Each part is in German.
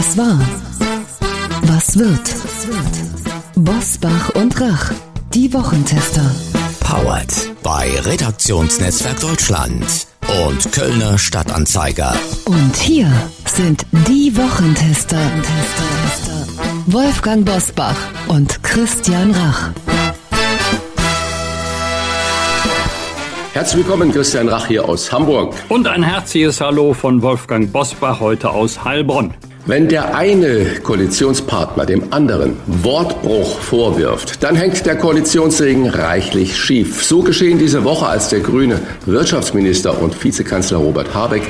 Was war? Was wird? Bosbach und Rach, die Wochentester. Powered bei Redaktionsnetzwerk Deutschland und Kölner Stadtanzeiger. Und hier sind die Wochentester. Wolfgang Bosbach und Christian Rach. Herzlich willkommen, Christian Rach hier aus Hamburg. Und ein herzliches Hallo von Wolfgang Bosbach heute aus Heilbronn. Wenn der eine Koalitionspartner dem anderen Wortbruch vorwirft, dann hängt der Koalitionsregen reichlich schief. So geschehen diese Woche, als der grüne Wirtschaftsminister und Vizekanzler Robert Habeck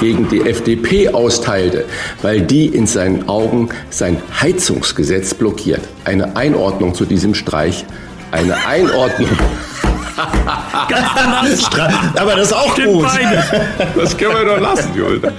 gegen die FDP austeilte, weil die in seinen Augen sein Heizungsgesetz blockiert. Eine Einordnung zu diesem Streich, eine Einordnung. Aber das ist auch Stimmt gut. beide. Das können wir doch lassen, Julde.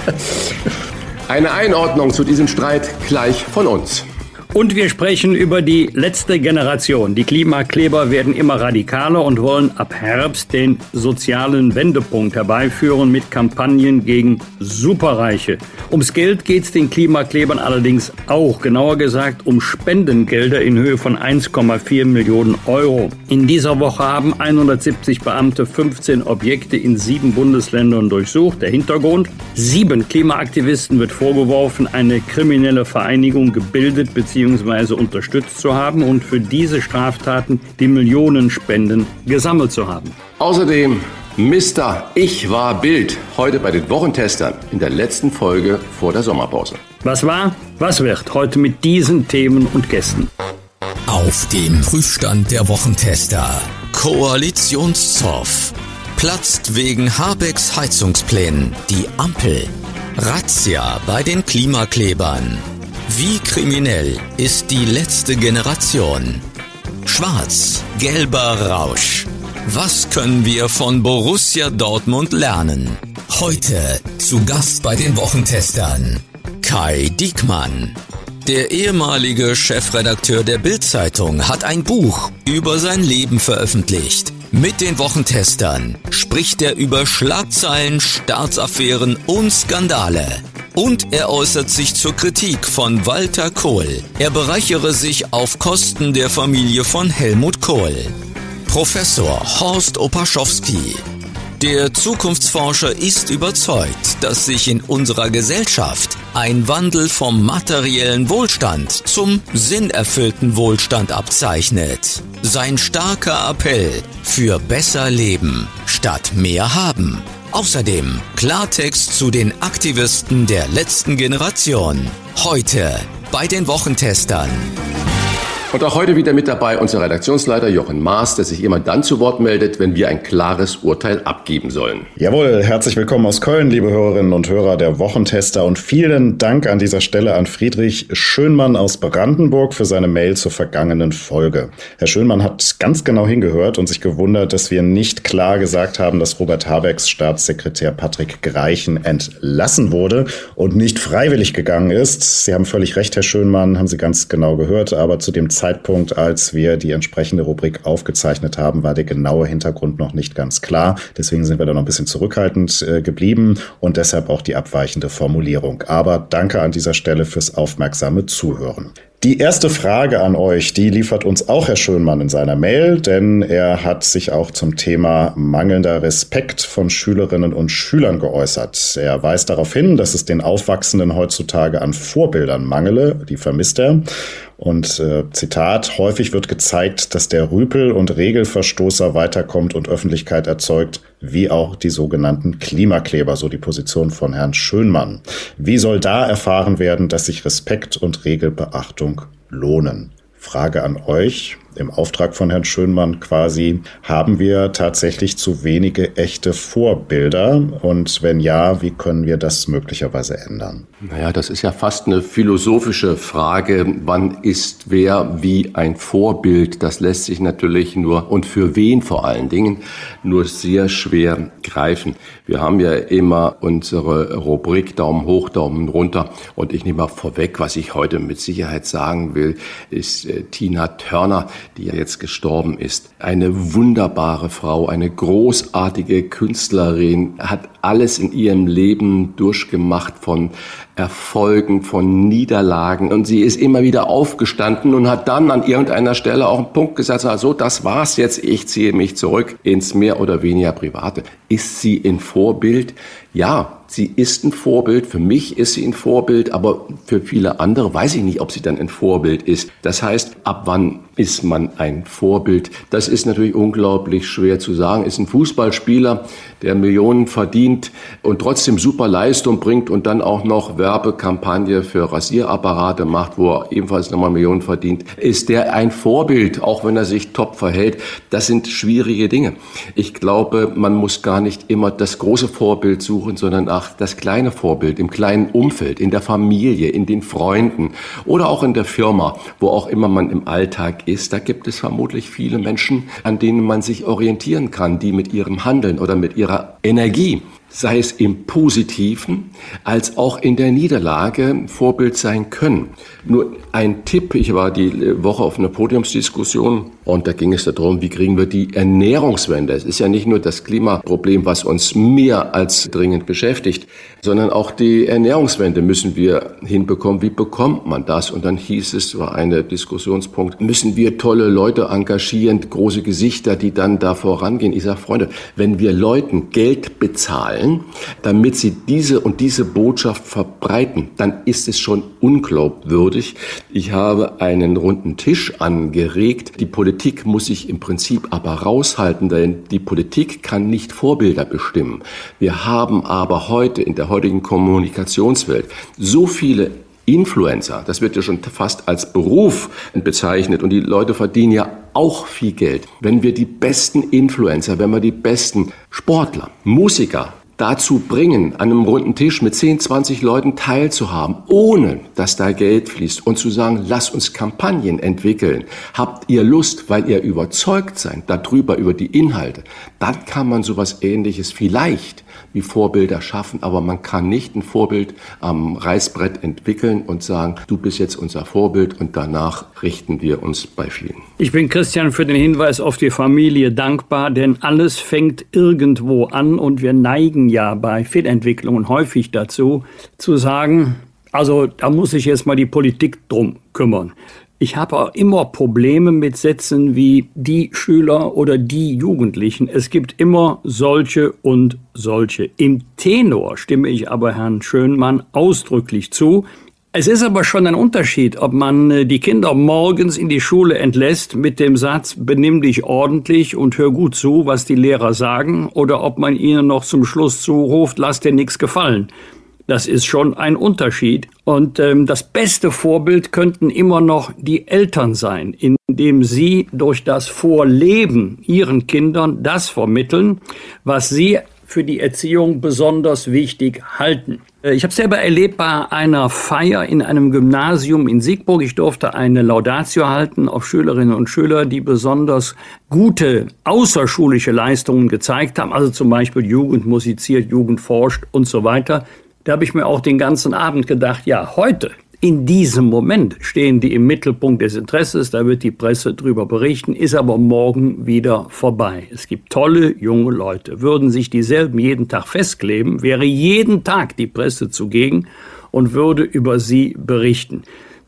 Eine Einordnung zu diesem Streit gleich von uns. Und wir sprechen über die letzte Generation. Die Klimakleber werden immer radikaler und wollen ab Herbst den sozialen Wendepunkt herbeiführen mit Kampagnen gegen Superreiche. Ums Geld geht es den Klimaklebern allerdings auch, genauer gesagt um Spendengelder in Höhe von 1,4 Millionen Euro. In dieser Woche haben 170 Beamte 15 Objekte in sieben Bundesländern durchsucht. Der Hintergrund? Sieben Klimaaktivisten wird vorgeworfen, eine kriminelle Vereinigung gebildet bzw bzw. unterstützt zu haben und für diese Straftaten die Millionenspenden gesammelt zu haben. Außerdem Mr. Ich war Bild heute bei den Wochentestern in der letzten Folge vor der Sommerpause. Was war, was wird heute mit diesen Themen und Gästen? Auf dem Prüfstand der Wochentester. Koalitionszoff. Platzt wegen Habecks Heizungsplänen die Ampel. Razzia bei den Klimaklebern. Wie kriminell ist die letzte Generation? Schwarz, gelber Rausch. Was können wir von Borussia Dortmund lernen? Heute zu Gast bei den Wochentestern Kai Diekmann. Der ehemalige Chefredakteur der Bild-Zeitung hat ein Buch über sein Leben veröffentlicht. Mit den Wochentestern spricht er über Schlagzeilen, Staatsaffären und Skandale. Und er äußert sich zur Kritik von Walter Kohl. Er bereichere sich auf Kosten der Familie von Helmut Kohl. Professor Horst Opaschowski. Der Zukunftsforscher ist überzeugt, dass sich in unserer Gesellschaft ein Wandel vom materiellen Wohlstand zum sinnerfüllten Wohlstand abzeichnet. Sein starker Appell für besser Leben statt mehr haben. Außerdem Klartext zu den Aktivisten der letzten Generation. Heute bei den Wochentestern. Und auch heute wieder mit dabei unser Redaktionsleiter Jochen Maas, der sich immer dann zu Wort meldet, wenn wir ein klares Urteil abgeben sollen. Jawohl, herzlich willkommen aus Köln, liebe Hörerinnen und Hörer der Wochentester und vielen Dank an dieser Stelle an Friedrich Schönmann aus Brandenburg für seine Mail zur vergangenen Folge. Herr Schönmann hat ganz genau hingehört und sich gewundert, dass wir nicht klar gesagt haben, dass Robert Habecks Staatssekretär Patrick Greichen entlassen wurde und nicht freiwillig gegangen ist. Sie haben völlig recht, Herr Schönmann, haben Sie ganz genau gehört, aber zu dem Zeitpunkt, als wir die entsprechende Rubrik aufgezeichnet haben, war der genaue Hintergrund noch nicht ganz klar. Deswegen sind wir da noch ein bisschen zurückhaltend äh, geblieben und deshalb auch die abweichende Formulierung. Aber danke an dieser Stelle fürs aufmerksame Zuhören. Die erste Frage an euch, die liefert uns auch Herr Schönmann in seiner Mail, denn er hat sich auch zum Thema mangelnder Respekt von Schülerinnen und Schülern geäußert. Er weist darauf hin, dass es den Aufwachsenden heutzutage an Vorbildern mangele, die vermisst er. Und äh, Zitat, häufig wird gezeigt, dass der Rüpel- und Regelverstoßer weiterkommt und Öffentlichkeit erzeugt, wie auch die sogenannten Klimakleber, so die Position von Herrn Schönmann. Wie soll da erfahren werden, dass sich Respekt und Regelbeachtung lohnen? Frage an euch im Auftrag von Herrn Schönmann quasi, haben wir tatsächlich zu wenige echte Vorbilder? Und wenn ja, wie können wir das möglicherweise ändern? Naja, das ist ja fast eine philosophische Frage. Wann ist wer wie ein Vorbild? Das lässt sich natürlich nur und für wen vor allen Dingen nur sehr schwer greifen. Wir haben ja immer unsere Rubrik Daumen hoch, Daumen runter. Und ich nehme mal vorweg, was ich heute mit Sicherheit sagen will, ist äh, Tina Turner, die jetzt gestorben ist. Eine wunderbare Frau, eine großartige Künstlerin, hat alles in ihrem Leben durchgemacht von Erfolgen, von Niederlagen. Und sie ist immer wieder aufgestanden und hat dann an irgendeiner Stelle auch einen Punkt gesagt, also das war's jetzt, ich ziehe mich zurück ins mehr oder weniger Private. Ist sie ein Vorbild? Ja, sie ist ein Vorbild. Für mich ist sie ein Vorbild, aber für viele andere weiß ich nicht, ob sie dann ein Vorbild ist. Das heißt, ab wann ist man ein Vorbild? Das ist natürlich unglaublich schwer zu sagen. Ist ein Fußballspieler, der Millionen verdient und trotzdem super Leistung bringt und dann auch noch Werbekampagne für Rasierapparate macht, wo er ebenfalls nochmal Millionen verdient. Ist der ein Vorbild, auch wenn er sich top verhält? Das sind schwierige Dinge. Ich glaube, man muss gar nicht immer das große Vorbild suchen, sondern nach das kleine Vorbild im kleinen Umfeld, in der Familie, in den Freunden oder auch in der Firma, wo auch immer man im Alltag ist. Da gibt es vermutlich viele Menschen, an denen man sich orientieren kann, die mit ihrem Handeln oder mit ihrer Energie sei es im Positiven als auch in der Niederlage Vorbild sein können. Nur ein Tipp, ich war die Woche auf einer Podiumsdiskussion und da ging es darum, wie kriegen wir die Ernährungswende. Es ist ja nicht nur das Klimaproblem, was uns mehr als dringend beschäftigt, sondern auch die Ernährungswende müssen wir hinbekommen. Wie bekommt man das? Und dann hieß es, war eine Diskussionspunkt, müssen wir tolle Leute engagieren, große Gesichter, die dann da vorangehen. Ich sage, Freunde, wenn wir Leuten Geld bezahlen, damit sie diese und diese Botschaft verbreiten, dann ist es schon unglaubwürdig. Ich habe einen runden Tisch angeregt. Die Politik muss sich im Prinzip aber raushalten, denn die Politik kann nicht Vorbilder bestimmen. Wir haben aber heute in der heutigen Kommunikationswelt so viele Influencer, das wird ja schon fast als Beruf bezeichnet und die Leute verdienen ja auch viel Geld. Wenn wir die besten Influencer, wenn wir die besten Sportler, Musiker, dazu bringen, an einem runden Tisch mit 10, 20 Leuten teilzuhaben, ohne dass da Geld fließt und zu sagen, lass uns Kampagnen entwickeln. Habt ihr Lust, weil ihr überzeugt seid darüber, über die Inhalte, dann kann man sowas ähnliches vielleicht wie Vorbilder schaffen, aber man kann nicht ein Vorbild am Reißbrett entwickeln und sagen, du bist jetzt unser Vorbild und danach richten wir uns bei vielen. Ich bin Christian für den Hinweis auf die Familie dankbar, denn alles fängt irgendwo an und wir neigen ja bei Fehlentwicklungen häufig dazu, zu sagen, also da muss sich jetzt mal die Politik drum kümmern. Ich habe auch immer Probleme mit Sätzen wie die Schüler oder die Jugendlichen. Es gibt immer solche und solche. Im Tenor stimme ich aber Herrn Schönmann ausdrücklich zu. Es ist aber schon ein Unterschied, ob man äh, die Kinder morgens in die Schule entlässt mit dem Satz, benimm dich ordentlich und hör gut zu, was die Lehrer sagen, oder ob man ihnen noch zum Schluss zuruft, lass dir nichts gefallen. Das ist schon ein Unterschied. Und ähm, das beste Vorbild könnten immer noch die Eltern sein, indem sie durch das Vorleben ihren Kindern das vermitteln, was sie für die Erziehung besonders wichtig halten. Äh, ich habe selber erlebt bei einer Feier in einem Gymnasium in Siegburg. Ich durfte eine Laudatio halten auf Schülerinnen und Schüler, die besonders gute außerschulische Leistungen gezeigt haben. Also zum Beispiel Jugend musiziert, Jugend forscht und so weiter. Da habe ich mir auch den ganzen Abend gedacht, ja, heute, in diesem Moment stehen die im Mittelpunkt des Interesses, da wird die Presse drüber berichten, ist aber morgen wieder vorbei. Es gibt tolle junge Leute. Würden sich dieselben jeden Tag festkleben, wäre jeden Tag die Presse zugegen und würde über sie berichten.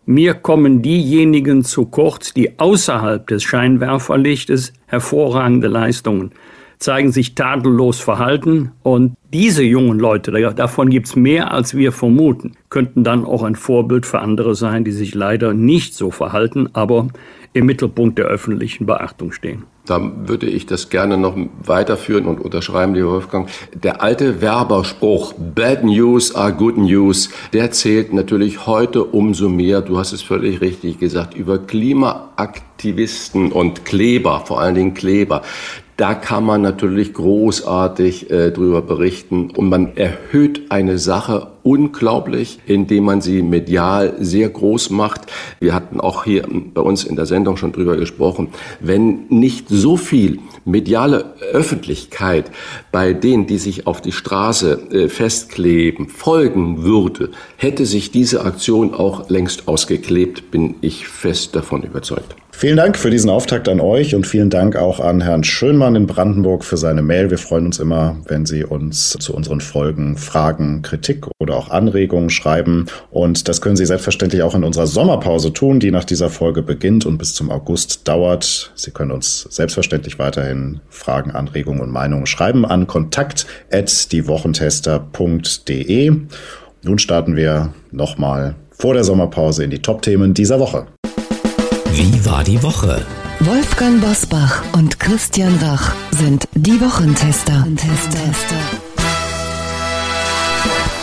Mir kommen diejenigen zu kurz, die außerhalb des Scheinwerferlichtes hervorragende Leistungen zeigen sich tadellos verhalten und diese jungen Leute, davon gibt's mehr als wir vermuten, könnten dann auch ein Vorbild für andere sein, die sich leider nicht so verhalten, aber im Mittelpunkt der öffentlichen Beachtung stehen. Da würde ich das gerne noch weiterführen und unterschreiben, lieber Wolfgang. Der alte Werberspruch, Bad News are Good News, der zählt natürlich heute umso mehr, du hast es völlig richtig gesagt, über Klimaaktivisten und Kleber, vor allen Dingen Kleber. Da kann man natürlich großartig äh, drüber berichten und man erhöht eine Sache unglaublich, indem man sie medial sehr groß macht. Wir hatten auch hier bei uns in der Sendung schon drüber gesprochen. Wenn nicht so viel mediale Öffentlichkeit bei denen, die sich auf die Straße äh, festkleben, folgen würde, hätte sich diese Aktion auch längst ausgeklebt, bin ich fest davon überzeugt. Vielen Dank für diesen Auftakt an euch und vielen Dank auch an Herrn Schönmann in Brandenburg für seine Mail. Wir freuen uns immer, wenn Sie uns zu unseren Folgen Fragen, Kritik oder auch Anregungen schreiben. Und das können Sie selbstverständlich auch in unserer Sommerpause tun, die nach dieser Folge beginnt und bis zum August dauert. Sie können uns selbstverständlich weiterhin Fragen, Anregungen und Meinungen schreiben an kontakt@diewochentester.de. Nun starten wir nochmal vor der Sommerpause in die Top-Themen dieser Woche. Wie war die Woche? Wolfgang Bosbach und Christian Rach sind die Wochentester.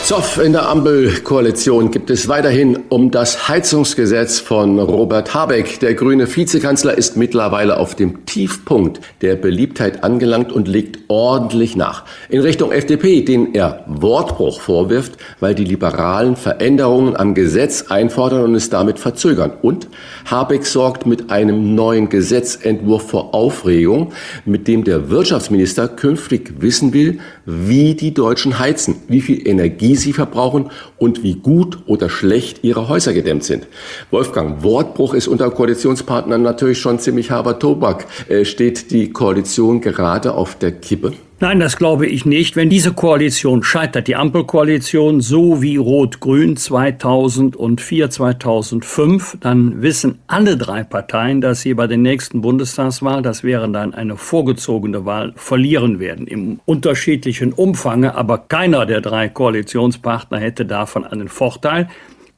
Zoff in der Ampelkoalition gibt es weiterhin um das Heizungsgesetz von Robert Habeck. Der grüne Vizekanzler ist mittlerweile auf dem Tiefpunkt der Beliebtheit angelangt und legt ordentlich nach. In Richtung FDP, den er Wortbruch vorwirft, weil die Liberalen Veränderungen am Gesetz einfordern und es damit verzögern. Und Habeck sorgt mit einem neuen Gesetzentwurf vor Aufregung, mit dem der Wirtschaftsminister künftig wissen will, wie die Deutschen heizen, wie viel Energie sie verbrauchen und wie gut oder schlecht ihre Häuser gedämmt sind. Wolfgang, Wortbruch ist unter Koalitionspartnern natürlich schon ziemlich harter Tobak. Äh, steht die Koalition gerade auf der Kippe? Nein, das glaube ich nicht. Wenn diese Koalition scheitert, die Ampelkoalition, so wie Rot-Grün 2004, 2005, dann wissen alle drei Parteien, dass sie bei der nächsten Bundestagswahl, das wäre dann eine vorgezogene Wahl, verlieren werden. Im unterschiedlichen Umfange, aber keiner der drei Koalitionspartner hätte davon einen Vorteil.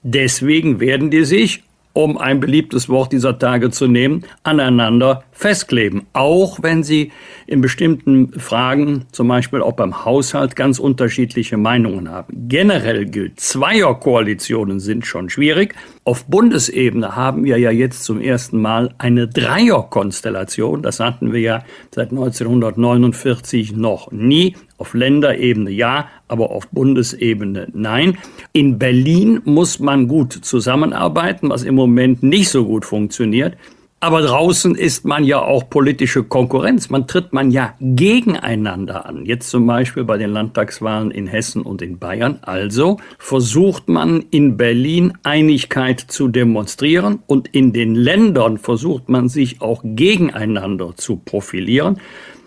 Deswegen werden die sich um ein beliebtes Wort dieser Tage zu nehmen, aneinander festkleben. Auch wenn sie in bestimmten Fragen, zum Beispiel auch beim Haushalt, ganz unterschiedliche Meinungen haben. Generell gilt, Zweierkoalitionen sind schon schwierig. Auf Bundesebene haben wir ja jetzt zum ersten Mal eine Dreierkonstellation. Das hatten wir ja seit 1949 noch nie. Auf Länderebene ja, aber auf Bundesebene nein. In Berlin muss man gut zusammenarbeiten, was im Moment nicht so gut funktioniert. Aber draußen ist man ja auch politische Konkurrenz. Man tritt man ja gegeneinander an. Jetzt zum Beispiel bei den Landtagswahlen in Hessen und in Bayern. Also versucht man in Berlin Einigkeit zu demonstrieren und in den Ländern versucht man sich auch gegeneinander zu profilieren.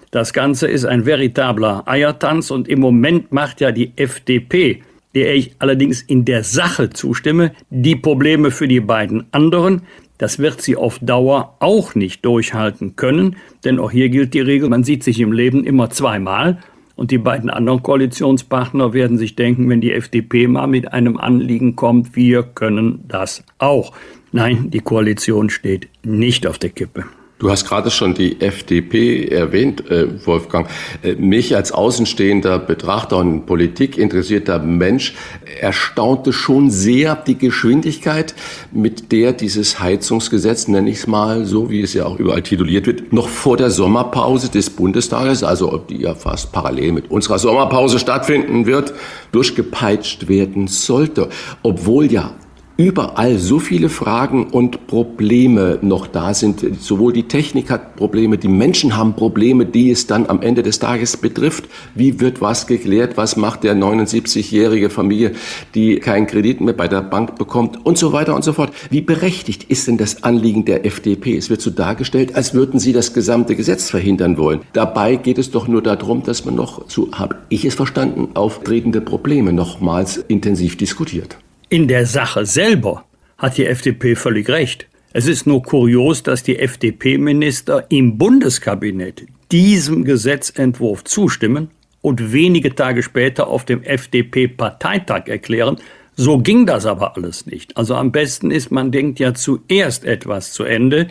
Das Ganze ist ein veritabler Eiertanz und im Moment macht ja die FDP, der ich allerdings in der Sache zustimme, die Probleme für die beiden anderen. Das wird sie auf Dauer auch nicht durchhalten können, denn auch hier gilt die Regel, man sieht sich im Leben immer zweimal. Und die beiden anderen Koalitionspartner werden sich denken, wenn die FDP mal mit einem Anliegen kommt, wir können das auch. Nein, die Koalition steht nicht auf der Kippe. Du hast gerade schon die FDP erwähnt, äh, Wolfgang. Äh, mich als außenstehender Betrachter und politikinteressierter Mensch erstaunte schon sehr die Geschwindigkeit, mit der dieses Heizungsgesetz, nenne ich es mal so, wie es ja auch überall tituliert wird, noch vor der Sommerpause des Bundestages, also die ja fast parallel mit unserer Sommerpause stattfinden wird, durchgepeitscht werden sollte. Obwohl ja überall so viele Fragen und Probleme noch da sind. Sowohl die Technik hat Probleme, die Menschen haben Probleme, die es dann am Ende des Tages betrifft. Wie wird was geklärt? Was macht der 79-jährige Familie, die keinen Kredit mehr bei der Bank bekommt und so weiter und so fort? Wie berechtigt ist denn das Anliegen der FDP? Es wird so dargestellt, als würden sie das gesamte Gesetz verhindern wollen. Dabei geht es doch nur darum, dass man noch, so habe ich es verstanden, auftretende Probleme nochmals intensiv diskutiert. In der Sache selber hat die FDP völlig recht. Es ist nur kurios, dass die FDP-Minister im Bundeskabinett diesem Gesetzentwurf zustimmen und wenige Tage später auf dem FDP-Parteitag erklären, so ging das aber alles nicht. Also am besten ist, man denkt ja zuerst etwas zu Ende,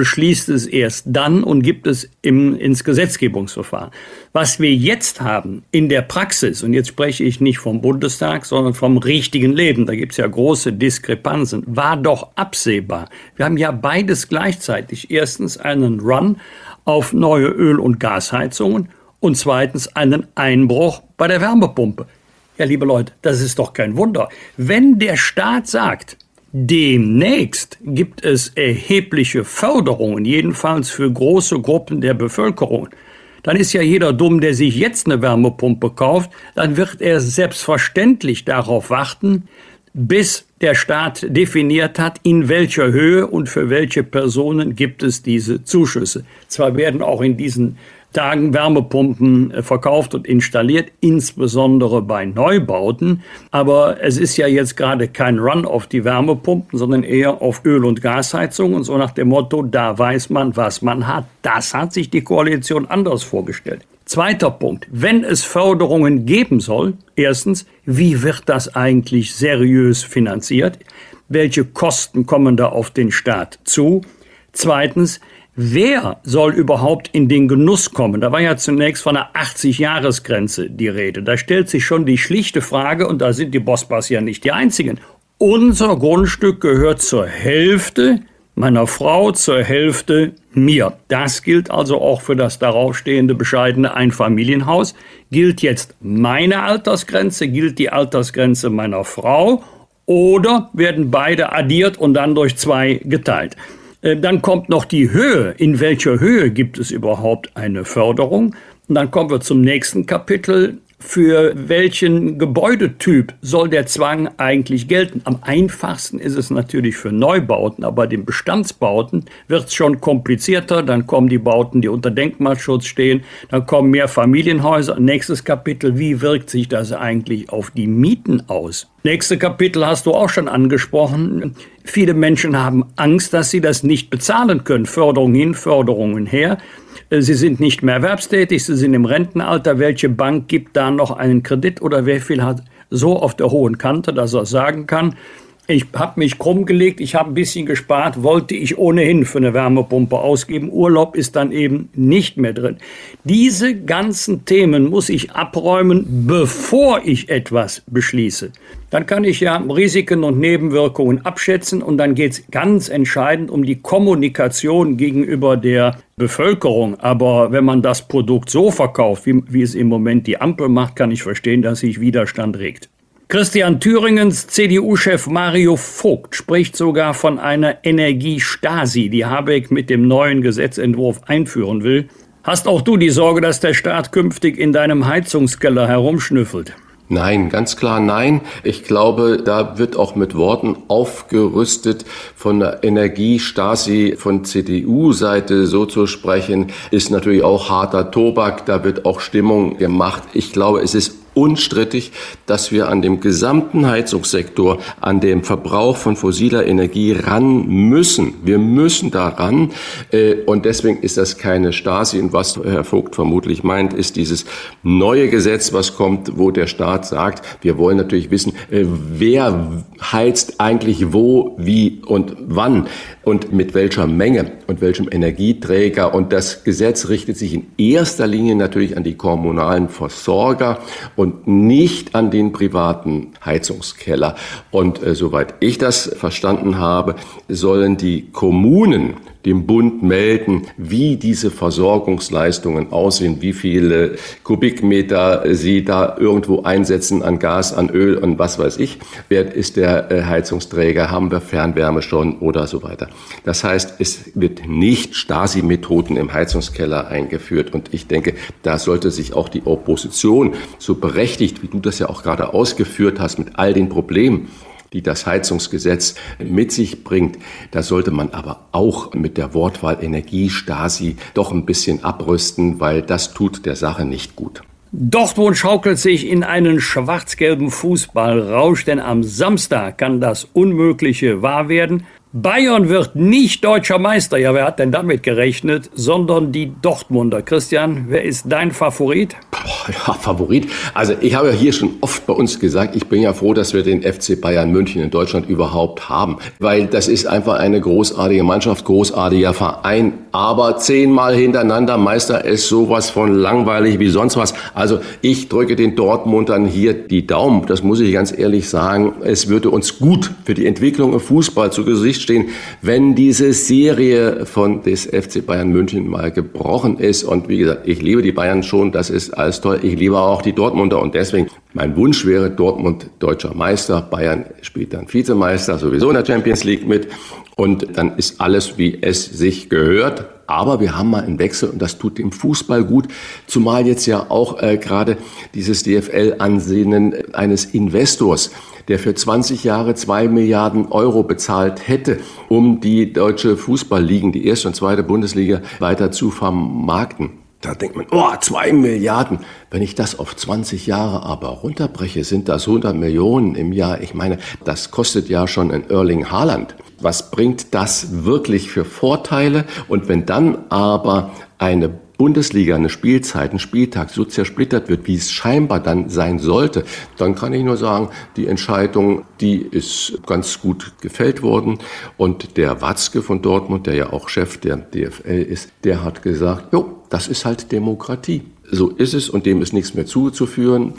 beschließt es erst dann und gibt es im, ins Gesetzgebungsverfahren. Was wir jetzt haben in der Praxis, und jetzt spreche ich nicht vom Bundestag, sondern vom richtigen Leben, da gibt es ja große Diskrepanzen, war doch absehbar. Wir haben ja beides gleichzeitig. Erstens einen Run auf neue Öl- und Gasheizungen und zweitens einen Einbruch bei der Wärmepumpe. Ja, liebe Leute, das ist doch kein Wunder. Wenn der Staat sagt, demnächst gibt es erhebliche Förderungen, jedenfalls für große Gruppen der Bevölkerung, dann ist ja jeder dumm, der sich jetzt eine Wärmepumpe kauft, dann wird er selbstverständlich darauf warten, bis der Staat definiert hat, in welcher Höhe und für welche Personen gibt es diese Zuschüsse. Zwar werden auch in diesen Tagen Wärmepumpen äh, verkauft und installiert, insbesondere bei Neubauten. Aber es ist ja jetzt gerade kein Run auf die Wärmepumpen, sondern eher auf Öl- und Gasheizung und so nach dem Motto, da weiß man, was man hat. Das hat sich die Koalition anders vorgestellt. Zweiter Punkt. Wenn es Förderungen geben soll, erstens, wie wird das eigentlich seriös finanziert? Welche Kosten kommen da auf den Staat zu? Zweitens, Wer soll überhaupt in den Genuss kommen? Da war ja zunächst von einer 80-Jahres-Grenze die Rede. Da stellt sich schon die schlichte Frage, und da sind die Bossbars ja nicht die einzigen. Unser Grundstück gehört zur Hälfte meiner Frau, zur Hälfte mir. Das gilt also auch für das daraufstehende bescheidene Einfamilienhaus. Gilt jetzt meine Altersgrenze, gilt die Altersgrenze meiner Frau oder werden beide addiert und dann durch zwei geteilt? Äh, dann kommt noch die Höhe. In welcher Höhe gibt es überhaupt eine Förderung? Und dann kommen wir zum nächsten Kapitel. Für welchen Gebäudetyp soll der Zwang eigentlich gelten? Am einfachsten ist es natürlich für Neubauten, aber den Bestandsbauten wird es schon komplizierter. Dann kommen die Bauten, die unter Denkmalschutz stehen, dann kommen mehr Familienhäuser. Nächstes Kapitel, wie wirkt sich das eigentlich auf die Mieten aus? Nächste Kapitel hast du auch schon angesprochen. Viele Menschen haben Angst, dass sie das nicht bezahlen können. Förderung hin, Förderungen her. Sie sind nicht mehr erwerbstätig, Sie sind im Rentenalter. Welche Bank gibt da noch einen Kredit oder wer viel hat so auf der hohen Kante, dass er sagen kann, ich habe mich krumm gelegt, ich habe ein bisschen gespart, wollte ich ohnehin für eine Wärmepumpe ausgeben. Urlaub ist dann eben nicht mehr drin. Diese ganzen Themen muss ich abräumen, bevor ich etwas beschließe. Dann kann ich ja Risiken und Nebenwirkungen abschätzen und dann geht es ganz entscheidend um die Kommunikation gegenüber der Bevölkerung. Aber wenn man das Produkt so verkauft, wie, wie es im Moment die Ampel macht, kann ich verstehen, dass sich Widerstand regt. Christian Thüringens CDU-Chef Mario Vogt spricht sogar von einer Energiestasi, die Habeck mit dem neuen Gesetzentwurf einführen will. Hast auch du die Sorge, dass der Staat künftig in deinem Heizungskeller herumschnüffelt? Nein, ganz klar nein. Ich glaube, da wird auch mit Worten aufgerüstet von der Energiestasi von CDU-Seite so zu sprechen, ist natürlich auch harter Tobak. Da wird auch Stimmung gemacht. Ich glaube, es ist unstrittig, dass wir an dem gesamten Heizungssektor, an dem Verbrauch von fossiler Energie ran müssen. Wir müssen daran. Äh, und deswegen ist das keine Stasi. Und was Herr Vogt vermutlich meint, ist dieses neue Gesetz, was kommt, wo der Staat sagt, wir wollen natürlich wissen, äh, wer heizt eigentlich wo, wie und wann und mit welcher Menge und welchem Energieträger. Und das Gesetz richtet sich in erster Linie natürlich an die kommunalen Versorger und nicht an den privaten Heizungskeller. Und äh, soweit ich das verstanden habe, sollen die Kommunen dem Bund melden, wie diese Versorgungsleistungen aussehen, wie viele Kubikmeter sie da irgendwo einsetzen an Gas, an Öl und was weiß ich. Wer ist der äh, Heizungsträger? Haben wir Fernwärme schon oder so weiter? Das heißt, es wird nicht Stasi-Methoden im Heizungskeller eingeführt und ich denke, da sollte sich auch die Opposition so berechtigt, wie du das ja auch gerade ausgeführt hast, mit all den Problemen, die das Heizungsgesetz mit sich bringt. Da sollte man aber auch mit der Wortwahl Energiestasi doch ein bisschen abrüsten, weil das tut der Sache nicht gut. Dortmund schaukelt sich in einen schwarz-gelben Fußballrausch, denn am Samstag kann das Unmögliche wahr werden. Bayern wird nicht deutscher Meister. Ja, wer hat denn damit gerechnet? Sondern die Dortmunder. Christian, wer ist dein Favorit? Ja, Favorit. Also ich habe ja hier schon oft bei uns gesagt, ich bin ja froh, dass wir den FC Bayern München in Deutschland überhaupt haben. Weil das ist einfach eine großartige Mannschaft, großartiger Verein. Aber zehnmal hintereinander Meister ist sowas von langweilig wie sonst was. Also ich drücke den Dortmundern hier die Daumen. Das muss ich ganz ehrlich sagen. Es würde uns gut für die Entwicklung im Fußball zu Gesicht Licht stehen, wenn diese Serie von des FC Bayern München mal gebrochen ist. Und wie gesagt, ich liebe die Bayern schon, das ist alles toll. Ich liebe auch die Dortmunder und deswegen mein Wunsch wäre Dortmund deutscher Meister, Bayern spielt dann Vizemeister, sowieso in der Champions League mit und dann ist alles, wie es sich gehört. Aber wir haben mal einen Wechsel und das tut dem Fußball gut, zumal jetzt ja auch äh, gerade dieses DFL-Ansehen eines Investors, der für 20 Jahre zwei Milliarden Euro bezahlt hätte, um die deutsche Fußballligen, die erste und zweite Bundesliga weiter zu vermarkten. Da denkt man, oh, zwei Milliarden. Wenn ich das auf 20 Jahre aber runterbreche, sind das 100 Millionen im Jahr. Ich meine, das kostet ja schon ein Erling Haaland. Was bringt das wirklich für Vorteile? Und wenn dann aber eine Bundesliga eine Spielzeit, ein Spieltag so zersplittert wird, wie es scheinbar dann sein sollte, dann kann ich nur sagen, die Entscheidung, die ist ganz gut gefällt worden. Und der Watzke von Dortmund, der ja auch Chef der DFL ist, der hat gesagt, jo, das ist halt Demokratie. So ist es und dem ist nichts mehr zuzuführen.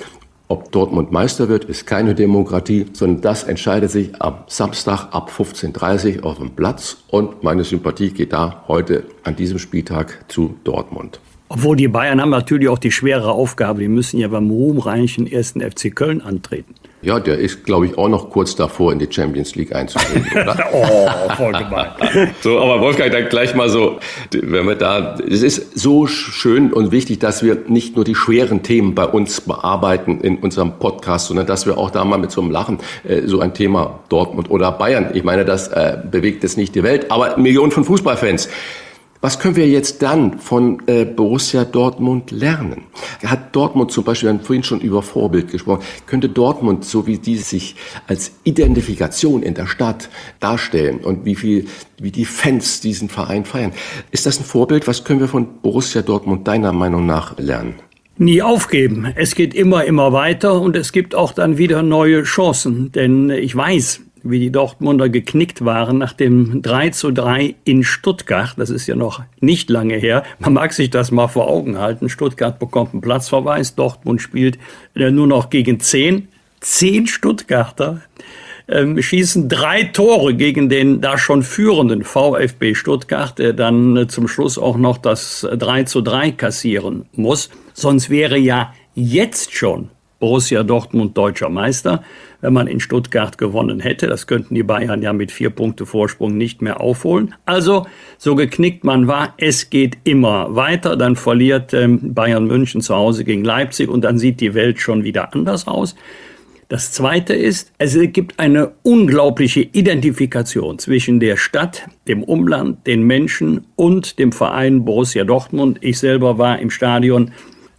Ob Dortmund Meister wird, ist keine Demokratie, sondern das entscheidet sich am Samstag ab 15.30 Uhr auf dem Platz. Und meine Sympathie geht da heute an diesem Spieltag zu Dortmund. Obwohl die Bayern haben natürlich auch die schwere Aufgabe, die müssen ja beim ruhmreichen ersten FC Köln antreten. Ja, der ist, glaube ich, auch noch kurz davor, in die Champions League einzutreten, oder? oh, voll gemein. so, aber Wolfgang, dann gleich mal so, wenn wir da, es ist so schön und wichtig, dass wir nicht nur die schweren Themen bei uns bearbeiten in unserem Podcast, sondern dass wir auch da mal mit so einem Lachen äh, so ein Thema Dortmund oder Bayern, ich meine, das äh, bewegt jetzt nicht die Welt, aber Millionen von Fußballfans. Was können wir jetzt dann von äh, Borussia Dortmund lernen? Hat Dortmund zum Beispiel, wir haben vorhin schon über Vorbild gesprochen, könnte Dortmund, so wie die sich als Identifikation in der Stadt darstellen und wie viel, wie die Fans diesen Verein feiern, ist das ein Vorbild? Was können wir von Borussia Dortmund deiner Meinung nach lernen? Nie aufgeben. Es geht immer, immer weiter und es gibt auch dann wieder neue Chancen. Denn ich weiß, wie die Dortmunder geknickt waren nach dem 3 zu 3 in Stuttgart. Das ist ja noch nicht lange her. Man mag sich das mal vor Augen halten. Stuttgart bekommt einen Platzverweis. Dortmund spielt äh, nur noch gegen 10. Zehn Stuttgarter ähm, schießen drei Tore gegen den da schon führenden VfB Stuttgart, der dann äh, zum Schluss auch noch das 3 zu 3 kassieren muss. Sonst wäre ja jetzt schon Borussia Dortmund deutscher Meister, wenn man in Stuttgart gewonnen hätte. Das könnten die Bayern ja mit vier Punkte Vorsprung nicht mehr aufholen. Also, so geknickt man war, es geht immer weiter. Dann verliert ähm, Bayern München zu Hause gegen Leipzig und dann sieht die Welt schon wieder anders aus. Das Zweite ist, es gibt eine unglaubliche Identifikation zwischen der Stadt, dem Umland, den Menschen und dem Verein Borussia Dortmund. Ich selber war im Stadion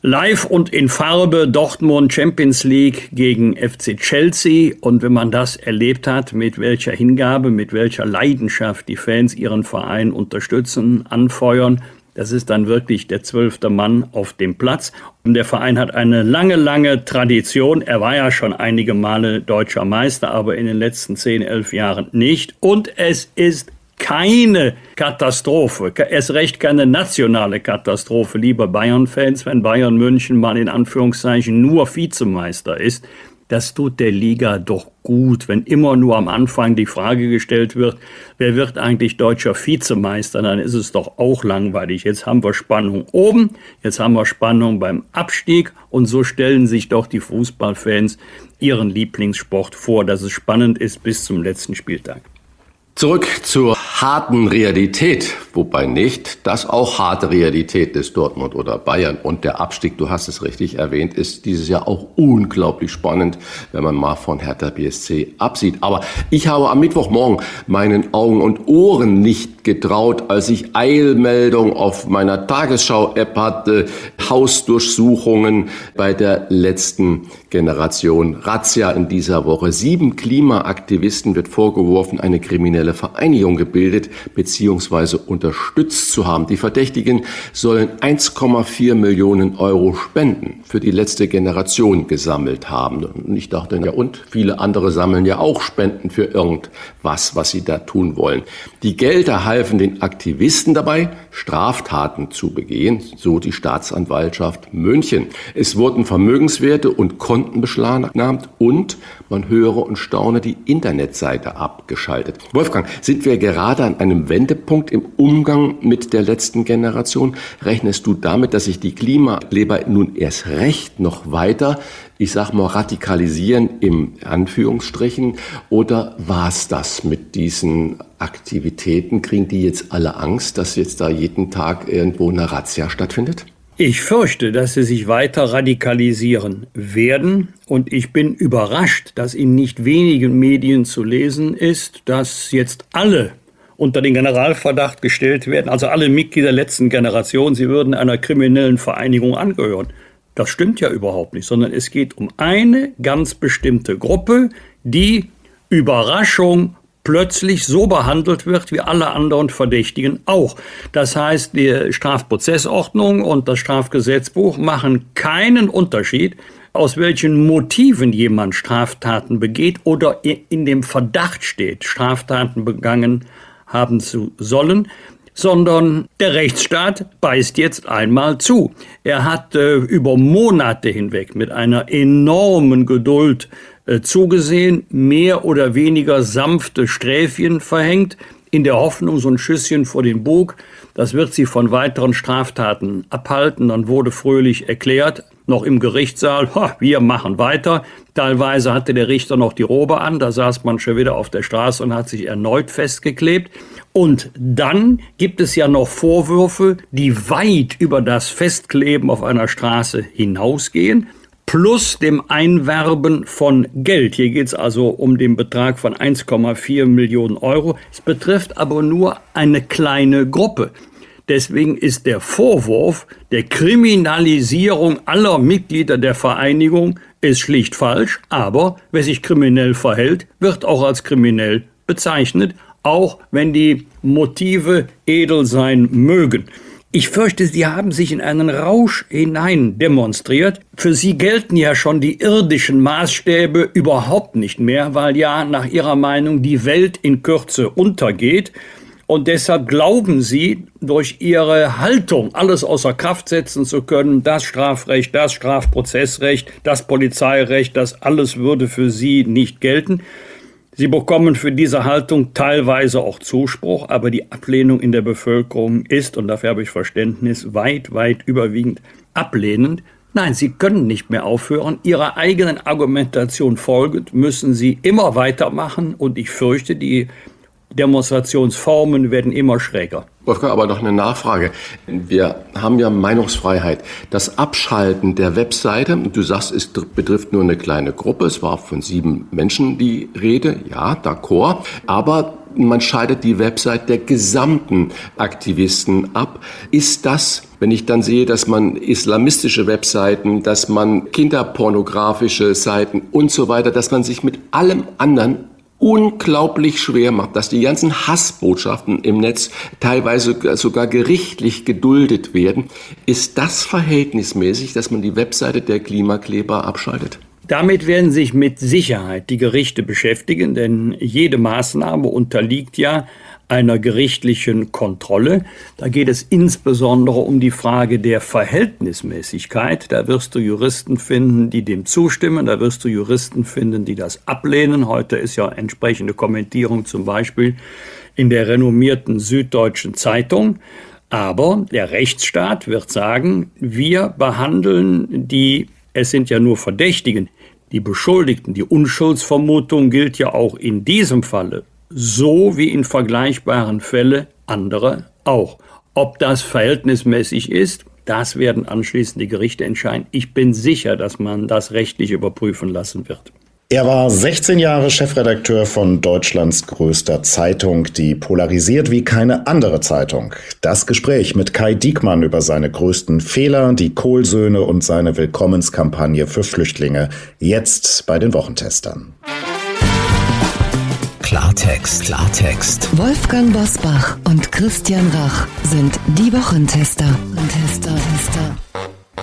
Live und in Farbe Dortmund Champions League gegen FC Chelsea. Und wenn man das erlebt hat, mit welcher Hingabe, mit welcher Leidenschaft die Fans ihren Verein unterstützen, anfeuern, das ist dann wirklich der zwölfte Mann auf dem Platz. Und der Verein hat eine lange, lange Tradition. Er war ja schon einige Male deutscher Meister, aber in den letzten zehn, elf Jahren nicht. Und es ist keine Katastrophe, erst recht keine nationale Katastrophe, liebe Bayern-Fans, wenn Bayern München mal in Anführungszeichen nur Vizemeister ist. Das tut der Liga doch gut, wenn immer nur am Anfang die Frage gestellt wird, wer wird eigentlich deutscher Vizemeister, dann ist es doch auch langweilig. Jetzt haben wir Spannung oben, jetzt haben wir Spannung beim Abstieg und so stellen sich doch die Fußballfans ihren Lieblingssport vor, dass es spannend ist bis zum letzten Spieltag. Zurück zur harten Realität, wobei nicht das auch harte Realität ist Dortmund oder Bayern und der Abstieg, du hast es richtig erwähnt, ist dieses Jahr auch unglaublich spannend, wenn man mal von Hertha BSC absieht. Aber ich habe am Mittwochmorgen meinen Augen und Ohren nicht getraut, als ich Eilmeldung auf meiner Tagesschau-App hatte, Hausdurchsuchungen bei der letzten Generation Razzia in dieser Woche. Sieben Klimaaktivisten wird vorgeworfen, eine kriminelle Vereinigung gebildet bzw. unterstützt zu haben. Die Verdächtigen sollen 1,4 Millionen Euro Spenden für die letzte Generation gesammelt haben. Und ich dachte, ja und, viele andere sammeln ja auch Spenden für irgendwas, was sie da tun wollen. Die Gelder halfen den Aktivisten dabei, Straftaten zu begehen, so die Staatsanwaltschaft München. Es wurden Vermögenswerte und Konten beschlagnahmt und man höre und staune die Internetseite abgeschaltet. Wolfgang, sind wir gerade an einem Wendepunkt im Umgang mit der letzten Generation? Rechnest du damit, dass sich die Klimaleber nun erst recht noch weiter, ich sag mal, radikalisieren im Anführungsstrichen? Oder war es das mit diesen Aktivitäten? Kriegen die jetzt alle Angst, dass jetzt da jeden Tag irgendwo eine Razzia stattfindet? Ich fürchte, dass sie sich weiter radikalisieren werden und ich bin überrascht, dass in nicht wenigen Medien zu lesen ist, dass jetzt alle unter den Generalverdacht gestellt werden, also alle Mitglieder der letzten Generation, sie würden einer kriminellen Vereinigung angehören. Das stimmt ja überhaupt nicht, sondern es geht um eine ganz bestimmte Gruppe, die Überraschung plötzlich so behandelt wird wie alle anderen Verdächtigen auch. Das heißt, die Strafprozessordnung und das Strafgesetzbuch machen keinen Unterschied, aus welchen Motiven jemand Straftaten begeht oder in dem Verdacht steht, Straftaten begangen haben zu sollen, sondern der Rechtsstaat beißt jetzt einmal zu. Er hat äh, über Monate hinweg mit einer enormen Geduld äh, zugesehen, mehr oder weniger sanfte Sträfchen verhängt, in der Hoffnung, so ein Schüsschen vor den Bug, das wird sie von weiteren Straftaten abhalten. Dann wurde fröhlich erklärt, noch im Gerichtssaal, ha, wir machen weiter. Teilweise hatte der Richter noch die Robe an, da saß man schon wieder auf der Straße und hat sich erneut festgeklebt. Und dann gibt es ja noch Vorwürfe, die weit über das Festkleben auf einer Straße hinausgehen plus dem Einwerben von Geld. Hier geht es also um den Betrag von 1,4 Millionen Euro. Es betrifft aber nur eine kleine Gruppe. Deswegen ist der Vorwurf der Kriminalisierung aller Mitglieder der Vereinigung ist schlicht falsch, aber wer sich kriminell verhält, wird auch als kriminell bezeichnet, auch wenn die Motive edel sein mögen. Ich fürchte, Sie haben sich in einen Rausch hinein demonstriert. Für Sie gelten ja schon die irdischen Maßstäbe überhaupt nicht mehr, weil ja nach Ihrer Meinung die Welt in Kürze untergeht. Und deshalb glauben Sie, durch Ihre Haltung alles außer Kraft setzen zu können, das Strafrecht, das Strafprozessrecht, das Polizeirecht, das alles würde für Sie nicht gelten. Sie bekommen für diese Haltung teilweise auch Zuspruch, aber die Ablehnung in der Bevölkerung ist, und dafür habe ich Verständnis, weit, weit überwiegend ablehnend. Nein, Sie können nicht mehr aufhören. Ihrer eigenen Argumentation folgend müssen Sie immer weitermachen und ich fürchte, die Demonstrationsformen werden immer schräger. Wolfgang, aber noch eine Nachfrage. Wir haben ja Meinungsfreiheit. Das Abschalten der Webseite, du sagst, es betrifft nur eine kleine Gruppe, es war von sieben Menschen die Rede, ja, d'accord, aber man schaltet die Website der gesamten Aktivisten ab. Ist das, wenn ich dann sehe, dass man islamistische Webseiten, dass man kinderpornografische Seiten und so weiter, dass man sich mit allem anderen unglaublich schwer macht, dass die ganzen Hassbotschaften im Netz teilweise sogar gerichtlich geduldet werden. Ist das verhältnismäßig, dass man die Webseite der Klimakleber abschaltet? Damit werden sich mit Sicherheit die Gerichte beschäftigen, denn jede Maßnahme unterliegt ja einer gerichtlichen Kontrolle. Da geht es insbesondere um die Frage der Verhältnismäßigkeit. Da wirst du Juristen finden, die dem zustimmen. Da wirst du Juristen finden, die das ablehnen. Heute ist ja entsprechende Kommentierung zum Beispiel in der renommierten Süddeutschen Zeitung. Aber der Rechtsstaat wird sagen, wir behandeln die, es sind ja nur Verdächtigen, die Beschuldigten, die Unschuldsvermutung gilt ja auch in diesem Falle so wie in vergleichbaren Fällen andere auch. Ob das verhältnismäßig ist, das werden anschließend die Gerichte entscheiden. Ich bin sicher, dass man das rechtlich überprüfen lassen wird. Er war 16 Jahre Chefredakteur von Deutschlands größter Zeitung, die polarisiert wie keine andere Zeitung. Das Gespräch mit Kai Diekmann über seine größten Fehler, die Kohlsöhne und seine Willkommenskampagne für Flüchtlinge. Jetzt bei den Wochentestern. Klartext, Klartext. Wolfgang Bosbach und Christian Rach sind die Wochentester. Tester, Tester.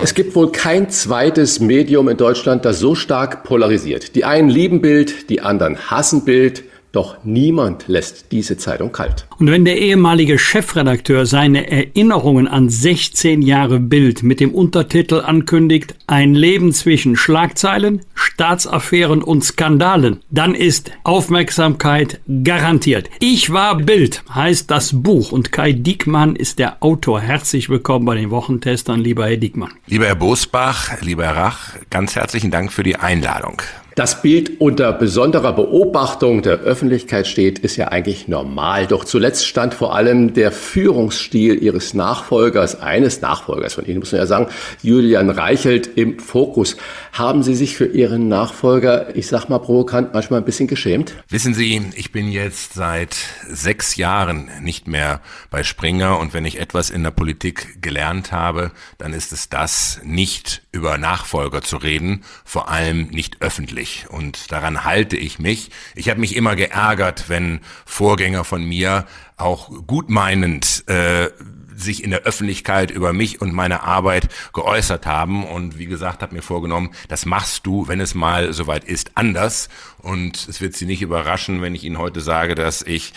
Es gibt wohl kein zweites Medium in Deutschland, das so stark polarisiert. Die einen lieben Bild, die anderen hassen Bild. Doch niemand lässt diese Zeitung kalt. Und wenn der ehemalige Chefredakteur seine Erinnerungen an 16 Jahre Bild mit dem Untertitel ankündigt, ein Leben zwischen Schlagzeilen, Staatsaffären und Skandalen, dann ist Aufmerksamkeit garantiert. Ich war Bild heißt das Buch und Kai Diekmann ist der Autor. Herzlich willkommen bei den Wochentestern, lieber Herr Diekmann. Lieber Herr Bosbach, lieber Herr Rach, ganz herzlichen Dank für die Einladung. Das Bild unter besonderer Beobachtung der Öffentlichkeit steht, ist ja eigentlich normal. Doch zuletzt stand vor allem der Führungsstil ihres Nachfolgers, eines Nachfolgers von Ihnen, muss man ja sagen, Julian Reichelt im Fokus. Haben Sie sich für Ihren Nachfolger, ich sag mal provokant, manchmal ein bisschen geschämt? Wissen Sie, ich bin jetzt seit sechs Jahren nicht mehr bei Springer und wenn ich etwas in der Politik gelernt habe, dann ist es das, nicht über Nachfolger zu reden, vor allem nicht öffentlich ich und daran halte ich mich. Ich habe mich immer geärgert, wenn Vorgänger von mir auch gutmeinend äh, sich in der Öffentlichkeit über mich und meine Arbeit geäußert haben und wie gesagt, habe mir vorgenommen, das machst du, wenn es mal soweit ist, anders und es wird Sie nicht überraschen, wenn ich Ihnen heute sage, dass ich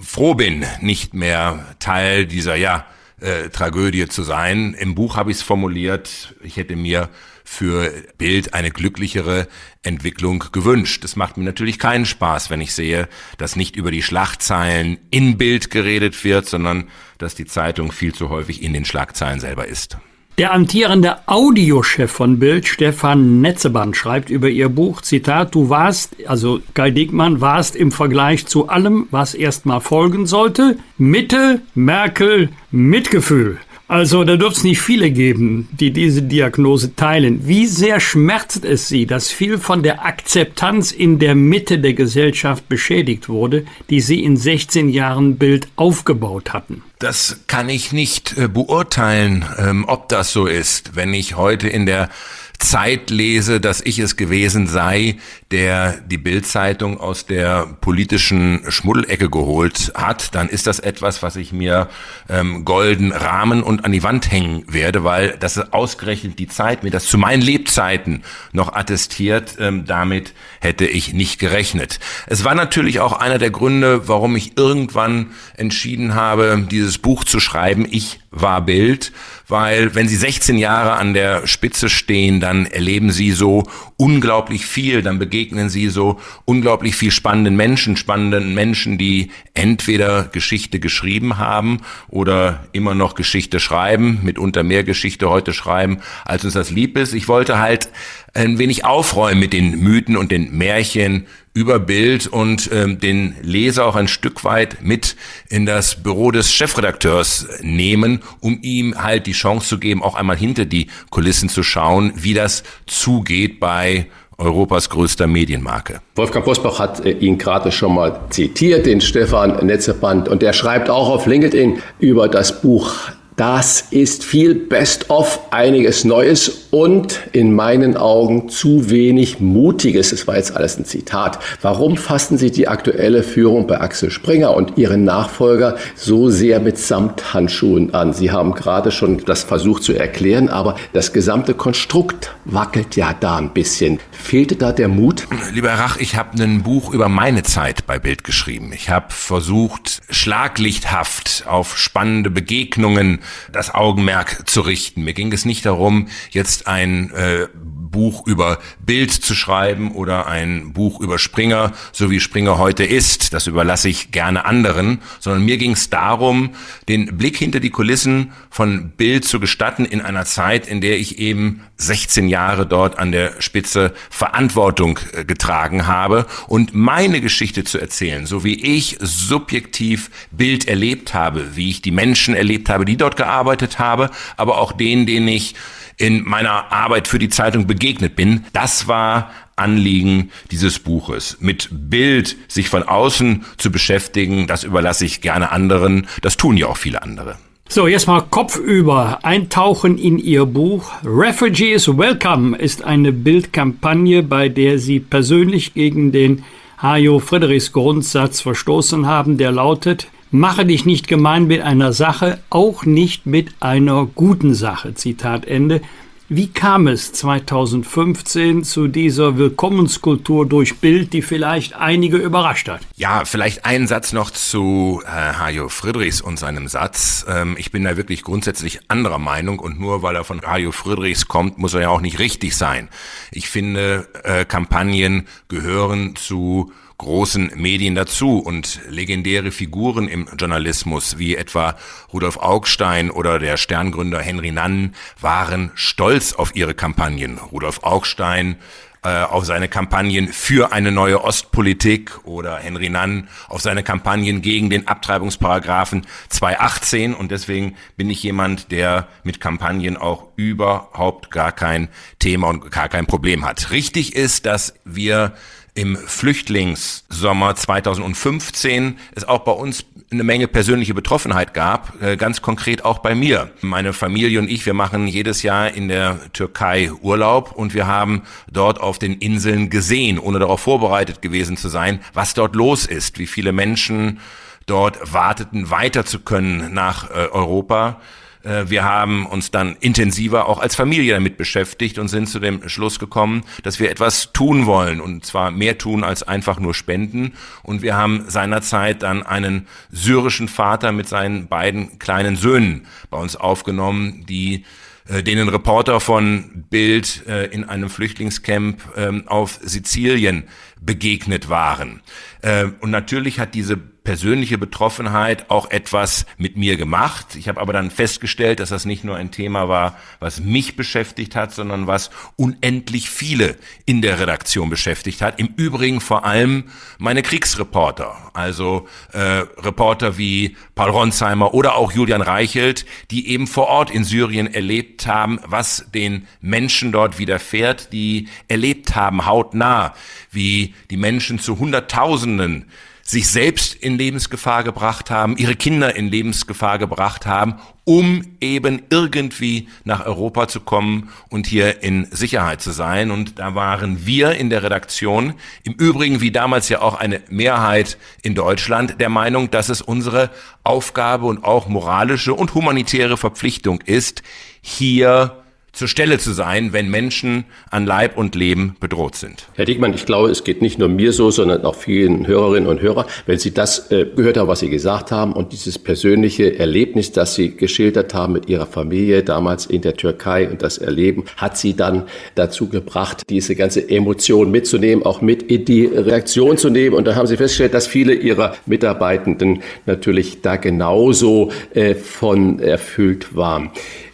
froh bin, nicht mehr Teil dieser ja äh, Tragödie zu sein. Im Buch habe ich es formuliert, ich hätte mir für Bild eine glücklichere Entwicklung gewünscht. Es macht mir natürlich keinen Spaß, wenn ich sehe, dass nicht über die Schlagzeilen in Bild geredet wird, sondern dass die Zeitung viel zu häufig in den Schlagzeilen selber ist. Der amtierende Audiochef von Bild, Stefan Netzeband, schreibt über ihr Buch, Zitat, du warst, also Guy Dickmann, warst im Vergleich zu allem, was erstmal folgen sollte, Mitte, Merkel, Mitgefühl. Also da dürfte es nicht viele geben, die diese Diagnose teilen. Wie sehr schmerzt es Sie, dass viel von der Akzeptanz in der Mitte der Gesellschaft beschädigt wurde, die Sie in 16 Jahren Bild aufgebaut hatten? Das kann ich nicht äh, beurteilen, ähm, ob das so ist. Wenn ich heute in der Zeit lese, dass ich es gewesen sei, der die Bildzeitung aus der politischen Schmuddelecke geholt hat, dann ist das etwas, was ich mir ähm, golden rahmen und an die Wand hängen werde, weil das ausgerechnet die Zeit mir das zu meinen Lebzeiten noch attestiert. Ähm, damit hätte ich nicht gerechnet. Es war natürlich auch einer der Gründe, warum ich irgendwann entschieden habe, dieses Buch zu schreiben. Ich war Bild, weil wenn Sie 16 Jahre an der Spitze stehen, dann erleben Sie so unglaublich viel, dann begegnen Sie so unglaublich viel spannenden Menschen, spannenden Menschen, die entweder Geschichte geschrieben haben oder immer noch Geschichte schreiben, mitunter mehr Geschichte heute schreiben, als uns das lieb ist. Ich wollte halt ein wenig aufräumen mit den Mythen und den Märchen über Bild und ähm, den Leser auch ein Stück weit mit in das Büro des Chefredakteurs nehmen, um ihm halt die Chance zu geben, auch einmal hinter die Kulissen zu schauen, wie das zugeht bei Europas größter Medienmarke. Wolfgang Bosbach hat äh, ihn gerade schon mal zitiert, den Stefan Netzeband, und der schreibt auch auf LinkedIn über das Buch das ist viel Best-of, einiges Neues und in meinen Augen zu wenig Mutiges. Das war jetzt alles ein Zitat. Warum fassen Sie die aktuelle Führung bei Axel Springer und Ihren Nachfolger so sehr mit Samthandschuhen an? Sie haben gerade schon das versucht zu erklären, aber das gesamte Konstrukt wackelt ja da ein bisschen. Fehlte da der Mut? Lieber Rach, ich habe ein Buch über meine Zeit bei Bild geschrieben. Ich habe versucht, schlaglichthaft auf spannende Begegnungen das Augenmerk zu richten. Mir ging es nicht darum, jetzt ein äh, Buch über Bild zu schreiben oder ein Buch über Springer, so wie Springer heute ist. Das überlasse ich gerne anderen, sondern mir ging es darum, den Blick hinter die Kulissen von Bild zu gestatten in einer Zeit, in der ich eben 16 Jahre dort an der Spitze Verantwortung äh, getragen habe und meine Geschichte zu erzählen, so wie ich subjektiv Bild erlebt habe, wie ich die Menschen erlebt habe, die dort gearbeitet habe, aber auch denen, denen ich in meiner Arbeit für die Zeitung begegnet bin. Das war Anliegen dieses Buches. Mit Bild sich von außen zu beschäftigen, das überlasse ich gerne anderen. Das tun ja auch viele andere. So, jetzt mal Kopf über. Eintauchen in Ihr Buch. Refugees Welcome ist eine Bildkampagne, bei der Sie persönlich gegen den Hajo Friedrichs Grundsatz verstoßen haben, der lautet, Mache dich nicht gemein mit einer Sache, auch nicht mit einer guten Sache. Zitat Ende. Wie kam es 2015 zu dieser Willkommenskultur durch Bild, die vielleicht einige überrascht hat? Ja, vielleicht einen Satz noch zu äh, Hajo Friedrichs und seinem Satz. Ähm, ich bin da wirklich grundsätzlich anderer Meinung und nur weil er von Hajo Friedrichs kommt, muss er ja auch nicht richtig sein. Ich finde, äh, Kampagnen gehören zu großen Medien dazu und legendäre Figuren im Journalismus wie etwa Rudolf Augstein oder der Sterngründer Henry Nann waren stolz auf ihre Kampagnen. Rudolf Augstein äh, auf seine Kampagnen für eine neue Ostpolitik oder Henry Nann auf seine Kampagnen gegen den Abtreibungsparagraphen 218 und deswegen bin ich jemand, der mit Kampagnen auch überhaupt gar kein Thema und gar kein Problem hat. Richtig ist, dass wir im Flüchtlingssommer 2015 es auch bei uns eine Menge persönliche Betroffenheit gab, äh, ganz konkret auch bei mir. Meine Familie und ich, wir machen jedes Jahr in der Türkei Urlaub und wir haben dort auf den Inseln gesehen, ohne darauf vorbereitet gewesen zu sein, was dort los ist, wie viele Menschen dort warteten, weiter zu können nach äh, Europa wir haben uns dann intensiver auch als Familie damit beschäftigt und sind zu dem Schluss gekommen, dass wir etwas tun wollen und zwar mehr tun als einfach nur spenden. Und wir haben seinerzeit dann einen syrischen Vater mit seinen beiden kleinen Söhnen bei uns aufgenommen, die äh, denen Reporter von Bild äh, in einem Flüchtlingscamp ähm, auf Sizilien begegnet waren. Äh, und natürlich hat diese persönliche Betroffenheit auch etwas mit mir gemacht. Ich habe aber dann festgestellt, dass das nicht nur ein Thema war, was mich beschäftigt hat, sondern was unendlich viele in der Redaktion beschäftigt hat. Im Übrigen vor allem meine Kriegsreporter, also äh, Reporter wie Paul Ronsheimer oder auch Julian Reichelt, die eben vor Ort in Syrien erlebt haben, was den Menschen dort widerfährt, die erlebt haben hautnah, wie die Menschen zu Hunderttausenden sich selbst in Lebensgefahr gebracht haben, ihre Kinder in Lebensgefahr gebracht haben, um eben irgendwie nach Europa zu kommen und hier in Sicherheit zu sein. Und da waren wir in der Redaktion, im Übrigen wie damals ja auch eine Mehrheit in Deutschland, der Meinung, dass es unsere Aufgabe und auch moralische und humanitäre Verpflichtung ist, hier zur Stelle zu sein, wenn Menschen an Leib und Leben bedroht sind. Herr Diekmann, ich glaube, es geht nicht nur mir so, sondern auch vielen Hörerinnen und Hörern, wenn Sie das äh, gehört haben, was Sie gesagt haben und dieses persönliche Erlebnis, das Sie geschildert haben mit Ihrer Familie damals in der Türkei und das Erleben, hat Sie dann dazu gebracht, diese ganze Emotion mitzunehmen, auch mit in die Reaktion zu nehmen. Und da haben Sie festgestellt, dass viele Ihrer Mitarbeitenden natürlich da genauso äh, von erfüllt waren.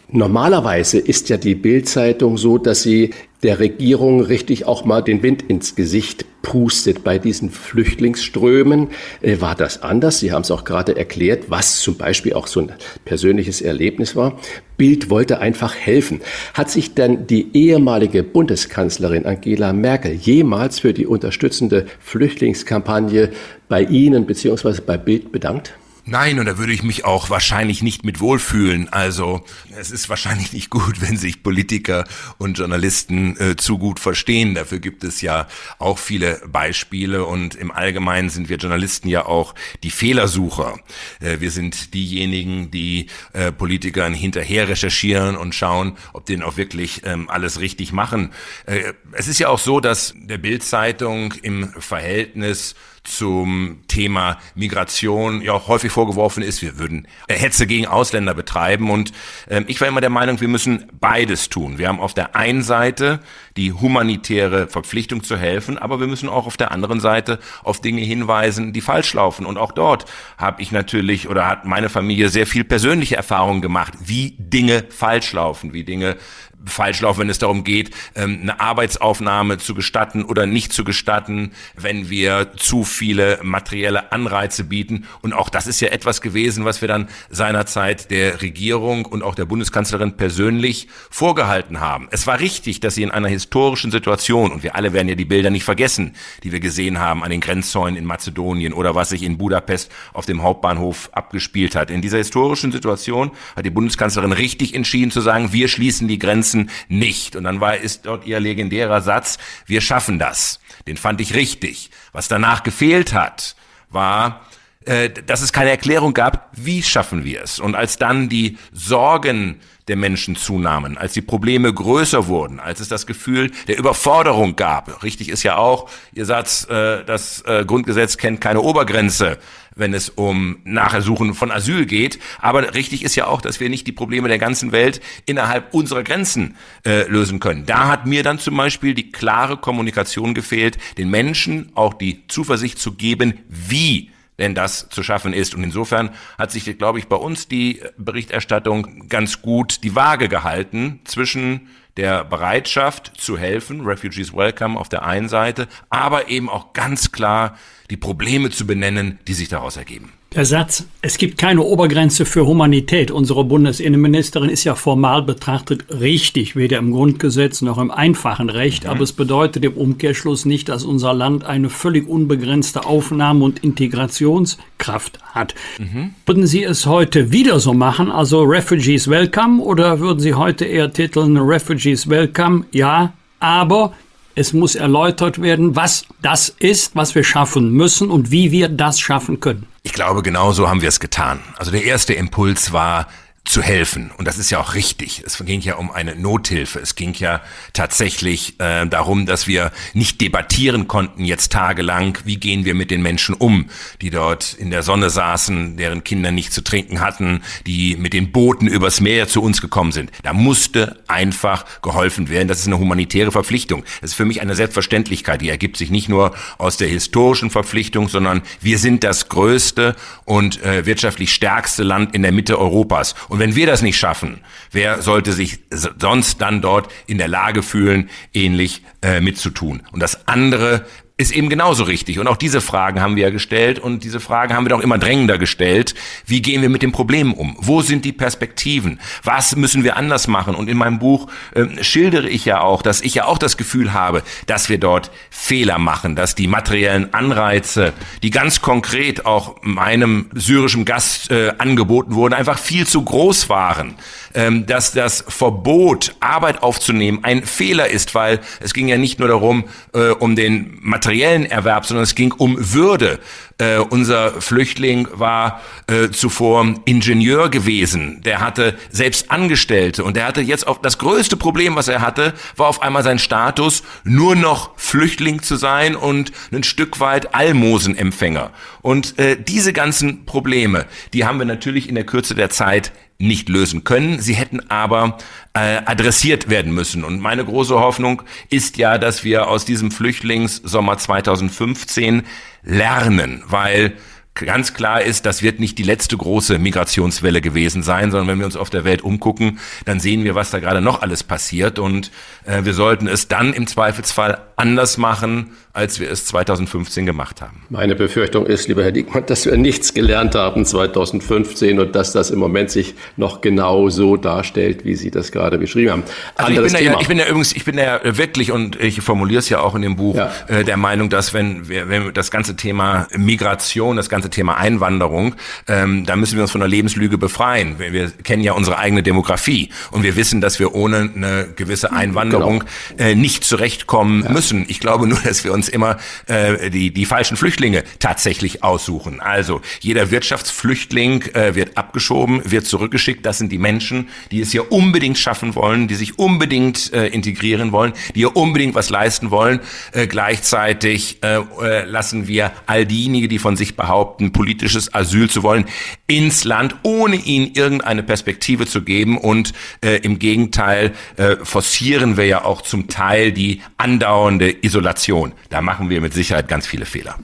Normalerweise ist ja die Bildzeitung so, dass sie der Regierung richtig auch mal den Wind ins Gesicht pustet. Bei diesen Flüchtlingsströmen äh, war das anders. Sie haben es auch gerade erklärt, was zum Beispiel auch so ein persönliches Erlebnis war. Bild wollte einfach helfen. Hat sich denn die ehemalige Bundeskanzlerin Angela Merkel jemals für die unterstützende Flüchtlingskampagne bei Ihnen bzw. bei Bild bedankt? Nein, und da würde ich mich auch wahrscheinlich nicht mit wohlfühlen. Also es ist wahrscheinlich nicht gut, wenn sich Politiker und Journalisten äh, zu gut verstehen. Dafür gibt es ja auch viele Beispiele und im Allgemeinen sind wir Journalisten ja auch die Fehlersucher. Äh, wir sind diejenigen, die äh, Politikern hinterher recherchieren und schauen, ob denen auch wirklich ähm, alles richtig machen. Äh, es ist ja auch so, dass der Bildzeitung im Verhältnis zum Thema Migration ja auch häufig vorgeworfen ist, wir würden Hetze gegen Ausländer betreiben. Und ähm, ich war immer der Meinung, wir müssen beides tun. Wir haben auf der einen Seite die humanitäre Verpflichtung zu helfen, aber wir müssen auch auf der anderen Seite auf Dinge hinweisen, die falsch laufen. Und auch dort habe ich natürlich oder hat meine Familie sehr viel persönliche Erfahrungen gemacht, wie Dinge falsch laufen, wie Dinge falsch laufen, wenn es darum geht, ähm, eine Arbeitsaufnahme zu gestatten oder nicht zu gestatten, wenn wir zu viele materielle Anreize bieten. Und auch das ist ja etwas gewesen, was wir dann seinerzeit der Regierung und auch der Bundeskanzlerin persönlich vorgehalten haben. Es war richtig, dass sie in einer historischen Situation, und wir alle werden ja die Bilder nicht vergessen, die wir gesehen haben an den Grenzzäunen in Mazedonien oder was sich in Budapest auf dem Hauptbahnhof abgespielt hat. In dieser historischen Situation hat die Bundeskanzlerin richtig entschieden zu sagen, wir schließen die Grenzen Grenzen nicht. Und dann war, ist dort ihr legendärer Satz, wir schaffen das. Den fand ich richtig. Was danach gefehlt hat, war, äh, dass es keine Erklärung gab, wie schaffen wir es. Und als dann die Sorgen der Menschen zunahmen, als die Probleme größer wurden, als es das Gefühl der Überforderung gab. Richtig ist ja auch Ihr Satz, äh, das äh, Grundgesetz kennt keine Obergrenze, wenn es um Nachersuchen von Asyl geht. Aber richtig ist ja auch, dass wir nicht die Probleme der ganzen Welt innerhalb unserer Grenzen äh, lösen können. Da hat mir dann zum Beispiel die klare Kommunikation gefehlt, den Menschen auch die Zuversicht zu geben, wie denn das zu schaffen ist. Und insofern hat sich, glaube ich, bei uns die Berichterstattung ganz gut die Waage gehalten zwischen der Bereitschaft zu helfen, Refugees Welcome auf der einen Seite, aber eben auch ganz klar die Probleme zu benennen, die sich daraus ergeben. Der Satz, es gibt keine Obergrenze für Humanität, unsere Bundesinnenministerin ist ja formal betrachtet richtig, weder im Grundgesetz noch im einfachen Recht, mhm. aber es bedeutet im Umkehrschluss nicht, dass unser Land eine völlig unbegrenzte Aufnahme- und Integrationskraft hat. Mhm. Würden Sie es heute wieder so machen, also Refugees Welcome, oder würden Sie heute eher titeln Refugees Welcome, ja, aber es muss erläutert werden, was das ist, was wir schaffen müssen und wie wir das schaffen können. Ich glaube, genau so haben wir es getan. Also der erste Impuls war, zu helfen. Und das ist ja auch richtig. Es ging ja um eine Nothilfe. Es ging ja tatsächlich äh, darum, dass wir nicht debattieren konnten jetzt tagelang, wie gehen wir mit den Menschen um, die dort in der Sonne saßen, deren Kinder nicht zu trinken hatten, die mit den Booten übers Meer zu uns gekommen sind. Da musste einfach geholfen werden. Das ist eine humanitäre Verpflichtung. Das ist für mich eine Selbstverständlichkeit. Die ergibt sich nicht nur aus der historischen Verpflichtung, sondern wir sind das größte und äh, wirtschaftlich stärkste Land in der Mitte Europas. Und und wenn wir das nicht schaffen, wer sollte sich sonst dann dort in der Lage fühlen, ähnlich äh, mitzutun? Und das andere ist eben genauso richtig. Und auch diese Fragen haben wir ja gestellt und diese Fragen haben wir doch immer drängender gestellt. Wie gehen wir mit den Problemen um? Wo sind die Perspektiven? Was müssen wir anders machen? Und in meinem Buch äh, schildere ich ja auch, dass ich ja auch das Gefühl habe, dass wir dort Fehler machen, dass die materiellen Anreize, die ganz konkret auch meinem syrischen Gast äh, angeboten wurden, einfach viel zu groß waren. Ähm, dass das Verbot, Arbeit aufzunehmen, ein Fehler ist, weil es ging ja nicht nur darum, äh, um den materiellen materiellen Erwerb, sondern es ging um Würde. Äh, unser Flüchtling war äh, zuvor Ingenieur gewesen. Der hatte selbst Angestellte und der hatte jetzt auf das größte Problem, was er hatte, war auf einmal sein Status, nur noch Flüchtling zu sein und ein Stück weit Almosenempfänger. Und äh, diese ganzen Probleme, die haben wir natürlich in der Kürze der Zeit nicht lösen können. Sie hätten aber äh, adressiert werden müssen. Und meine große Hoffnung ist ja, dass wir aus diesem Flüchtlingssommer 2015 lernen, weil ganz klar ist, das wird nicht die letzte große Migrationswelle gewesen sein, sondern wenn wir uns auf der Welt umgucken, dann sehen wir, was da gerade noch alles passiert. Und äh, wir sollten es dann im Zweifelsfall anders machen, als wir es 2015 gemacht haben. Meine Befürchtung ist, lieber Herr Diekmann, dass wir nichts gelernt haben 2015 und dass das im Moment sich noch genau so darstellt, wie Sie das gerade beschrieben haben. Also ich bin, ja, ich bin ja übrigens, ich bin ja wirklich und ich formuliere es ja auch in dem Buch ja. äh, der Meinung, dass wenn wir, wenn wir das ganze Thema Migration, das ganze Thema Einwanderung, ähm, da müssen wir uns von der Lebenslüge befreien. Wir, wir kennen ja unsere eigene Demografie und wir wissen, dass wir ohne eine gewisse genau. Einwanderung genau. äh, nicht zurechtkommen ja. müssen. Ich glaube nur, dass wir uns uns immer äh, die, die falschen Flüchtlinge tatsächlich aussuchen. Also jeder Wirtschaftsflüchtling äh, wird abgeschoben, wird zurückgeschickt. Das sind die Menschen, die es hier unbedingt schaffen wollen, die sich unbedingt äh, integrieren wollen, die hier unbedingt was leisten wollen. Äh, gleichzeitig äh, äh, lassen wir all diejenigen, die von sich behaupten, politisches Asyl zu wollen, ins Land, ohne ihnen irgendeine Perspektive zu geben. Und äh, im Gegenteil äh, forcieren wir ja auch zum Teil die andauernde Isolation. Da machen wir mit Sicherheit ganz viele Fehler.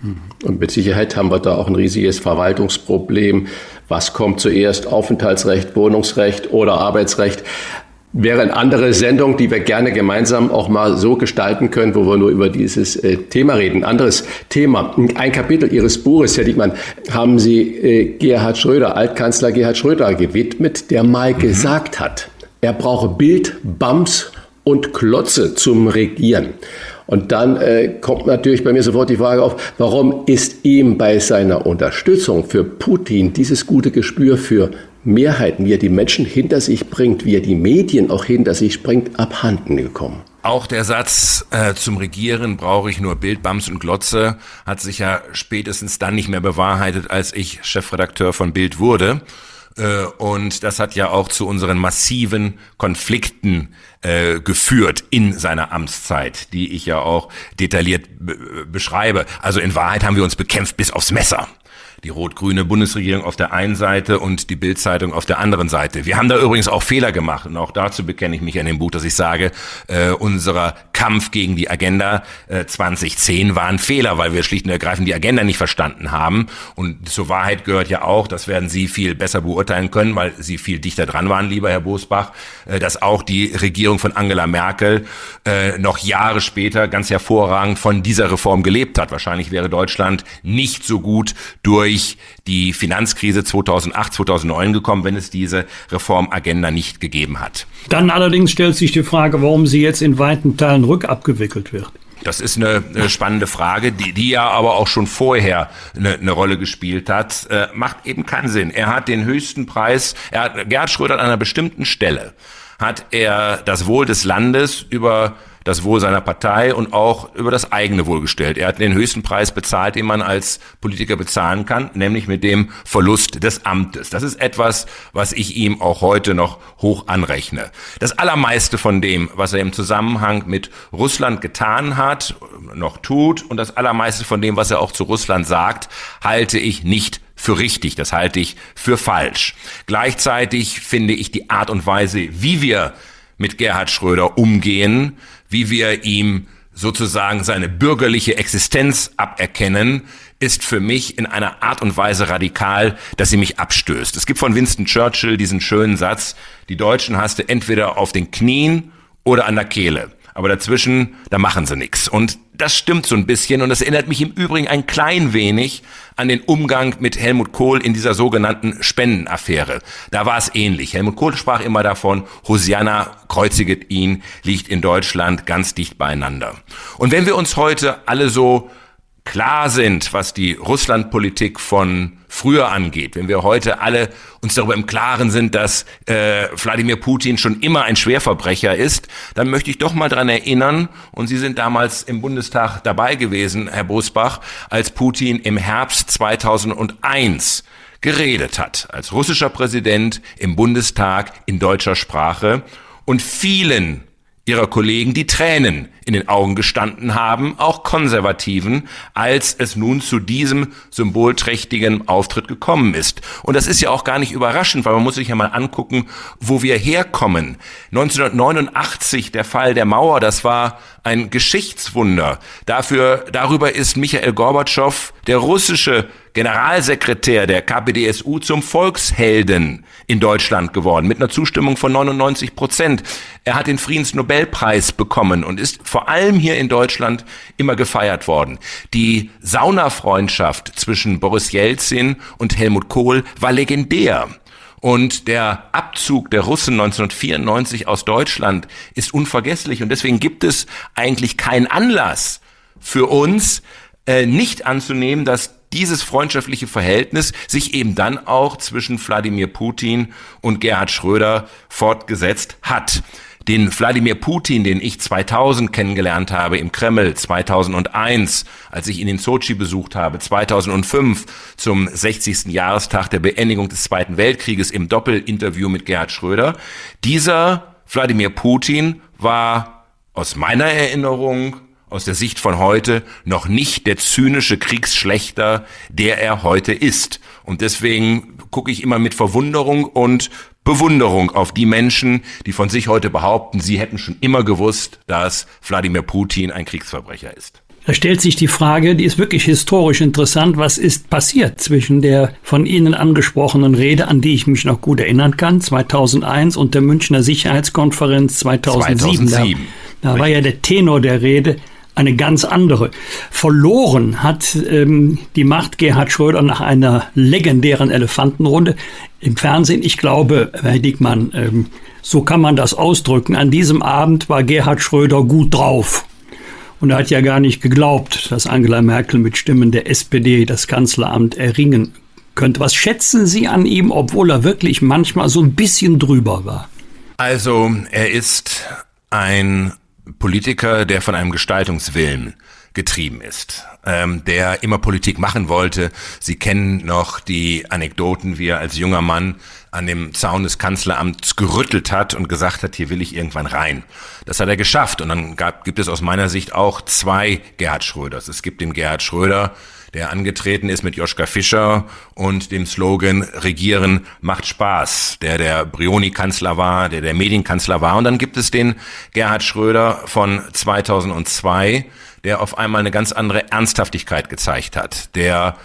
Und mit Sicherheit haben wir da auch ein riesiges Verwaltungsproblem. Was kommt zuerst? Aufenthaltsrecht, Wohnungsrecht oder Arbeitsrecht? Wäre eine andere Sendung, die wir gerne gemeinsam auch mal so gestalten können, wo wir nur über dieses äh, Thema reden. Anderes Thema. Ein Kapitel Ihres Buches, Herr Diekmann, haben Sie äh, Gerhard Schröder, Altkanzler Gerhard Schröder gewidmet, der mal mhm. gesagt hat, er brauche Bild, Bams und Klotze zum Regieren. Und dann äh, kommt natürlich bei mir sofort die Frage auf, warum ist ihm bei seiner Unterstützung für Putin dieses gute Gespür für Mehrheiten, wie er die Menschen hinter sich bringt, wie er die Medien auch hinter sich bringt, abhanden gekommen. Auch der Satz äh, zum Regieren brauche ich nur Bild, Bams und Glotze hat sich ja spätestens dann nicht mehr bewahrheitet, als ich Chefredakteur von Bild wurde. Äh, und das hat ja auch zu unseren massiven Konflikten äh, geführt in seiner Amtszeit, die ich ja auch detailliert beschreibe. Also in Wahrheit haben wir uns bekämpft bis aufs Messer die rot-grüne Bundesregierung auf der einen Seite und die Bildzeitung auf der anderen Seite. Wir haben da übrigens auch Fehler gemacht und auch dazu bekenne ich mich in dem Buch, dass ich sage, äh, unserer Kampf gegen die Agenda äh, 2010 war ein Fehler, weil wir schlicht und ergreifend die Agenda nicht verstanden haben. Und zur Wahrheit gehört ja auch, das werden Sie viel besser beurteilen können, weil Sie viel dichter dran waren, lieber Herr Bosbach, äh, dass auch die Regierung von Angela Merkel äh, noch Jahre später ganz hervorragend von dieser Reform gelebt hat. Wahrscheinlich wäre Deutschland nicht so gut durch durch die Finanzkrise 2008, 2009 gekommen, wenn es diese Reformagenda nicht gegeben hat. Dann allerdings stellt sich die Frage, warum sie jetzt in weiten Teilen rückabgewickelt wird. Das ist eine, eine, spannende Frage, die, die ja aber auch schon vorher eine, eine Rolle gespielt hat. Äh, macht eben keinen Sinn. Er hat den höchsten Preis, er hat, Gerhard Schröder an einer bestimmten Stelle hat er das Wohl des Landes über das Wohl seiner Partei und auch über das eigene Wohl gestellt. Er hat den höchsten Preis bezahlt, den man als Politiker bezahlen kann, nämlich mit dem Verlust des Amtes. Das ist etwas, was ich ihm auch heute noch hoch anrechne. Das allermeiste von dem, was er im Zusammenhang mit Russland getan hat, noch tut und das allermeiste von dem, was er auch zu Russland sagt, halte ich nicht für richtig, das halte ich für falsch. Gleichzeitig finde ich die Art und Weise, wie wir mit Gerhard Schröder umgehen, wie wir ihm sozusagen seine bürgerliche Existenz aberkennen, ist für mich in einer Art und Weise radikal, dass sie mich abstößt. Es gibt von Winston Churchill diesen schönen Satz, die Deutschen hast entweder auf den Knien oder an der Kehle. Aber dazwischen, da machen sie nichts. Und das stimmt so ein bisschen und das erinnert mich im Übrigen ein klein wenig an den Umgang mit Helmut Kohl in dieser sogenannten Spendenaffäre. Da war es ähnlich. Helmut Kohl sprach immer davon, Hosianna kreuziget ihn, liegt in Deutschland ganz dicht beieinander. Und wenn wir uns heute alle so klar sind, was die Russlandpolitik von früher angeht, wenn wir heute alle uns darüber im Klaren sind, dass äh, Wladimir Putin schon immer ein Schwerverbrecher ist, dann möchte ich doch mal dran erinnern, und Sie sind damals im Bundestag dabei gewesen, Herr Bosbach, als Putin im Herbst 2001 geredet hat, als russischer Präsident im Bundestag in deutscher Sprache und vielen ihrer Kollegen die Tränen in den Augen gestanden haben, auch Konservativen, als es nun zu diesem symbolträchtigen Auftritt gekommen ist. Und das ist ja auch gar nicht überraschend, weil man muss sich ja mal angucken, wo wir herkommen. 1989 der Fall der Mauer, das war ein Geschichtswunder. Dafür, darüber ist Michael Gorbatschow, der russische Generalsekretär der KPDSU zum Volkshelden in Deutschland geworden, mit einer Zustimmung von 99 Prozent. Er hat den Friedensnobelpreis bekommen und ist vor allem hier in Deutschland immer gefeiert worden. Die Saunafreundschaft zwischen Boris Jelzin und Helmut Kohl war legendär. Und der Abzug der Russen 1994 aus Deutschland ist unvergesslich. Und deswegen gibt es eigentlich keinen Anlass für uns, äh, nicht anzunehmen, dass dieses freundschaftliche Verhältnis sich eben dann auch zwischen Wladimir Putin und Gerhard Schröder fortgesetzt hat. Den Wladimir Putin, den ich 2000 kennengelernt habe im Kreml, 2001, als ich ihn in Sochi besucht habe, 2005 zum 60. Jahrestag der Beendigung des Zweiten Weltkrieges im Doppelinterview mit Gerhard Schröder. Dieser Wladimir Putin war aus meiner Erinnerung aus der Sicht von heute noch nicht der zynische Kriegsschlechter, der er heute ist. Und deswegen gucke ich immer mit Verwunderung und Bewunderung auf die Menschen, die von sich heute behaupten, sie hätten schon immer gewusst, dass Wladimir Putin ein Kriegsverbrecher ist. Da stellt sich die Frage, die ist wirklich historisch interessant, was ist passiert zwischen der von Ihnen angesprochenen Rede, an die ich mich noch gut erinnern kann, 2001 und der Münchner Sicherheitskonferenz 2007. 2007. Da, da war ja der Tenor der Rede, eine ganz andere. Verloren hat ähm, die Macht Gerhard Schröder nach einer legendären Elefantenrunde im Fernsehen. Ich glaube, Herr Dickmann, ähm, so kann man das ausdrücken. An diesem Abend war Gerhard Schröder gut drauf. Und er hat ja gar nicht geglaubt, dass Angela Merkel mit Stimmen der SPD das Kanzleramt erringen könnte. Was schätzen Sie an ihm, obwohl er wirklich manchmal so ein bisschen drüber war? Also, er ist ein Politiker, der von einem Gestaltungswillen getrieben ist, ähm, der immer Politik machen wollte. Sie kennen noch die Anekdoten, wie er als junger Mann an dem Zaun des Kanzleramts gerüttelt hat und gesagt hat, hier will ich irgendwann rein. Das hat er geschafft. Und dann gab, gibt es aus meiner Sicht auch zwei Gerhard Schröders. Es gibt den Gerhard Schröder, der angetreten ist mit Joschka Fischer und dem Slogan Regieren macht Spaß, der der Brioni-Kanzler war, der der Medienkanzler war. Und dann gibt es den Gerhard Schröder von 2002, der auf einmal eine ganz andere Ernsthaftigkeit gezeigt hat, der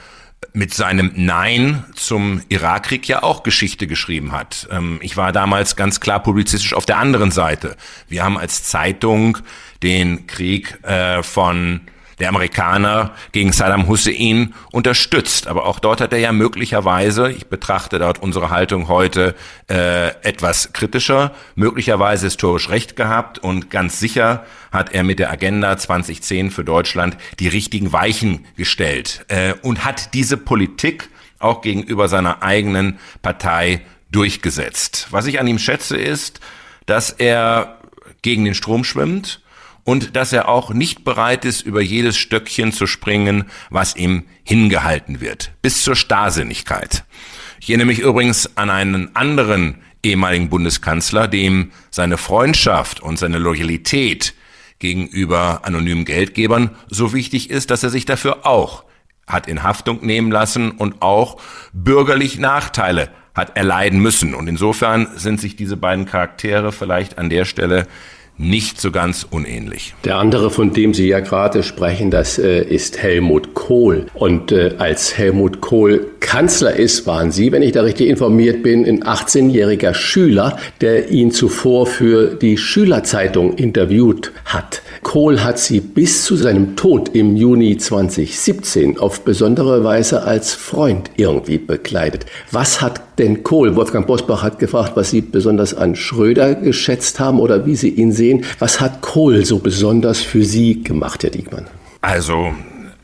mit seinem Nein zum Irakkrieg ja auch Geschichte geschrieben hat. Ähm, ich war damals ganz klar publizistisch auf der anderen Seite. Wir haben als Zeitung den Krieg äh, von der Amerikaner gegen Saddam Hussein unterstützt. Aber auch dort hat er ja möglicherweise, ich betrachte dort unsere Haltung heute äh, etwas kritischer, möglicherweise historisch recht gehabt und ganz sicher hat er mit der Agenda 2010 für Deutschland die richtigen Weichen gestellt äh, und hat diese Politik auch gegenüber seiner eigenen Partei durchgesetzt. Was ich an ihm schätze ist, dass er gegen den Strom schwimmt, und dass er auch nicht bereit ist, über jedes Stöckchen zu springen, was ihm hingehalten wird, bis zur Starrsinnigkeit. Ich erinnere mich übrigens an einen anderen ehemaligen Bundeskanzler, dem seine Freundschaft und seine Loyalität gegenüber anonymen Geldgebern so wichtig ist, dass er sich dafür auch hat in Haftung nehmen lassen und auch bürgerlich Nachteile hat erleiden müssen. Und insofern sind sich diese beiden Charaktere vielleicht an der Stelle nicht so ganz unähnlich. Der andere, von dem Sie ja gerade sprechen, das äh, ist Helmut Kohl. Und äh, als Helmut Kohl Kanzler ist, waren Sie, wenn ich da richtig informiert bin, ein 18-jähriger Schüler, der ihn zuvor für die Schülerzeitung interviewt hat. Kohl hat Sie bis zu seinem Tod im Juni 2017 auf besondere Weise als Freund irgendwie begleitet. Was hat denn Kohl, Wolfgang Bosbach hat gefragt, was Sie besonders an Schröder geschätzt haben oder wie Sie ihn sehen. Was hat Kohl so besonders für Sie gemacht, Herr Diekmann? Also,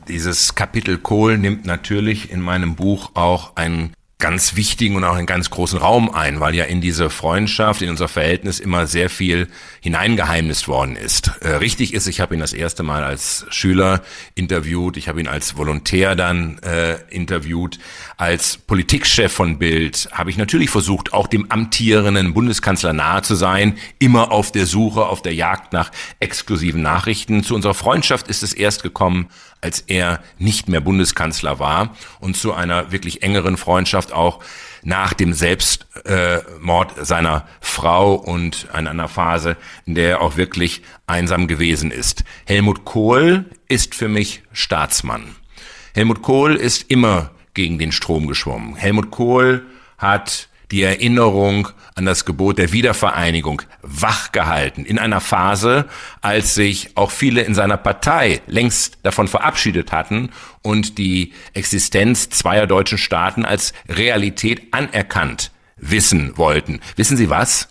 dieses Kapitel Kohl nimmt natürlich in meinem Buch auch einen ganz wichtigen und auch einen ganz großen Raum ein, weil ja in diese Freundschaft, in unser Verhältnis immer sehr viel hineingeheimnist worden ist. Äh, richtig ist, ich habe ihn das erste Mal als Schüler interviewt, ich habe ihn als Volontär dann äh, interviewt, als Politikchef von Bild habe ich natürlich versucht, auch dem amtierenden Bundeskanzler nahe zu sein, immer auf der Suche, auf der Jagd nach exklusiven Nachrichten. Zu unserer Freundschaft ist es erst gekommen, als er nicht mehr Bundeskanzler war und zu einer wirklich engeren Freundschaft auch nach dem Selbstmord äh, seiner Frau und in einer Phase, in der er auch wirklich einsam gewesen ist. Helmut Kohl ist für mich Staatsmann. Helmut Kohl ist immer gegen den Strom geschwommen. Helmut Kohl hat die Erinnerung an das Gebot der Wiedervereinigung wachgehalten in einer Phase, als sich auch viele in seiner Partei längst davon verabschiedet hatten und die Existenz zweier deutschen Staaten als Realität anerkannt wissen wollten. Wissen Sie was?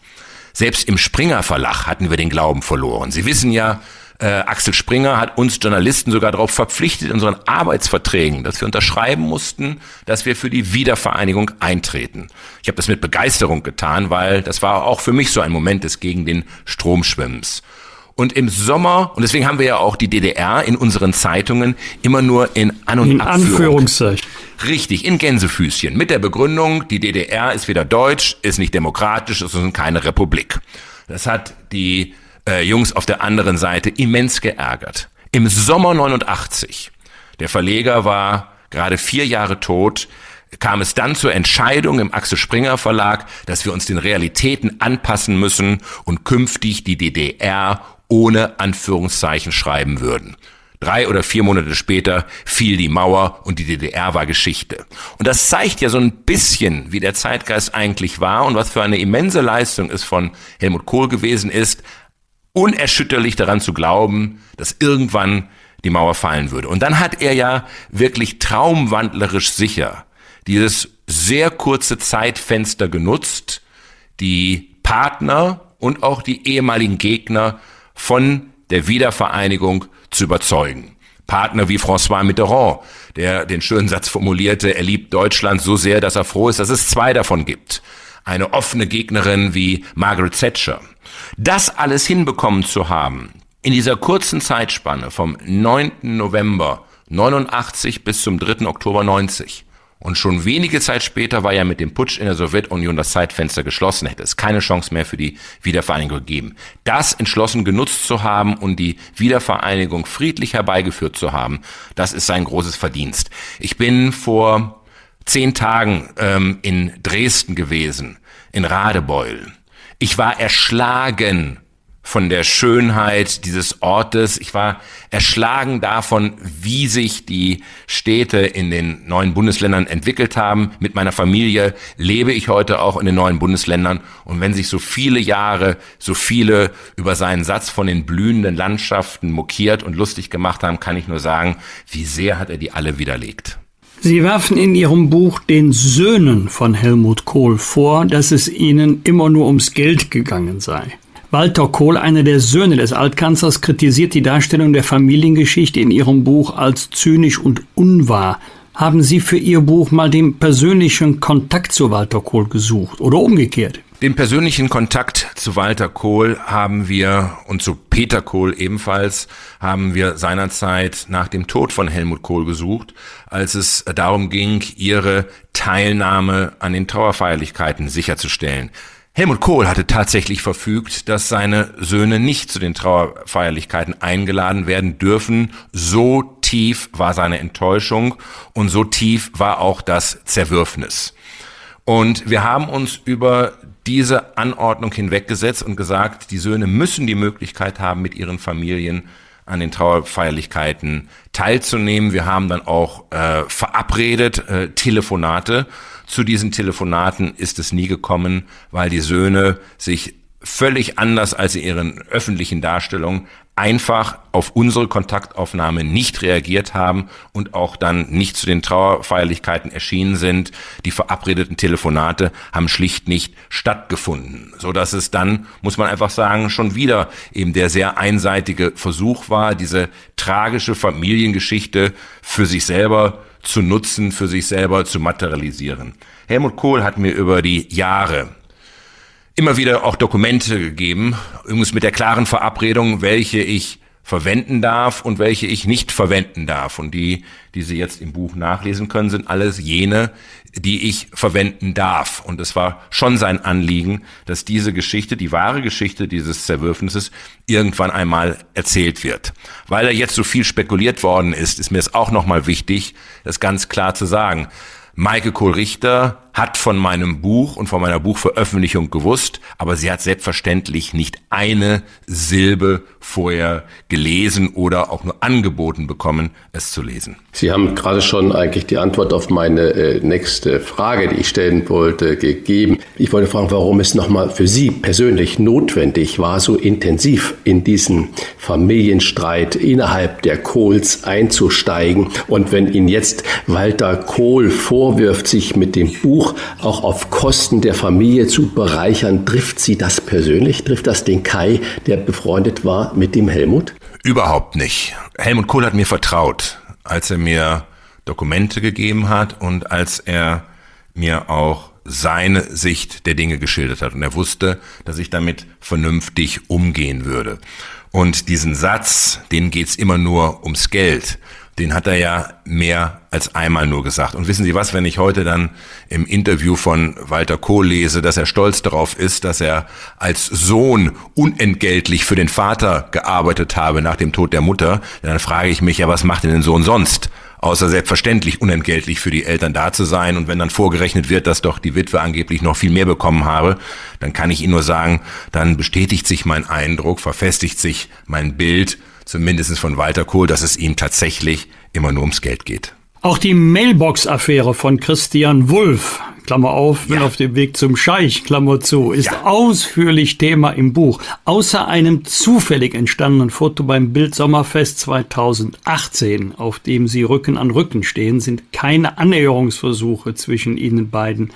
Selbst im Springer Verlag hatten wir den Glauben verloren. Sie wissen ja, äh, Axel Springer hat uns Journalisten sogar darauf verpflichtet in unseren Arbeitsverträgen, dass wir unterschreiben mussten, dass wir für die Wiedervereinigung eintreten. Ich habe das mit Begeisterung getan, weil das war auch für mich so ein Moment des gegen den Stromschwimmens. Und im Sommer, und deswegen haben wir ja auch die DDR in unseren Zeitungen immer nur in An- und in Anführungszeichen. Richtig, in Gänsefüßchen. Mit der Begründung, die DDR ist weder deutsch, ist nicht demokratisch, es ist keine Republik. Das hat die äh, Jungs auf der anderen Seite immens geärgert. Im Sommer 89, der Verleger war gerade vier Jahre tot, kam es dann zur Entscheidung im Axel Springer Verlag, dass wir uns den Realitäten anpassen müssen und künftig die DDR ohne Anführungszeichen schreiben würden. Drei oder vier Monate später fiel die Mauer und die DDR war Geschichte. Und das zeigt ja so ein bisschen, wie der Zeitgeist eigentlich war und was für eine immense Leistung es von Helmut Kohl gewesen ist, unerschütterlich daran zu glauben, dass irgendwann die Mauer fallen würde. Und dann hat er ja wirklich traumwandlerisch sicher dieses sehr kurze Zeitfenster genutzt, die Partner und auch die ehemaligen Gegner von der Wiedervereinigung zu überzeugen. Partner wie François Mitterrand, der den schönen Satz formulierte, er liebt Deutschland so sehr, dass er froh ist, dass es zwei davon gibt. Eine offene Gegnerin wie Margaret Thatcher. Das alles hinbekommen zu haben, in dieser kurzen Zeitspanne vom 9. November 89 bis zum 3. Oktober 90, und schon wenige Zeit später war ja mit dem Putsch in der Sowjetunion das Zeitfenster geschlossen, hätte es keine Chance mehr für die Wiedervereinigung gegeben. Das entschlossen genutzt zu haben und die Wiedervereinigung friedlich herbeigeführt zu haben, das ist sein großes Verdienst. Ich bin vor zehn Tagen ähm, in Dresden gewesen, in Radebeul. Ich war erschlagen von der Schönheit dieses Ortes. Ich war erschlagen davon, wie sich die Städte in den neuen Bundesländern entwickelt haben. Mit meiner Familie lebe ich heute auch in den neuen Bundesländern. Und wenn sich so viele Jahre, so viele über seinen Satz von den blühenden Landschaften mokiert und lustig gemacht haben, kann ich nur sagen, wie sehr hat er die alle widerlegt. Sie werfen in Ihrem Buch den Söhnen von Helmut Kohl vor, dass es ihnen immer nur ums Geld gegangen sei. Walter Kohl, einer der Söhne des Altkanzlers, kritisiert die Darstellung der Familiengeschichte in ihrem Buch als zynisch und unwahr. Haben Sie für Ihr Buch mal den persönlichen Kontakt zu Walter Kohl gesucht oder umgekehrt? Den persönlichen Kontakt zu Walter Kohl haben wir und zu Peter Kohl ebenfalls haben wir seinerzeit nach dem Tod von Helmut Kohl gesucht, als es darum ging, ihre Teilnahme an den Trauerfeierlichkeiten sicherzustellen. Helmut Kohl hatte tatsächlich verfügt, dass seine Söhne nicht zu den Trauerfeierlichkeiten eingeladen werden dürfen. So tief war seine Enttäuschung und so tief war auch das Zerwürfnis. Und wir haben uns über diese Anordnung hinweggesetzt und gesagt, die Söhne müssen die Möglichkeit haben, mit ihren Familien an den Trauerfeierlichkeiten teilzunehmen. Wir haben dann auch äh, verabredet äh, Telefonate zu diesen Telefonaten ist es nie gekommen, weil die Söhne sich völlig anders als in ihren öffentlichen Darstellungen einfach auf unsere Kontaktaufnahme nicht reagiert haben und auch dann nicht zu den Trauerfeierlichkeiten erschienen sind. Die verabredeten Telefonate haben schlicht nicht stattgefunden, so dass es dann, muss man einfach sagen, schon wieder eben der sehr einseitige Versuch war, diese tragische Familiengeschichte für sich selber zu nutzen, für sich selber zu materialisieren. Helmut Kohl hat mir über die Jahre immer wieder auch Dokumente gegeben, übrigens mit der klaren Verabredung, welche ich verwenden darf und welche ich nicht verwenden darf. Und die, die Sie jetzt im Buch nachlesen können, sind alles jene, die ich verwenden darf. Und es war schon sein Anliegen, dass diese Geschichte, die wahre Geschichte dieses Zerwürfnisses, irgendwann einmal erzählt wird. Weil er jetzt so viel spekuliert worden ist, ist mir es auch nochmal wichtig, das ganz klar zu sagen. Maike Kohl-Richter hat von meinem Buch und von meiner Buchveröffentlichung gewusst, aber sie hat selbstverständlich nicht eine Silbe vorher gelesen oder auch nur angeboten bekommen, es zu lesen. Sie haben gerade schon eigentlich die Antwort auf meine äh, nächste Frage, die ich stellen wollte, gegeben. Ich wollte fragen, warum es nochmal für Sie persönlich notwendig war, so intensiv in diesen Familienstreit innerhalb der Kohls einzusteigen. Und wenn Ihnen jetzt Walter Kohl vorwirft, sich mit dem Buch Buch auch auf Kosten der Familie zu bereichern. Trifft Sie das persönlich? Trifft das den Kai, der befreundet war mit dem Helmut? Überhaupt nicht. Helmut Kohl hat mir vertraut, als er mir Dokumente gegeben hat und als er mir auch seine Sicht der Dinge geschildert hat. Und er wusste, dass ich damit vernünftig umgehen würde. Und diesen Satz, den geht's immer nur ums Geld den hat er ja mehr als einmal nur gesagt. Und wissen Sie was, wenn ich heute dann im Interview von Walter Kohl lese, dass er stolz darauf ist, dass er als Sohn unentgeltlich für den Vater gearbeitet habe nach dem Tod der Mutter, dann frage ich mich ja, was macht denn den Sohn sonst? Außer selbstverständlich unentgeltlich für die Eltern da zu sein. Und wenn dann vorgerechnet wird, dass doch die Witwe angeblich noch viel mehr bekommen habe, dann kann ich Ihnen nur sagen, dann bestätigt sich mein Eindruck, verfestigt sich mein Bild, zumindest von Walter Kohl, dass es ihm tatsächlich immer nur ums Geld geht. Auch die Mailbox-Affäre von Christian Wulff, Klammer auf, bin ja. auf dem Weg zum Scheich, Klammer zu, ist ja. ausführlich Thema im Buch. Außer einem zufällig entstandenen Foto beim Bild Sommerfest 2018, auf dem sie Rücken an Rücken stehen, sind keine Annäherungsversuche zwischen ihnen beiden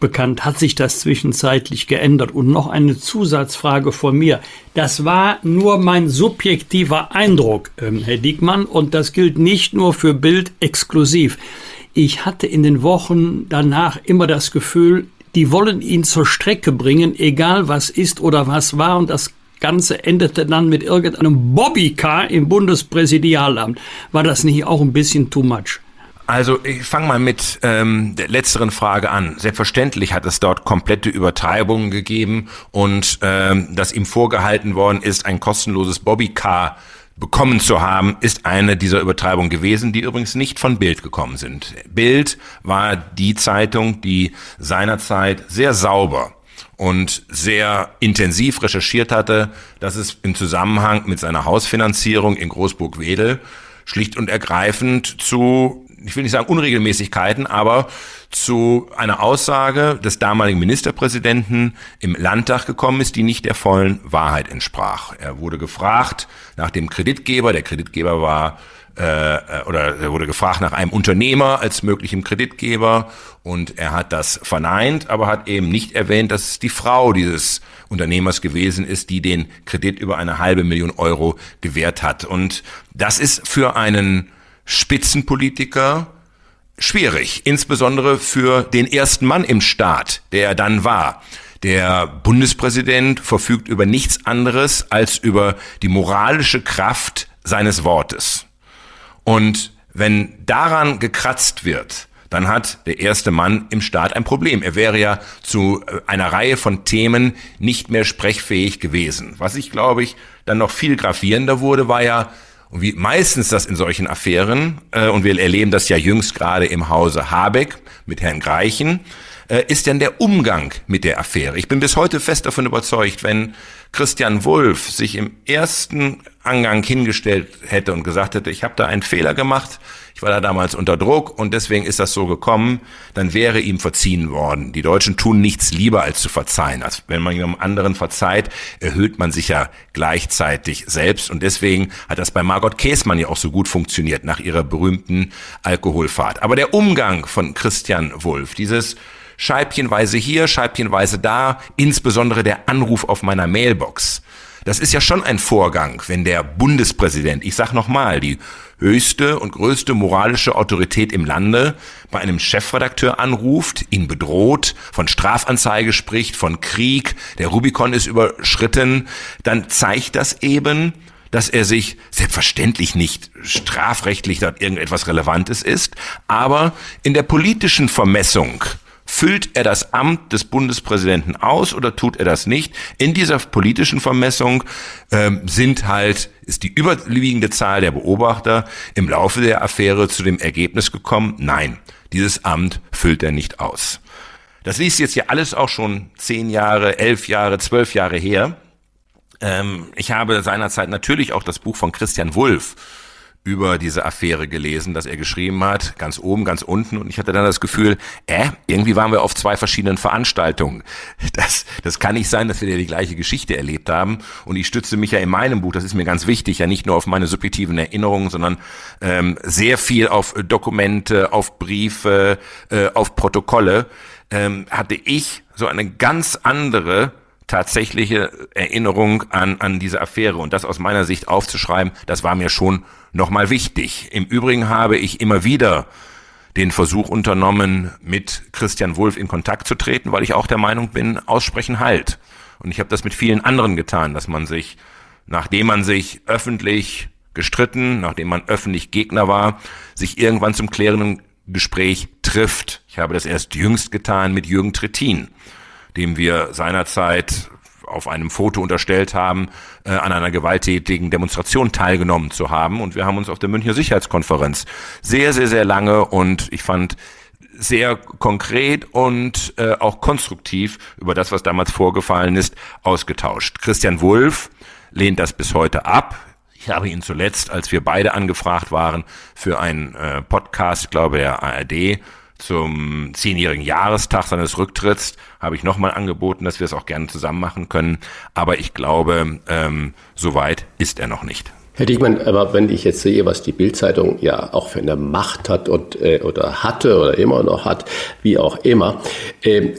bekannt. Hat sich das zwischenzeitlich geändert? Und noch eine Zusatzfrage von mir. Das war nur mein subjektiver Eindruck, ähm, Herr Diekmann, und das gilt nicht nur für Bild exklusiv. Ich hatte in den Wochen danach immer das Gefühl, die wollen ihn zur Strecke bringen, egal was ist oder was war, und das Ganze endete dann mit irgendeinem Bobbycar im Bundespräsidialamt. War das nicht auch ein bisschen too much? Also ich fange mal mit ähm, der letzteren Frage an. Selbstverständlich hat es dort komplette Übertreibungen gegeben und ähm, dass ihm vorgehalten worden ist, ein kostenloses Bobbycar bekommen zu haben, ist eine dieser Übertreibungen gewesen, die übrigens nicht von Bild gekommen sind. Bild war die Zeitung, die seinerzeit sehr sauber und sehr intensiv recherchiert hatte, dass es im Zusammenhang mit seiner Hausfinanzierung in Großburg-Wedel schlicht und ergreifend zu ich will nicht sagen Unregelmäßigkeiten, aber zu einer Aussage des damaligen Ministerpräsidenten im Landtag gekommen ist, die nicht der vollen Wahrheit entsprach. Er wurde gefragt nach dem Kreditgeber. Der Kreditgeber war äh, oder er wurde gefragt nach einem Unternehmer als möglichem Kreditgeber und er hat das verneint, aber hat eben nicht erwähnt, dass es die Frau dieses Unternehmers gewesen ist, die den Kredit über eine halbe Million Euro gewährt hat. Und das ist für einen Spitzenpolitiker schwierig, insbesondere für den ersten Mann im Staat, der er dann war. Der Bundespräsident verfügt über nichts anderes als über die moralische Kraft seines Wortes. Und wenn daran gekratzt wird, dann hat der erste Mann im Staat ein Problem. Er wäre ja zu äh, einer Reihe von Themen nicht mehr sprechfähig gewesen. Was ich, glaube ich, dann noch viel gravierender wurde, war ja und wie meistens das in solchen Affären, äh, und wir erleben das ja jüngst gerade im Hause Habeck mit Herrn Greichen, ist denn der Umgang mit der Affäre. Ich bin bis heute fest davon überzeugt, wenn Christian Wulff sich im ersten Angang hingestellt hätte und gesagt hätte, ich habe da einen Fehler gemacht, ich war da damals unter Druck und deswegen ist das so gekommen, dann wäre ihm verziehen worden. Die Deutschen tun nichts lieber als zu verzeihen. Also wenn man jemandem anderen verzeiht, erhöht man sich ja gleichzeitig selbst und deswegen hat das bei Margot Käßmann ja auch so gut funktioniert nach ihrer berühmten Alkoholfahrt. Aber der Umgang von Christian Wulff, dieses Scheibchenweise hier, Scheibchenweise da, insbesondere der Anruf auf meiner Mailbox. Das ist ja schon ein Vorgang, wenn der Bundespräsident, ich sag nochmal, die höchste und größte moralische Autorität im Lande bei einem Chefredakteur anruft, ihn bedroht, von Strafanzeige spricht, von Krieg, der Rubikon ist überschritten, dann zeigt das eben, dass er sich selbstverständlich nicht strafrechtlich dort irgendetwas Relevantes ist, aber in der politischen Vermessung Füllt er das Amt des Bundespräsidenten aus oder tut er das nicht? In dieser politischen Vermessung ähm, sind halt, ist die überwiegende Zahl der Beobachter im Laufe der Affäre zu dem Ergebnis gekommen, nein, dieses Amt füllt er nicht aus. Das ist jetzt ja alles auch schon zehn Jahre, elf Jahre, zwölf Jahre her. Ähm, ich habe seinerzeit natürlich auch das Buch von Christian Wulff über diese Affäre gelesen, dass er geschrieben hat, ganz oben, ganz unten. Und ich hatte dann das Gefühl, äh, irgendwie waren wir auf zwei verschiedenen Veranstaltungen. Das, das kann nicht sein, dass wir ja die gleiche Geschichte erlebt haben. Und ich stütze mich ja in meinem Buch, das ist mir ganz wichtig, ja nicht nur auf meine subjektiven Erinnerungen, sondern ähm, sehr viel auf Dokumente, auf Briefe, äh, auf Protokolle. Ähm, hatte ich so eine ganz andere tatsächliche Erinnerung an, an diese Affäre und das aus meiner Sicht aufzuschreiben, das war mir schon nochmal wichtig. Im Übrigen habe ich immer wieder den Versuch unternommen, mit Christian Wulff in Kontakt zu treten, weil ich auch der Meinung bin, aussprechen halt. Und ich habe das mit vielen anderen getan, dass man sich, nachdem man sich öffentlich gestritten, nachdem man öffentlich Gegner war, sich irgendwann zum klärenden Gespräch trifft. Ich habe das erst jüngst getan mit Jürgen Trittin dem wir seinerzeit auf einem Foto unterstellt haben, äh, an einer gewalttätigen Demonstration teilgenommen zu haben. Und wir haben uns auf der Münchner Sicherheitskonferenz sehr, sehr, sehr lange und ich fand sehr konkret und äh, auch konstruktiv über das, was damals vorgefallen ist, ausgetauscht. Christian Wulff lehnt das bis heute ab. Ich habe ihn zuletzt, als wir beide angefragt waren für einen äh, Podcast, glaube der ARD, zum zehnjährigen Jahrestag seines Rücktritts habe ich nochmal angeboten, dass wir es auch gerne zusammen machen können. Aber ich glaube, ähm, so weit ist er noch nicht. Herr Diekmann, aber wenn ich jetzt sehe, was die Bildzeitung ja auch für eine Macht hat und, äh, oder hatte oder immer noch hat, wie auch immer, äh,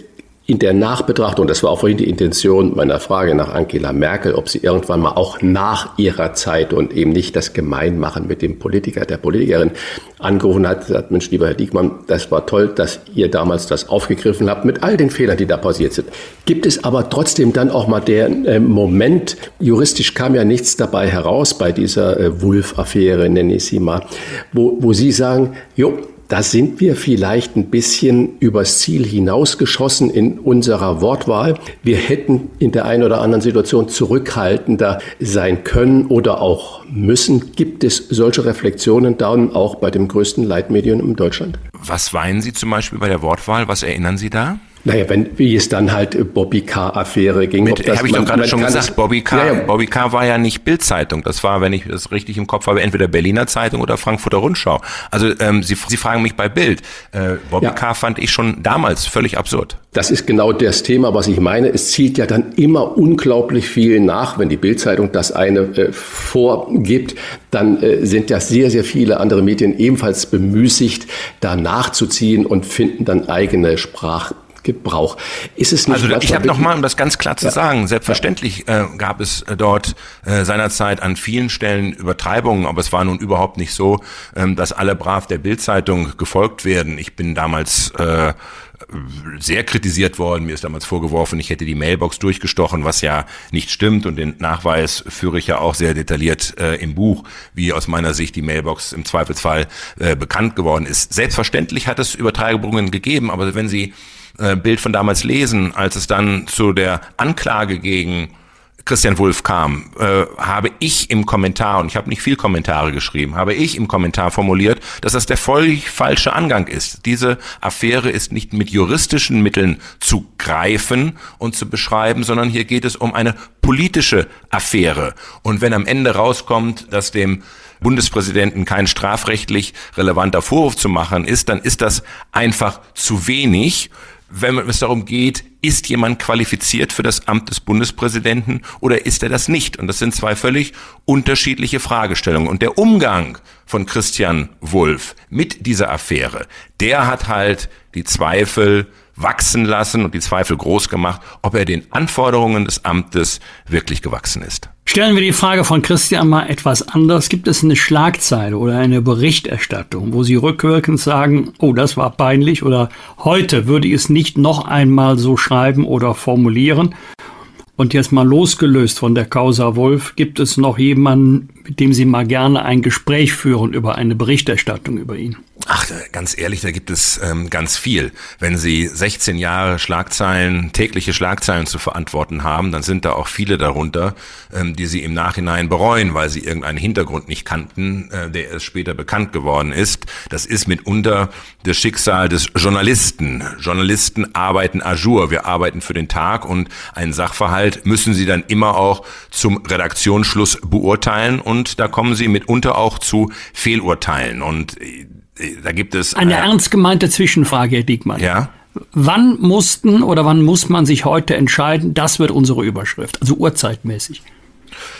in der Nachbetrachtung, das war auch vorhin die Intention meiner Frage nach Angela Merkel, ob sie irgendwann mal auch nach ihrer Zeit und eben nicht das Gemeinmachen mit dem Politiker, der Politikerin angerufen hat, gesagt, Mensch, lieber Herr Diekmann, das war toll, dass ihr damals das aufgegriffen habt mit all den Fehlern, die da passiert sind. Gibt es aber trotzdem dann auch mal der äh, Moment, juristisch kam ja nichts dabei heraus bei dieser äh, Wulff-Affäre, nenne ich sie mal, wo, wo Sie sagen, jo, da sind wir vielleicht ein bisschen übers Ziel hinausgeschossen in unserer Wortwahl. Wir hätten in der einen oder anderen Situation zurückhaltender sein können oder auch müssen. Gibt es solche Reflexionen dann auch bei dem größten Leitmedium in Deutschland? Was weinen Sie zum Beispiel bei der Wortwahl? Was erinnern Sie da? Naja, wenn, wie es dann halt Bobby K-Affäre ging. Habe ich doch gerade schon gesagt, Bobby K. Ja, ja. Bobby K. war ja nicht Bildzeitung. Das war, wenn ich das richtig im Kopf habe, entweder Berliner Zeitung oder Frankfurter Rundschau. Also ähm, Sie, Sie fragen mich bei Bild. Äh, Bobby ja. K. fand ich schon damals völlig absurd. Das ist genau das Thema, was ich meine. Es zielt ja dann immer unglaublich viel nach. Wenn die Bildzeitung das eine äh, vorgibt, dann äh, sind ja sehr, sehr viele andere Medien ebenfalls bemüßigt, da nachzuziehen und finden dann eigene Sprach Gebrauch. Ist es nicht also ich habe nochmal, um das ganz klar zu ja. sagen, selbstverständlich äh, gab es äh, dort äh, seinerzeit an vielen Stellen Übertreibungen, aber es war nun überhaupt nicht so, ähm, dass alle brav der Bildzeitung gefolgt werden. Ich bin damals äh, sehr kritisiert worden. Mir ist damals vorgeworfen, ich hätte die Mailbox durchgestochen, was ja nicht stimmt. Und den Nachweis führe ich ja auch sehr detailliert äh, im Buch, wie aus meiner Sicht die Mailbox im Zweifelsfall äh, bekannt geworden ist. Selbstverständlich hat es Übertreibungen gegeben, aber wenn Sie äh, Bild von damals lesen, als es dann zu der Anklage gegen Christian Wulff kam, äh, habe ich im Kommentar, und ich habe nicht viel Kommentare geschrieben, habe ich im Kommentar formuliert, dass das der völlig falsche Angang ist. Diese Affäre ist nicht mit juristischen Mitteln zu greifen und zu beschreiben, sondern hier geht es um eine politische Affäre. Und wenn am Ende rauskommt, dass dem Bundespräsidenten kein strafrechtlich relevanter Vorwurf zu machen ist, dann ist das einfach zu wenig wenn es darum geht, ist jemand qualifiziert für das Amt des Bundespräsidenten oder ist er das nicht? Und das sind zwei völlig unterschiedliche Fragestellungen. Und der Umgang von Christian Wulff mit dieser Affäre, der hat halt die Zweifel wachsen lassen und die Zweifel groß gemacht, ob er den Anforderungen des Amtes wirklich gewachsen ist. Stellen wir die Frage von Christian mal etwas anders. Gibt es eine Schlagzeile oder eine Berichterstattung, wo Sie rückwirkend sagen, oh, das war peinlich oder heute würde ich es nicht noch einmal so schreiben oder formulieren? Und jetzt mal losgelöst von der Causa Wolf, gibt es noch jemanden, mit dem Sie mal gerne ein Gespräch führen über eine Berichterstattung über ihn? Ach, ganz ehrlich, da gibt es ähm, ganz viel. Wenn Sie 16 Jahre Schlagzeilen, tägliche Schlagzeilen zu verantworten haben, dann sind da auch viele darunter, ähm, die Sie im Nachhinein bereuen, weil Sie irgendeinen Hintergrund nicht kannten, äh, der erst später bekannt geworden ist. Das ist mitunter das Schicksal des Journalisten. Journalisten arbeiten à jour. Wir arbeiten für den Tag und einen Sachverhalt müssen Sie dann immer auch zum Redaktionsschluss beurteilen und da kommen Sie mitunter auch zu Fehlurteilen und äh, da gibt es eine äh, ernst gemeinte Zwischenfrage, Herr Diekmann. Ja. Wann mussten oder wann muss man sich heute entscheiden, das wird unsere Überschrift, also urzeitmäßig?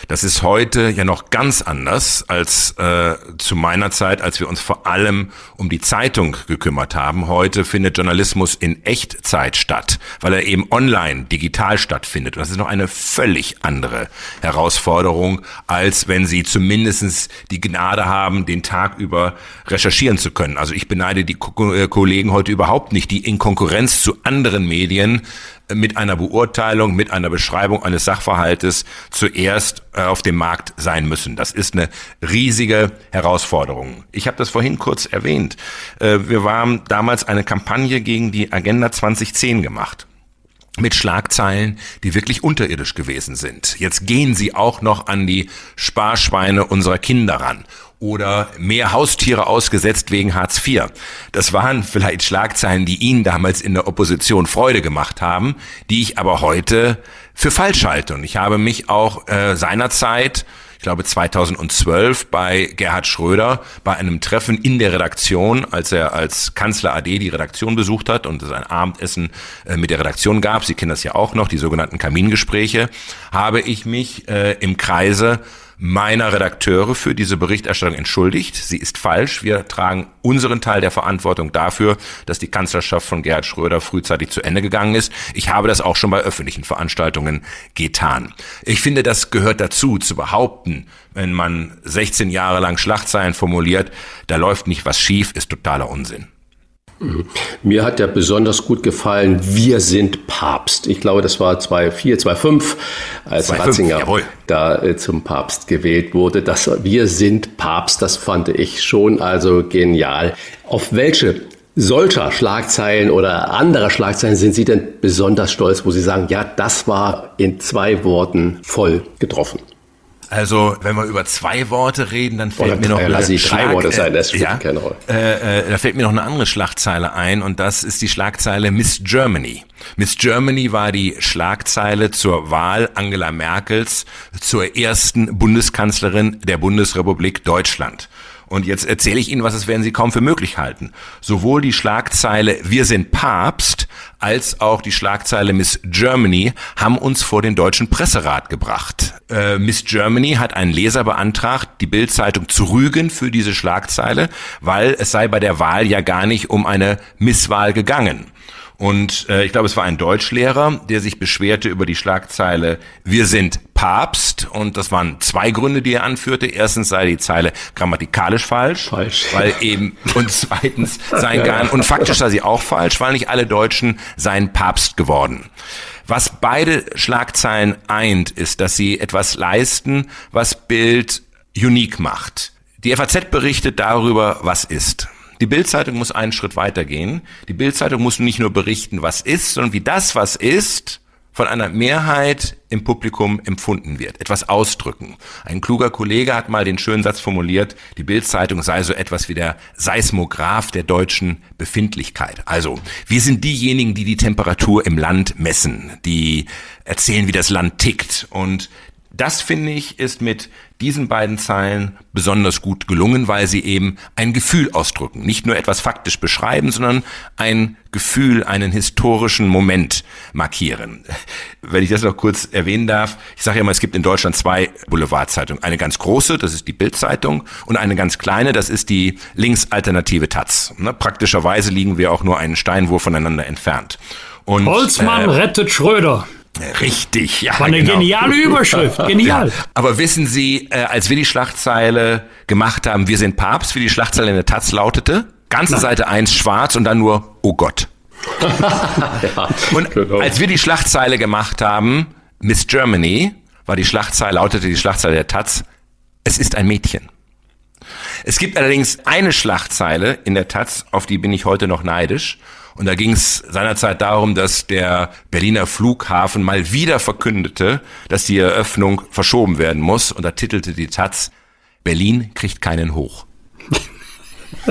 Das ist heute ja noch ganz anders als äh, zu meiner Zeit, als wir uns vor allem um die Zeitung gekümmert haben. Heute findet Journalismus in Echtzeit statt, weil er eben online, digital stattfindet. Und das ist noch eine völlig andere Herausforderung, als wenn Sie zumindestens die Gnade haben, den Tag über recherchieren zu können. Also ich beneide die Ko äh, Kollegen heute überhaupt nicht, die in Konkurrenz zu anderen Medien mit einer Beurteilung, mit einer Beschreibung eines Sachverhaltes zuerst äh, auf dem Markt sein müssen. Das ist eine riesige Herausforderung. Ich habe das vorhin kurz erwähnt. Äh, wir haben damals eine Kampagne gegen die Agenda 2010 gemacht mit Schlagzeilen, die wirklich unterirdisch gewesen sind. Jetzt gehen sie auch noch an die Sparschweine unserer Kinder ran oder mehr Haustiere ausgesetzt wegen Hartz IV. Das waren vielleicht Schlagzeilen, die Ihnen damals in der Opposition Freude gemacht haben, die ich aber heute für falsch halte. Und ich habe mich auch äh, seinerzeit ich glaube 2012 bei Gerhard Schröder bei einem Treffen in der Redaktion, als er als Kanzler AD die Redaktion besucht hat und es ein Abendessen äh, mit der Redaktion gab, Sie kennen das ja auch noch, die sogenannten Kamingespräche, habe ich mich äh, im Kreise meiner Redakteure für diese Berichterstattung entschuldigt. Sie ist falsch. Wir tragen unseren Teil der Verantwortung dafür, dass die Kanzlerschaft von Gerhard Schröder frühzeitig zu Ende gegangen ist. Ich habe das auch schon bei öffentlichen Veranstaltungen getan. Ich finde, das gehört dazu, zu behaupten, wenn man 16 Jahre lang Schlagzeilen formuliert, da läuft nicht was schief, ist totaler Unsinn. Mir hat ja besonders gut gefallen, wir sind Papst. Ich glaube, das war 2004, 2005, als 2005, Ratzinger jawohl. da äh, zum Papst gewählt wurde. Das wir sind Papst, das fand ich schon also genial. Auf welche solcher Schlagzeilen oder anderer Schlagzeilen sind Sie denn besonders stolz, wo Sie sagen, ja, das war in zwei Worten voll getroffen? Also, wenn wir über zwei Worte reden, dann fällt Oder mir noch eine lass ich drei Worte sein, das spielt ja, keine Rolle. Äh, äh, da fällt mir noch eine andere Schlagzeile ein und das ist die Schlagzeile Miss Germany. Miss Germany war die Schlagzeile zur Wahl Angela Merkels zur ersten Bundeskanzlerin der Bundesrepublik Deutschland. Und jetzt erzähle ich Ihnen, was es werden Sie kaum für möglich halten. Sowohl die Schlagzeile Wir sind Papst als auch die Schlagzeile Miss Germany haben uns vor den deutschen Presserat gebracht. Äh, Miss Germany hat einen Leser beantragt, die Bildzeitung zu rügen für diese Schlagzeile, weil es sei bei der Wahl ja gar nicht um eine Misswahl gegangen. Und äh, ich glaube, es war ein Deutschlehrer, der sich beschwerte über die Schlagzeile Wir sind Papst. Und das waren zwei Gründe, die er anführte. Erstens sei die Zeile grammatikalisch falsch, falsch. weil eben und zweitens seien gar und faktisch sei sie auch falsch, weil nicht alle Deutschen seien Papst geworden. Was beide Schlagzeilen eint, ist, dass sie etwas leisten, was Bild unique macht. Die FAZ berichtet darüber, was ist. Die Bildzeitung muss einen Schritt weitergehen. Die Bildzeitung muss nicht nur berichten, was ist, sondern wie das, was ist, von einer Mehrheit im Publikum empfunden wird, etwas ausdrücken. Ein kluger Kollege hat mal den schönen Satz formuliert, die Bildzeitung sei so etwas wie der Seismograph der deutschen Befindlichkeit. Also, wir sind diejenigen, die die Temperatur im Land messen, die erzählen, wie das Land tickt und das finde ich ist mit diesen beiden Zeilen besonders gut gelungen, weil sie eben ein Gefühl ausdrücken. Nicht nur etwas faktisch beschreiben, sondern ein Gefühl, einen historischen Moment markieren. Wenn ich das noch kurz erwähnen darf, ich sage ja immer, es gibt in Deutschland zwei Boulevardzeitungen. Eine ganz große, das ist die Bildzeitung, und eine ganz kleine, das ist die linksalternative Taz. Ne, praktischerweise liegen wir auch nur einen Steinwurf voneinander entfernt. Und, Holzmann äh, rettet Schröder. Richtig, ja. War eine genau. geniale Überschrift, genial. Ja, aber wissen Sie, äh, als wir die Schlagzeile gemacht haben, wir sind Papst, wie die Schlagzeile in der Taz lautete? Ganze Nein. Seite 1 schwarz und dann nur, oh Gott. ja, und genau. als wir die Schlagzeile gemacht haben, Miss Germany, war die Schlagzeile, lautete die Schlagzeile der Taz, es ist ein Mädchen. Es gibt allerdings eine Schlagzeile in der Taz, auf die bin ich heute noch neidisch. Und da ging es seinerzeit darum, dass der Berliner Flughafen mal wieder verkündete, dass die Eröffnung verschoben werden muss. Und da titelte die Taz, Berlin kriegt keinen hoch.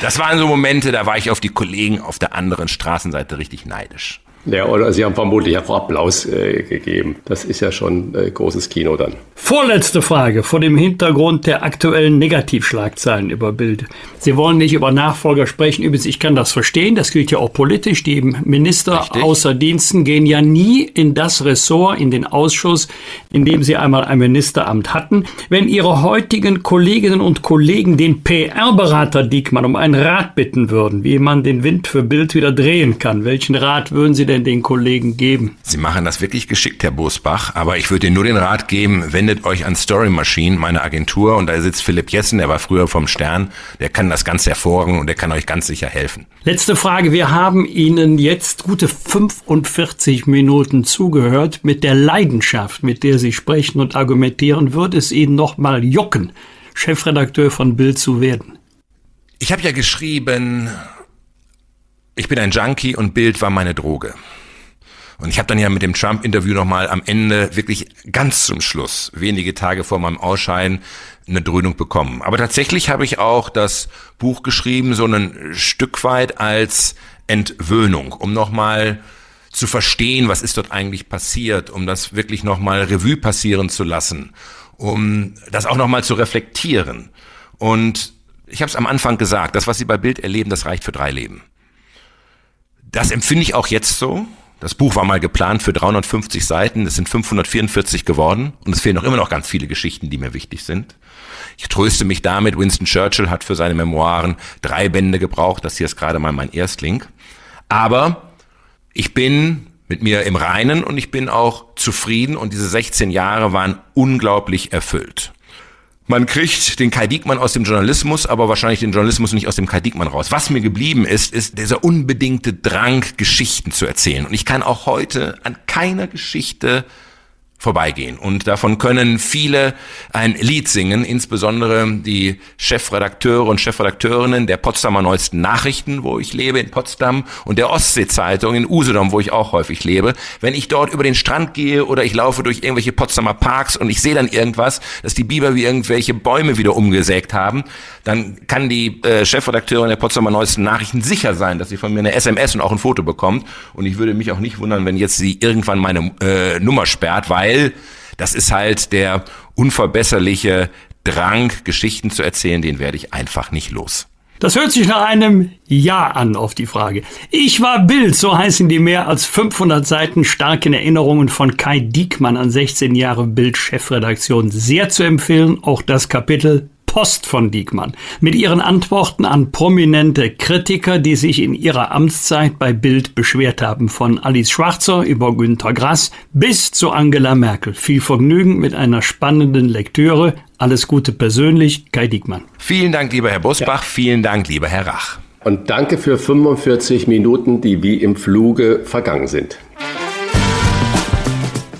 das waren so Momente, da war ich auf die Kollegen auf der anderen Straßenseite richtig neidisch. Ja, oder Sie haben vermutlich auch Applaus äh, gegeben. Das ist ja schon äh, großes Kino dann. Vorletzte Frage vor dem Hintergrund der aktuellen Negativschlagzeilen über Bild. Sie wollen nicht über Nachfolger sprechen. Übrigens, ich kann das verstehen. Das gilt ja auch politisch. Die Minister Richtig. außer Diensten gehen ja nie in das Ressort, in den Ausschuss, in dem sie einmal ein Ministeramt hatten. Wenn Ihre heutigen Kolleginnen und Kollegen den PR-Berater Diekmann um einen Rat bitten würden, wie man den Wind für Bild wieder drehen kann, welchen Rat würden Sie denn den Kollegen geben? Sie machen das wirklich geschickt, Herr Bosbach, aber ich würde Ihnen nur den Rat geben, wendet euch an Story Machine, meine Agentur, und da sitzt Philipp Jessen, der war früher vom Stern, der kann das ganz hervorragend und der kann euch ganz sicher helfen. Letzte Frage, wir haben Ihnen jetzt gute 45 Minuten zugehört mit der Leidenschaft, mit der Sie sprechen und argumentieren, wird es Ihnen noch mal jucken, Chefredakteur von Bild zu werden? Ich habe ja geschrieben, ich bin ein Junkie und Bild war meine Droge. Und ich habe dann ja mit dem Trump-Interview nochmal am Ende wirklich ganz zum Schluss, wenige Tage vor meinem Ausscheiden, eine Dröhnung bekommen. Aber tatsächlich habe ich auch das Buch geschrieben, so ein Stück weit als Entwöhnung, um nochmal zu verstehen, was ist dort eigentlich passiert, um das wirklich nochmal Revue passieren zu lassen, um das auch nochmal zu reflektieren. Und ich habe es am Anfang gesagt, das, was Sie bei Bild erleben, das reicht für drei Leben. Das empfinde ich auch jetzt so. Das Buch war mal geplant für 350 Seiten, es sind 544 geworden und es fehlen noch immer noch ganz viele Geschichten, die mir wichtig sind. Ich tröste mich damit, Winston Churchill hat für seine Memoiren drei Bände gebraucht, das hier ist gerade mal mein Erstling. Aber ich bin mit mir im Reinen und ich bin auch zufrieden und diese 16 Jahre waren unglaublich erfüllt. Man kriegt den Kai Diekmann aus dem Journalismus, aber wahrscheinlich den Journalismus nicht aus dem Kai Diekmann raus. Was mir geblieben ist, ist dieser unbedingte Drang, Geschichten zu erzählen. Und ich kann auch heute an keiner Geschichte vorbeigehen. Und davon können viele ein Lied singen, insbesondere die Chefredakteure und Chefredakteurinnen der Potsdamer Neuesten Nachrichten, wo ich lebe, in Potsdam, und der Ostsee-Zeitung in Usedom, wo ich auch häufig lebe. Wenn ich dort über den Strand gehe oder ich laufe durch irgendwelche Potsdamer Parks und ich sehe dann irgendwas, dass die Biber wie irgendwelche Bäume wieder umgesägt haben, dann kann die äh, Chefredakteurin der Potsdamer Neuesten Nachrichten sicher sein, dass sie von mir eine SMS und auch ein Foto bekommt. Und ich würde mich auch nicht wundern, wenn jetzt sie irgendwann meine äh, Nummer sperrt, weil weil das ist halt der unverbesserliche Drang, Geschichten zu erzählen, den werde ich einfach nicht los. Das hört sich nach einem Ja an auf die Frage. Ich war Bild, so heißen die mehr als 500 Seiten starken Erinnerungen von Kai Diekmann an 16 Jahre Bild-Chefredaktion. Sehr zu empfehlen, auch das Kapitel Post von Diekmann mit ihren Antworten an prominente Kritiker, die sich in ihrer Amtszeit bei Bild beschwert haben, von Alice Schwarzer über Günter Grass bis zu Angela Merkel. Viel Vergnügen mit einer spannenden Lektüre. Alles Gute persönlich, Kai Diekmann. Vielen Dank, lieber Herr Busbach. Ja. Vielen Dank, lieber Herr Rach. Und danke für 45 Minuten, die wie im Fluge vergangen sind.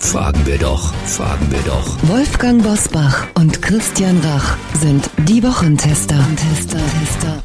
Fragen wir doch, fragen wir doch. Wolfgang Bosbach und Christian Rach sind die Wochentester. Tester, Tester.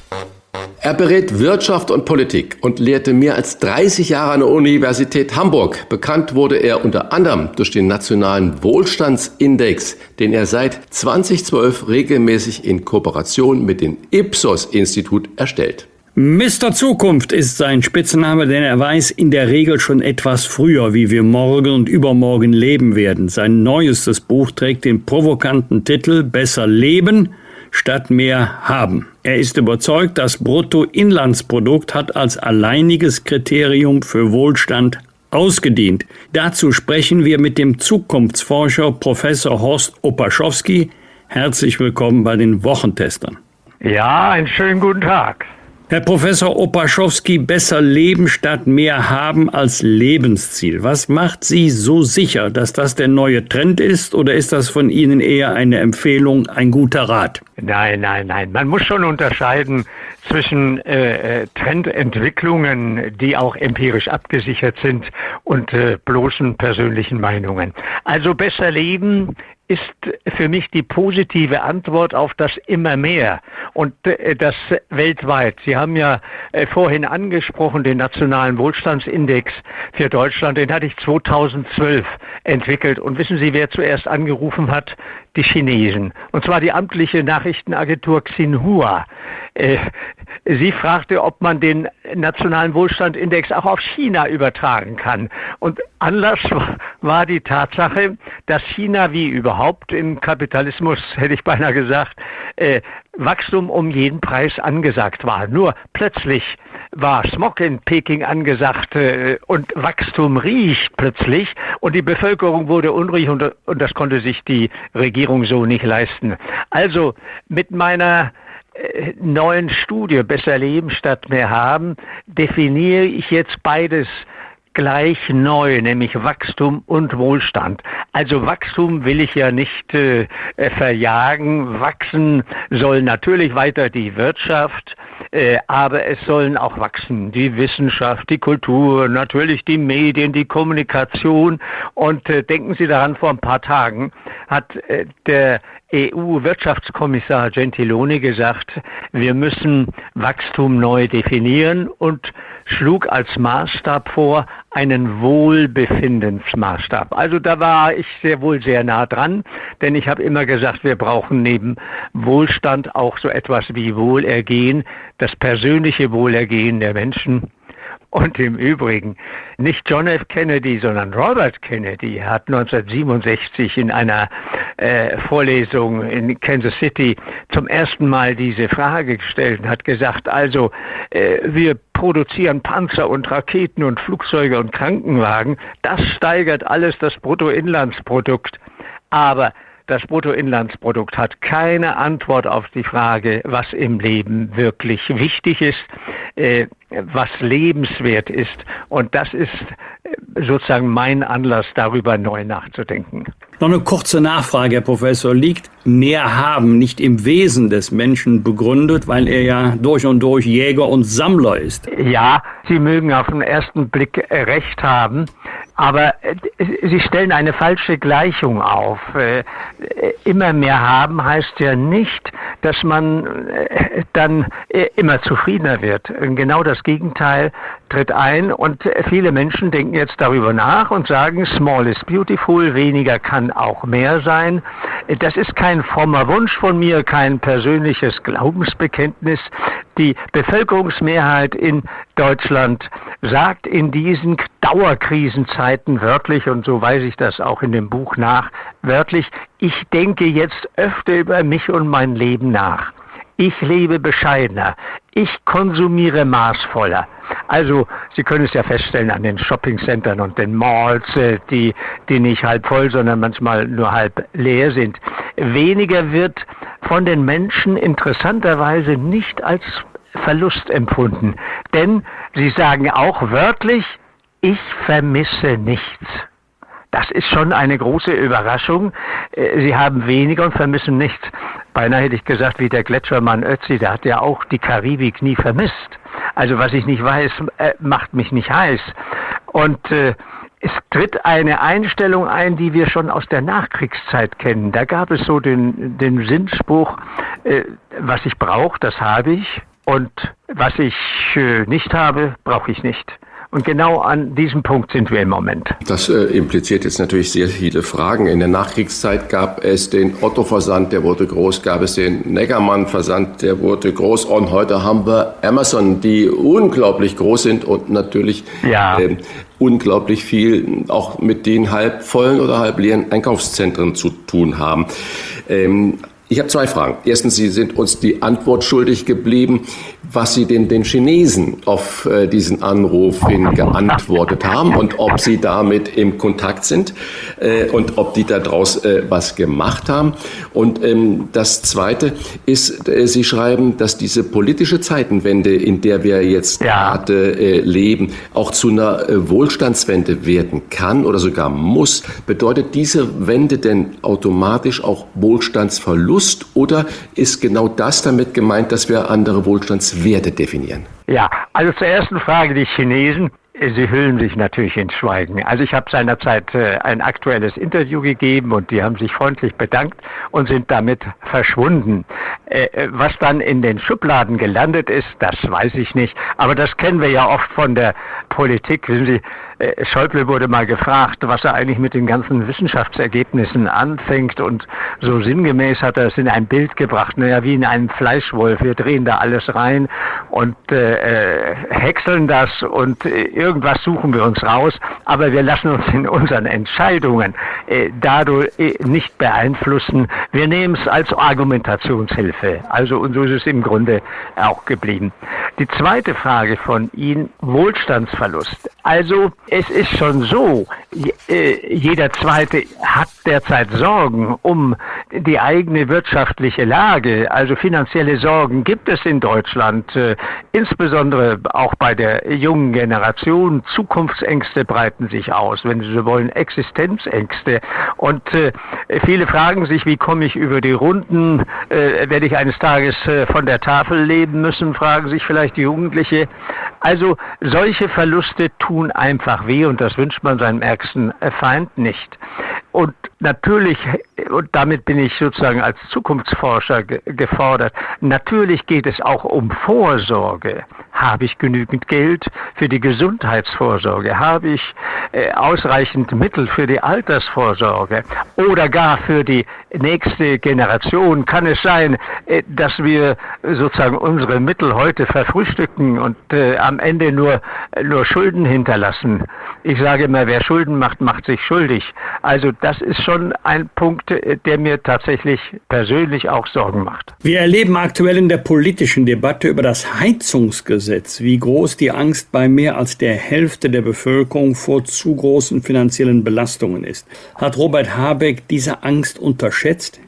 Er berät Wirtschaft und Politik und lehrte mehr als 30 Jahre an der Universität Hamburg. Bekannt wurde er unter anderem durch den nationalen Wohlstandsindex, den er seit 2012 regelmäßig in Kooperation mit dem Ipsos-Institut erstellt. Mr. Zukunft ist sein Spitzname, denn er weiß in der Regel schon etwas früher, wie wir morgen und übermorgen leben werden. Sein neuestes Buch trägt den provokanten Titel Besser leben statt mehr haben. Er ist überzeugt, das Bruttoinlandsprodukt hat als alleiniges Kriterium für Wohlstand ausgedient. Dazu sprechen wir mit dem Zukunftsforscher Professor Horst Opaschowski. Herzlich willkommen bei den Wochentestern. Ja, einen schönen guten Tag. Herr Professor Opaschowski, besser leben statt mehr haben als Lebensziel. Was macht Sie so sicher, dass das der neue Trend ist oder ist das von Ihnen eher eine Empfehlung, ein guter Rat? Nein, nein, nein. Man muss schon unterscheiden zwischen äh, äh Trendentwicklungen, die auch empirisch abgesichert sind, und äh, bloßen persönlichen Meinungen. Also besser leben ist für mich die positive Antwort auf das immer mehr und äh, das weltweit. Sie haben ja äh, vorhin angesprochen den nationalen Wohlstandsindex für Deutschland, den hatte ich 2012 entwickelt und wissen Sie, wer zuerst angerufen hat? Die Chinesen. Und zwar die amtliche Nachrichtenagentur Xinhua. Äh, sie fragte, ob man den nationalen Wohlstandindex auch auf China übertragen kann. Und Anlass war die Tatsache, dass China wie überhaupt im Kapitalismus, hätte ich beinahe gesagt, äh, Wachstum um jeden Preis angesagt war. Nur plötzlich war Smog in Peking angesagt äh, und Wachstum riecht plötzlich und die Bevölkerung wurde unruhig und, und das konnte sich die Regierung so nicht leisten. Also mit meiner äh, neuen Studie Besser Leben statt mehr haben, definiere ich jetzt beides gleich neu, nämlich Wachstum und Wohlstand. Also Wachstum will ich ja nicht äh, verjagen. Wachsen soll natürlich weiter die Wirtschaft, äh, aber es sollen auch wachsen die Wissenschaft, die Kultur, natürlich die Medien, die Kommunikation. Und äh, denken Sie daran, vor ein paar Tagen hat äh, der EU-Wirtschaftskommissar Gentiloni gesagt, wir müssen Wachstum neu definieren und schlug als Maßstab vor einen Wohlbefindensmaßstab. Also da war ich sehr wohl sehr nah dran, denn ich habe immer gesagt, wir brauchen neben Wohlstand auch so etwas wie Wohlergehen, das persönliche Wohlergehen der Menschen Und im Übrigen, nicht John F. Kennedy, sondern Robert Kennedy hat 1967 in einer äh, Vorlesung in Kansas City zum ersten Mal diese Frage gestellt und hat gesagt, also äh, wir produzieren Panzer und Raketen und Flugzeuge und Krankenwagen. Das steigert alles das Bruttoinlandsprodukt. Aber das Bruttoinlandsprodukt hat keine Antwort auf die Frage, was im Leben wirklich wichtig ist, äh, was lebenswert ist. Und das ist äh, sozusagen mein Anlass, darüber neu nachzudenken. Noch eine kurze Nachfrage, Herr Professor. Liegt mehr haben nicht im Wesen des Menschen begründet, weil er ja durch und durch Jäger und Sammler ist? Ja, Sie mögen auf den ersten Blick recht haben. Aber äh, Sie stellen eine falsche Gleichung auf. Äh, immer mehr haben heißt ja nicht, dass man äh, dann immer zufriedener wird. Genau das Gegenteil tritt ein und viele Menschen denken jetzt darüber nach und sagen, small is beautiful, weniger kann auch mehr sein. Das ist kein frommer Wunsch von mir, kein persönliches Glaubensbekenntnis. Die Bevölkerungsmehrheit in Deutschland sagt in diesen Dauerkrisenzeiten wörtlich, und so weise ich das auch in dem Buch nach, wörtlich, ich denke jetzt öfter über mich und mein Leben nach. Ich lebe bescheidener. Ich konsumiere maßvoller. Also, Sie können es ja feststellen an den Shoppingcentern und den Malls, äh, die, die nicht halb voll, sondern manchmal nur halb leer sind. Weniger wird von den Menschen interessanterweise nicht als Verlust empfunden. Denn sie sagen auch wörtlich, ich vermisse nichts. Das ist schon eine große Überraschung. Äh, sie haben weniger und vermissen nichts. Beinahe hätte ich gesagt, wie der Gletschermann Ötzi, der hat ja auch die Karibik nie vermisst. Also was ich nicht weiß, äh, macht mich nicht heiß. Und äh, es tritt eine Einstellung ein, die wir schon aus der Nachkriegszeit kennen. Da gab es so den, den Sinnspruch, äh, was ich brauche, das habe ich. Und was ich äh, nicht habe, brauche ich nicht. Und genau an diesem Punkt sind wir im Moment. Das äh, impliziert jetzt natürlich sehr viele Fragen. In der Nachkriegszeit gab es den Otto-Versand, der wurde groß, gab es den Neckermann-Versand, der wurde groß. Und heute haben wir Amazon, die unglaublich groß sind und natürlich ja. äh, unglaublich viel auch mit den halb vollen oder halb leeren Einkaufszentren zu tun haben. Ähm, ich habe zwei Fragen. Erstens, Sie sind uns die Antwort schuldig geblieben, was Sie den, den Chinesen auf äh, diesen Anruf hin geantwortet haben und ob Sie damit im Kontakt sind äh, und ob die daraus äh, was gemacht haben. Und ähm, das Zweite ist, äh, Sie schreiben, dass diese politische Zeitenwende, in der wir jetzt gerade leben, auch zu einer Wohlstandswende werden kann oder sogar muss. Bedeutet diese Wende denn automatisch auch Wohlstandsverlust? Verlust oder ist genau das damit gemeint, dass wir andere Wohlstandswerte definieren? Ja, also zur ersten Frage, die Chinesen. Sie hüllen sich natürlich ins Schweigen. Also ich habe seinerzeit äh, ein aktuelles Interview gegeben und die haben sich freundlich bedankt und sind damit verschwunden. Äh, äh, was dann in den Schubladen gelandet ist, das weiß ich nicht. Aber das kennen wir ja oft von der Politik. Wissen Sie, äh, Schäuble wurde mal gefragt, was er eigentlich mit den ganzen Wissenschaftsergebnissen anfängt und so sinngemäß hat er es in ein Bild gebracht, naja, wie in einem Fleischwolf. Wir drehen da alles rein und äh, äh, häckseln das und äh, irgendwas suchen wir uns raus, aber wir lassen uns in unseren Entscheidungen äh, dadurch äh, nicht beeinflussen. Wir nehmen es als Argumentationshilfe. Also und so ist es im Grunde auch geblieben. Die zweite Frage von Ihnen, Wohlstandsverlust. Also es ist schon so, äh, jeder Zweite hat derzeit Sorgen um die eigene wirtschaftliche Lage. Also finanzielle Sorgen gibt es in Deutschland, äh, insbesondere auch bei der jungen Generation. Zukunftsängste breiten sich aus, wenn Sie so wollen, Existenzängste. Und äh, viele fragen sich, wie komme ich über die Runden? Werde ich eines Tages von der Tafel leben müssen? Fragen sich vielleicht die Jugendliche. Also solche Verluste tun einfach weh und das wünscht man seinem ärgsten Feind nicht. Und natürlich und damit bin ich sozusagen als Zukunftsforscher ge gefordert. Natürlich geht es auch um Vorsorge. Habe ich genügend Geld für die Gesundheitsvorsorge? Habe ich äh, ausreichend Mittel für die Altersvorsorge? Oder gar für die nächste Generation? Kann es sein, äh, dass wir sozusagen unsere Mittel heute verfrühstücken und äh, Ende nur, nur Schulden hinterlassen? Ich sage immer, wer Schulden macht, macht sich schuldig. Also das ist schon ein Punkt, äh, der mir tatsächlich persönlich auch Sorgen macht. Wir erleben aktuell in der politischen Debatte über das Heizungsgesetz, wie groß die Angst bei mehr als der Hälfte der Bevölkerung vor zu großen finanziellen Belastungen ist. Hat Robert Habeck diese Angst unterschätzt?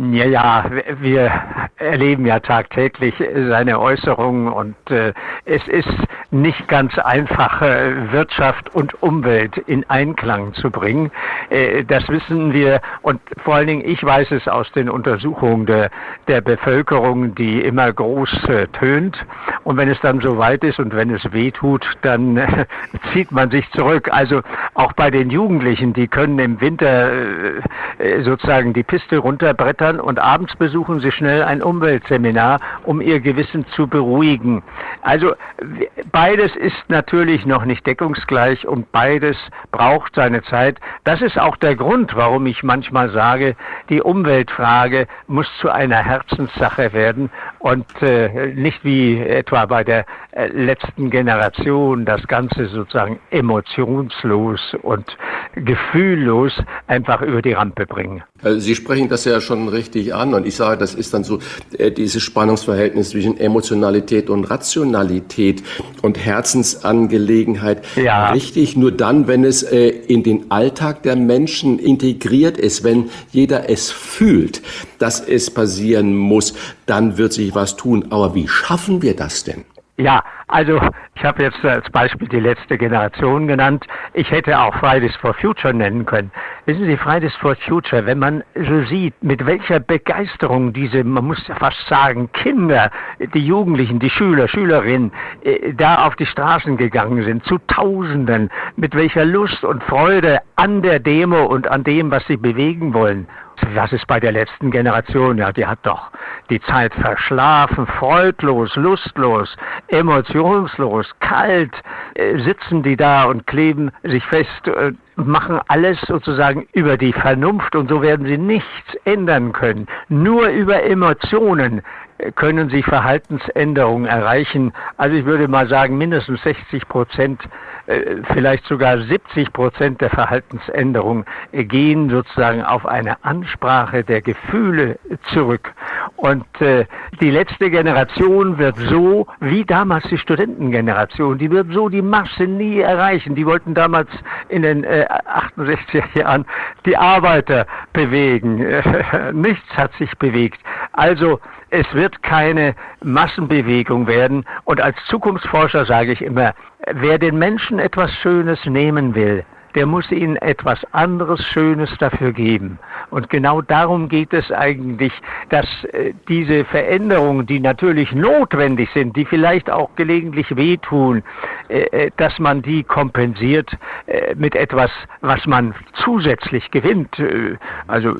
Ja, ja, wir erleben ja tagtäglich seine Äußerungen und äh, es ist nicht ganz einfach, äh, Wirtschaft und Umwelt in Einklang zu bringen. Äh, das wissen wir und vor allen Dingen, ich weiß es aus den Untersuchungen der, der Bevölkerung, die immer groß äh, tönt. Und wenn es dann so weit ist und wenn es weh tut, dann äh, zieht man sich zurück. Also auch bei den Jugendlichen, die können im Winter sozusagen die Piste runterbrettern Eltern und abends besuchen sie schnell ein Umweltseminar, um ihr Gewissen zu beruhigen. Also beides ist natürlich noch nicht deckungsgleich und beides braucht seine Zeit. Das ist auch der Grund, warum ich manchmal sage, die Umweltfrage muss zu einer Herzenssache werden und äh, nicht wie etwa bei der äh, letzten Generation das Ganze sozusagen emotionslos und gefühllos einfach über die Rampe bringen. Also Sie sprechen das ja schon richtig an und ich sage, das ist dann so äh, dieses Spannungsverhältnis zwischen Emotionalität und Rationalität und Herzensangelegenheit ja. richtig nur dann, wenn es äh, in den Alltag der Menschen integriert ist, wenn jeder es fühlt, dass es passieren muss, dann wird sich was tun. Aber wie schaffen wir das denn? Ja, also ich habe jetzt als Beispiel die letzte Generation genannt. Ich hätte auch Fridays for Future nennen können. Wissen Sie, Fridays for Future, wenn man so sieht, mit welcher Begeisterung diese, man muss ja fast sagen, Kinder, die Jugendlichen, die Schüler, Schülerinnen, äh, da auf die Straßen gegangen sind, zu Tausenden, mit welcher Lust und Freude an der Demo und an dem, was sie bewegen wollen. Was ist bei der letzten Generation? Ja, die hat doch die Zeit verschlafen, freudlos, lustlos, emotionslos, kalt, äh, sitzen die da und kleben sich fest, äh, machen alles sozusagen über die Vernunft und so werden sie nichts ändern können. Nur über Emotionen können sich Verhaltensänderungen erreichen. Also ich würde mal sagen, mindestens 60 Prozent, äh, vielleicht sogar 70 Prozent der Verhaltensänderungen gehen sozusagen auf eine Ansprache der Gefühle zurück. Und äh, die letzte Generation wird so, wie damals die Studentengeneration, die wird so die Masse nie erreichen. Die wollten damals in den äh, 68er Jahren die Arbeiter bewegen. Nichts hat sich bewegt. Also es wird keine Massenbewegung werden. Und als Zukunftsforscher sage ich immer, wer den Menschen etwas Schönes nehmen will, der muss ihnen etwas anderes Schönes dafür geben. Und genau darum geht es eigentlich, dass äh, diese Veränderungen, die natürlich notwendig sind, die vielleicht auch gelegentlich wehtun, äh, äh, dass man die kompensiert mit etwas, was man zusätzlich gewinnt. Also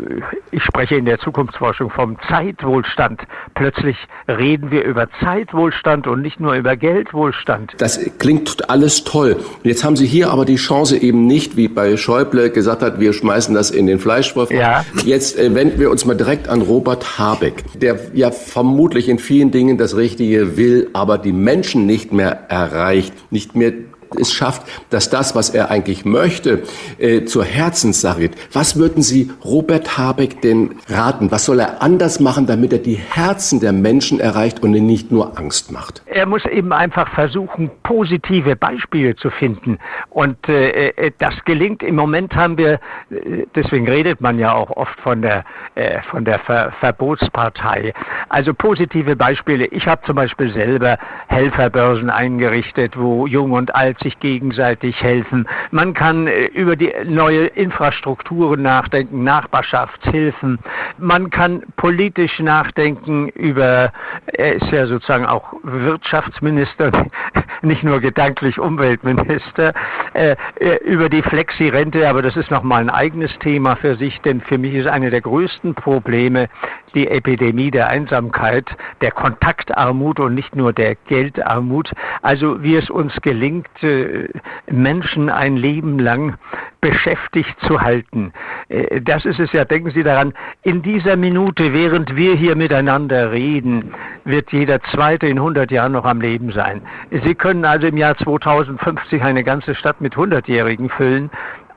ich spreche in der Zukunftsforschung vom Zeitwohlstand. Plötzlich reden wir über Zeitwohlstand und nicht nur über Geldwohlstand. Das klingt alles toll. Jetzt haben Sie hier aber die Chance eben nicht, nicht wie bei Schäuble gesagt hat, wir schmeißen das in den Fleischwurf. Ja. Jetzt äh, wenden wir uns mal direkt an Robert Habeck, der ja vermutlich in vielen Dingen das Richtige will, aber die Menschen nicht mehr erreicht, nicht mehr es schafft, dass das, was er eigentlich möchte, äh, zur Herzenssache wird. Was würden Sie Robert Habeck denn raten? Was soll er anders machen, damit er die Herzen der Menschen erreicht und ihnen nicht nur Angst macht? Er muss eben einfach versuchen, positive Beispiele zu finden. Und äh, äh das gelingt. Im Moment haben wir, äh, deswegen redet man ja auch oft von der, äh, von der Ver Verbotspartei. Also positive Beispiele. Ich habe zum Beispiel selber Helferbörsen eingerichtet, wo Jung und Alt wird sich gegenseitig helfen. Man kann äh, über die neue Infrastrukturen nachdenken, Nachbarschaftshilfen. Man kann politisch nachdenken über, er ist ja sozusagen auch Wirtschaftsminister, nicht nur gedanklich Umweltminister, äh, äh, über die Flexi-Rente, aber das ist nochmal ein eigenes Thema für sich, denn für mich ist eine der größten Probleme die Epidemie der Einsamkeit, der Kontaktarmut und nicht nur der Geldarmut. Also wie es uns gelingt, äh, Menschen ein Leben lang beschäftigt zu halten. Äh, das ist es ja, denken Sie daran, in dieser Minute, während wir hier miteinander reden, wird jeder Zweite in 100 Jahren noch am Leben sein. Sie können also im Jahr 2050 eine ganze Stadt mit 100-Jährigen füllen.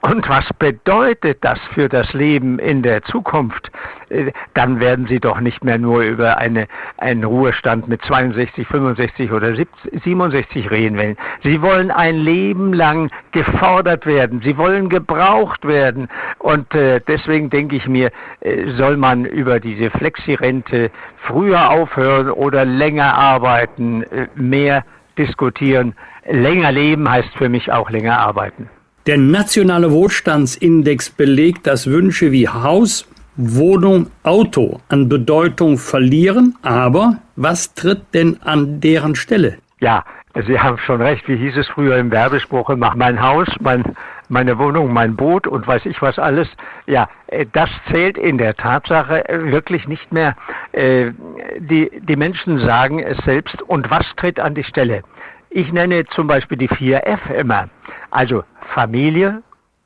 Und was bedeutet das für das Leben in der Zukunft? Äh, dann werden Sie doch nicht mehr nur über eine, einen Ruhestand mit 62, 65 oder 67 reden wollen. Sie wollen ein Leben lang gefordert werden. Sie wollen gebraucht werden. Und äh, deswegen denke ich mir, äh, soll man über diese Flexirente früher aufhören oder länger arbeiten, mehr diskutieren. Länger leben heißt für mich auch länger arbeiten. Der nationale Wohlstandsindex belegt, dass Wünsche wie Haus, Wohnung, Auto an Bedeutung verlieren. Aber was tritt denn an deren Stelle? Ja, Sie haben schon recht. Wie hieß es früher im Werbespruch? Mach mein Haus, mein, meine Wohnung, mein Boot und weiß ich was alles. Ja, äh, das zählt in der Tatsache wirklich nicht mehr. Äh, die, die Menschen sagen es selbst. Und was tritt an die Stelle? Ich nenne zum Beispiel die vier F immer. Also Familie,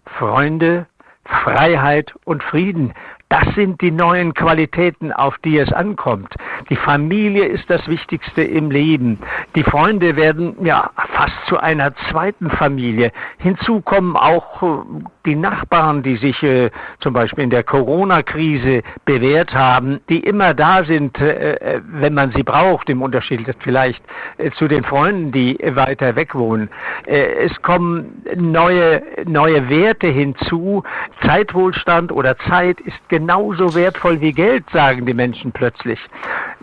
Freunde, Freiheit und Frieden. Das sind die neuen Qualitäten, auf die es ankommt. Die Familie ist das Wichtigste im Leben. Die Freunde werden ja fast zu einer zweiten Familie. Hinzu kommen auch äh, die Nachbarn, die sich äh, zum Beispiel in der Corona-Krise bewährt haben, die immer da sind, äh, äh wenn man sie braucht, im Unterschied vielleicht äh, zu den Freunden, die weiter weg wohnen. Äh, es kommen neue, neue Werte hinzu. Zeitwohlstand oder Zeit ist genau genauso wertvoll wie Geld, sagen die Menschen plötzlich.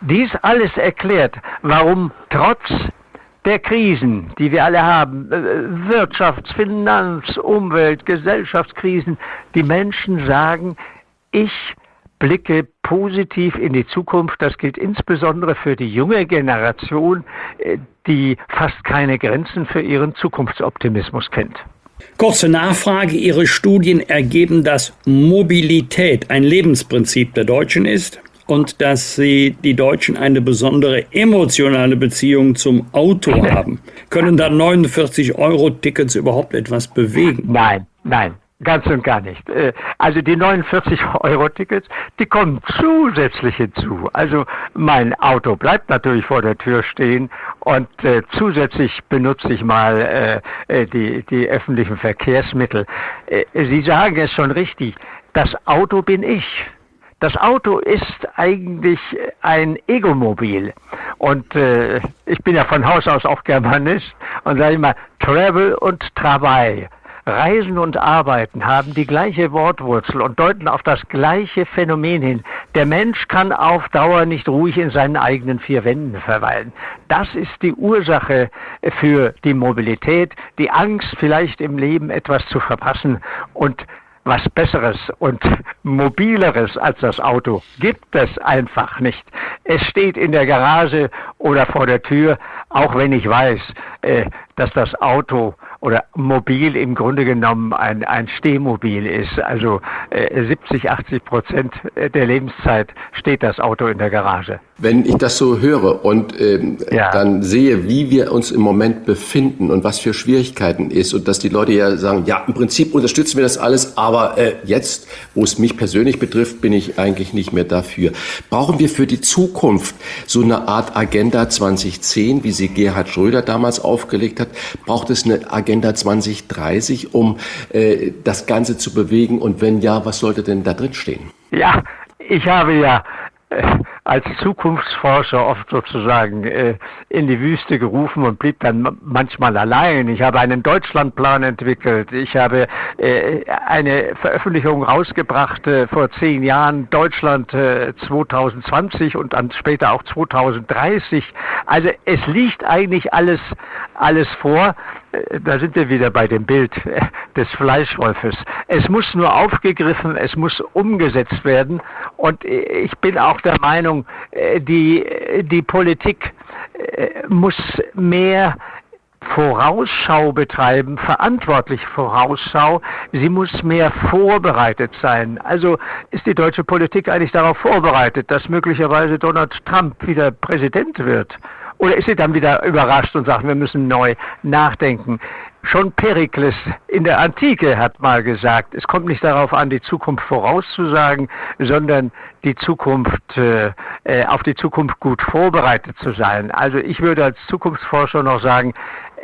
Dies alles erklärt, warum trotz der Krisen, die wir alle haben, äh, Wirtschafts-, Finanz-, Umwelt-, Gesellschaftskrisen, die Menschen sagen, ich blicke positiv in die Zukunft. Das gilt insbesondere für die junge Generation, äh, die fast keine Grenzen für ihren Zukunftsoptimismus kennt. Kurze Nachfrage. Ihre Studien ergeben, dass Mobilität ein Lebensprinzip der Deutschen ist und dass sie die Deutschen eine besondere emotionale Beziehung zum Auto haben. Können da 49 Euro Tickets überhaupt etwas bewegen? Nein, nein. Ganz und gar nicht. Äh, also die 49 Euro Tickets, die kommen zusätzlich hinzu. Also mein Auto bleibt natürlich vor der Tür stehen und äh, zusätzlich benutze ich mal äh, die, die öffentlichen Verkehrsmittel. Sie sagen es schon richtig. Das Auto bin ich. Das Auto ist eigentlich ein Egomobil. Und ich bin ja von Haus aus auch Germanist und sage immer Travel und Travail. Reisen und Arbeiten haben die gleiche Wortwurzel und deuten auf das gleiche Phänomen hin. Der Mensch kann auf Dauer nicht ruhig in seinen eigenen vier Wänden verweilen. Das ist die Ursache für die Mobilität, die Angst vielleicht im Leben etwas zu verpassen und was Besseres und Mobileres als das Auto gibt es einfach nicht. Es steht in der Garage oder vor der Tür, auch wenn ich weiß, äh, dass das Auto oder mobil im Grunde genommen ein, ein Stehmobil ist. Also äh, 70, 80 Prozent der Lebenszeit steht das Auto in der Garage. Wenn ich das so höre und ähm, ja. dann sehe, wie wir uns im Moment befinden und was für Schwierigkeiten ist und dass die Leute ja sagen, ja, im Prinzip unterstützen wir das alles, aber äh, jetzt, wo es mich persönlich betrifft, bin ich eigentlich nicht mehr dafür. Brauchen wir für die Zukunft so eine Art Agenda 2010, wie sie Gerhard Schröder damals aufgelegt hat? Braucht es eine Agenda Agenda 2030, um äh, das Ganze zu bewegen? Und wenn ja, was sollte denn da drin stehen? Ja, ich habe ja als Zukunftsforscher oft sozusagen äh, in die Wüste gerufen und blieb dann manchmal allein. Ich habe einen Deutschlandplan entwickelt. Ich habe äh, eine Veröffentlichung rausgebracht äh, vor zehn Jahren, Deutschland äh, 2020 und dann später auch 2030. Also es liegt eigentlich alles, alles vor. Äh, da sind wir wieder bei dem Bild äh, des Fleischwolfes. Es muss nur aufgegriffen, es muss umgesetzt werden. Und ich bin auch der Meinung, die, die Politik muss mehr Vorausschau betreiben, verantwortlich Vorausschau. Sie muss mehr vorbereitet sein. Also ist die deutsche Politik eigentlich darauf vorbereitet, dass möglicherweise Donald Trump wieder Präsident wird? Oder ist sie dann wieder überrascht und sagt, wir müssen neu nachdenken? Schon Perikles in der Antike hat mal gesagt, es kommt nicht darauf an, die Zukunft vorauszusagen, sondern die Zukunft, äh, auf die Zukunft gut vorbereitet zu sein. Also ich würde als Zukunftsforscher noch sagen,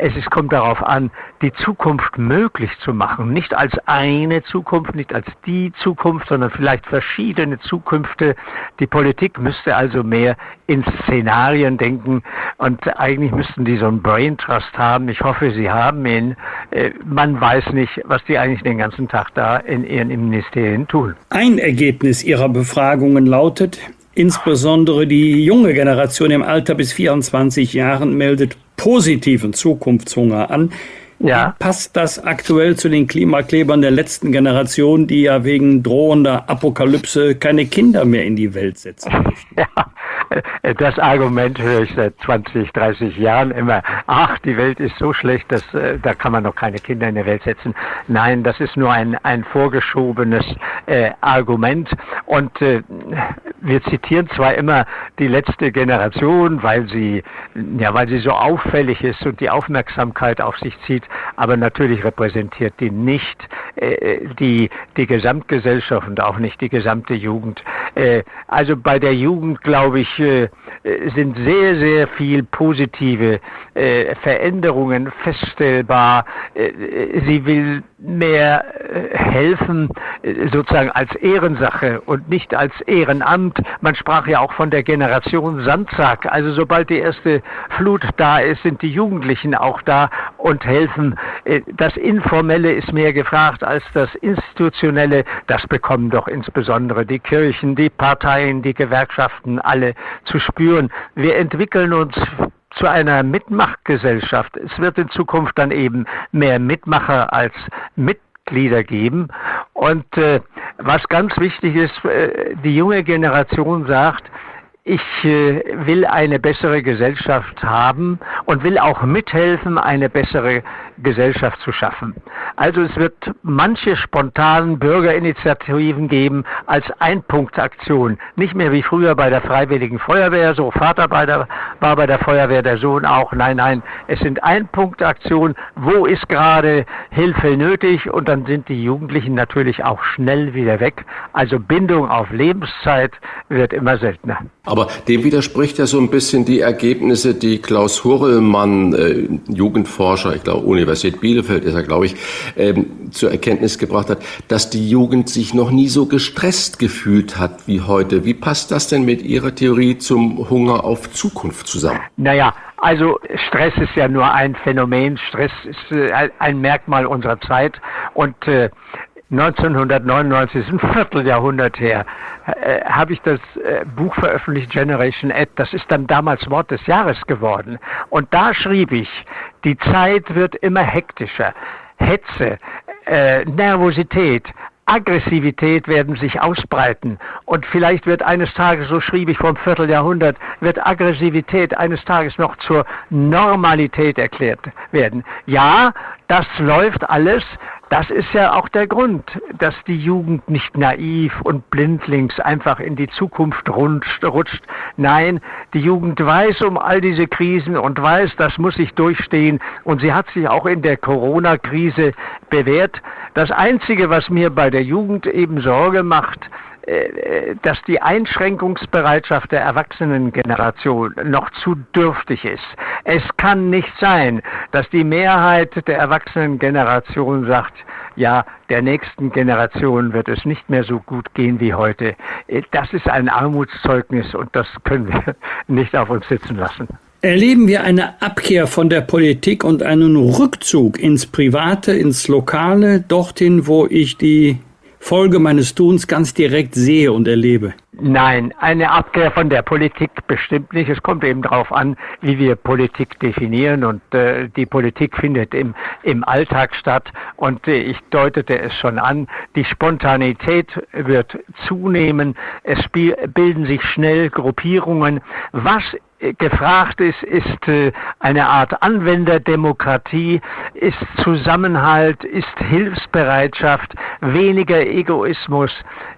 es ist, kommt darauf an, die Zukunft möglich zu machen. Nicht als eine Zukunft, nicht als die Zukunft, sondern vielleicht verschiedene Zukünfte. Die Politik müsste also mehr in Szenarien denken und eigentlich müssten die so einen Brain Trust haben. Ich hoffe, sie haben ihn. Äh, man weiß nicht, was die eigentlich den ganzen Tag da in ihren Ministerien tun. Ein Ergebnis ihrer Befragungen lautet, Insbesondere die junge Generation im Alter bis 24 Jahren meldet positiven Zukunftshunger an. Ja. Passt das aktuell zu den Klimaklebern der letzten Generation, die ja wegen drohender Apokalypse keine Kinder mehr in die Welt setzen möchten? Ja, das Argument höre ich seit 20, 30 Jahren immer. Ach, die Welt ist so schlecht, dass äh, da kann man noch keine Kinder in die Welt setzen. Nein, das ist nur ein, ein vorgeschobenes äh, Argument. Und äh, wir zitieren zwar immer die letzte Generation, weil sie, ja, weil sie so auffällig ist und die Aufmerksamkeit auf sich zieht, aber natürlich repräsentiert die nicht äh, die, die Gesamtgesellschaft und auch nicht die gesamte Jugend. Äh, also bei der Jugend, glaube ich, äh, sind sehr, sehr viel positive äh, Veränderungen feststellbar. Äh, sie will mehr äh, helfen, sozusagen als Ehrensache und nicht als Ehrenamt. Man sprach ja auch von der Generation Sandsack. Also sobald die erste Flut da ist, sind die Jugendlichen auch da und helfen. Das Informelle ist mehr gefragt als das Institutionelle. Das bekommen doch insbesondere die Kirchen, die Parteien, die Gewerkschaften alle zu spüren. Wir entwickeln uns zu einer Mitmachgesellschaft. Es wird in Zukunft dann eben mehr Mitmacher als Mitglieder geben. Und äh, was ganz wichtig ist, äh, die junge Generation sagt, ich äh, will eine bessere Gesellschaft haben und will auch mithelfen, eine bessere Gesellschaft zu schaffen. Also es wird manche spontanen Bürgerinitiativen geben als Einpunktaktion. Nicht mehr wie früher bei der Freiwilligen Feuerwehr, so Vater bei der, war bei der Feuerwehr, der Sohn auch. Nein, nein, es sind Einpunktaktionen. Wo ist gerade Hilfe nötig? Und dann sind die Jugendlichen natürlich auch schnell wieder weg. Also Bindung auf Lebenszeit wird immer seltener. Aber dem widerspricht ja so ein bisschen die Ergebnisse, die Klaus Hurrellmann, äh, Jugendforscher, ich glaube Universität Bielefeld ist er, glaube ich, ähm, zur Erkenntnis gebracht hat, dass die Jugend sich noch nie so gestresst gefühlt hat wie heute. Wie passt das denn mit Ihrer Theorie zum Hunger auf Zukunft zusammen? Naja, also Stress ist ja nur ein Phänomen. Stress ist äh, ein Merkmal unserer Zeit und äh, 1999, ist ein Vierteljahrhundert her, äh, habe ich das äh, Buch veröffentlicht, Generation Ed. Das ist dann damals Wort des Jahres geworden. Und da schrieb ich, die Zeit wird immer hektischer. Hetze, äh, Nervosität, Aggressivität werden sich ausbreiten. Und vielleicht wird eines Tages, so schrieb ich einem Vierteljahrhundert, wird Aggressivität eines Tages noch zur Normalität erklärt werden. Ja, das läuft alles das ist ja auch der Grund, dass die Jugend nicht naiv und blindlings einfach in die Zukunft rutscht. Nein, die Jugend weiß um all diese Krisen und weiß, das muss sich durchstehen. Und sie hat sich auch in der Corona-Krise bewährt. Das Einzige, was mir bei der Jugend eben Sorge macht, dass die Einschränkungsbereitschaft der Erwachsenengeneration noch zu dürftig ist. Es kann nicht sein, dass die Mehrheit der Erwachsenengeneration sagt, ja, der nächsten Generation wird es nicht mehr so gut gehen wie heute. Äh, das ist ein Armutszeugnis und das können wir nicht auf uns sitzen lassen. Erleben wir eine Abkehr von der Politik und einen Rückzug ins Private, ins Lokale, dorthin, wo ich die Folge meines Tuns ganz direkt sehe und erlebe? Nein, eine Abkehr von der Politik bestimmt nicht. Es kommt eben darauf an, wie wir Politik definieren und äh, die Politik findet im, im Alltag statt und äh, ich deutete es schon an, die Spontanität wird zunehmen, es bilden sich schnell Gruppierungen. Was gefragt ist, ist äh, eine Art Anwenderdemokratie, ist Zusammenhalt, ist Hilfsbereitschaft, weniger Egoismus,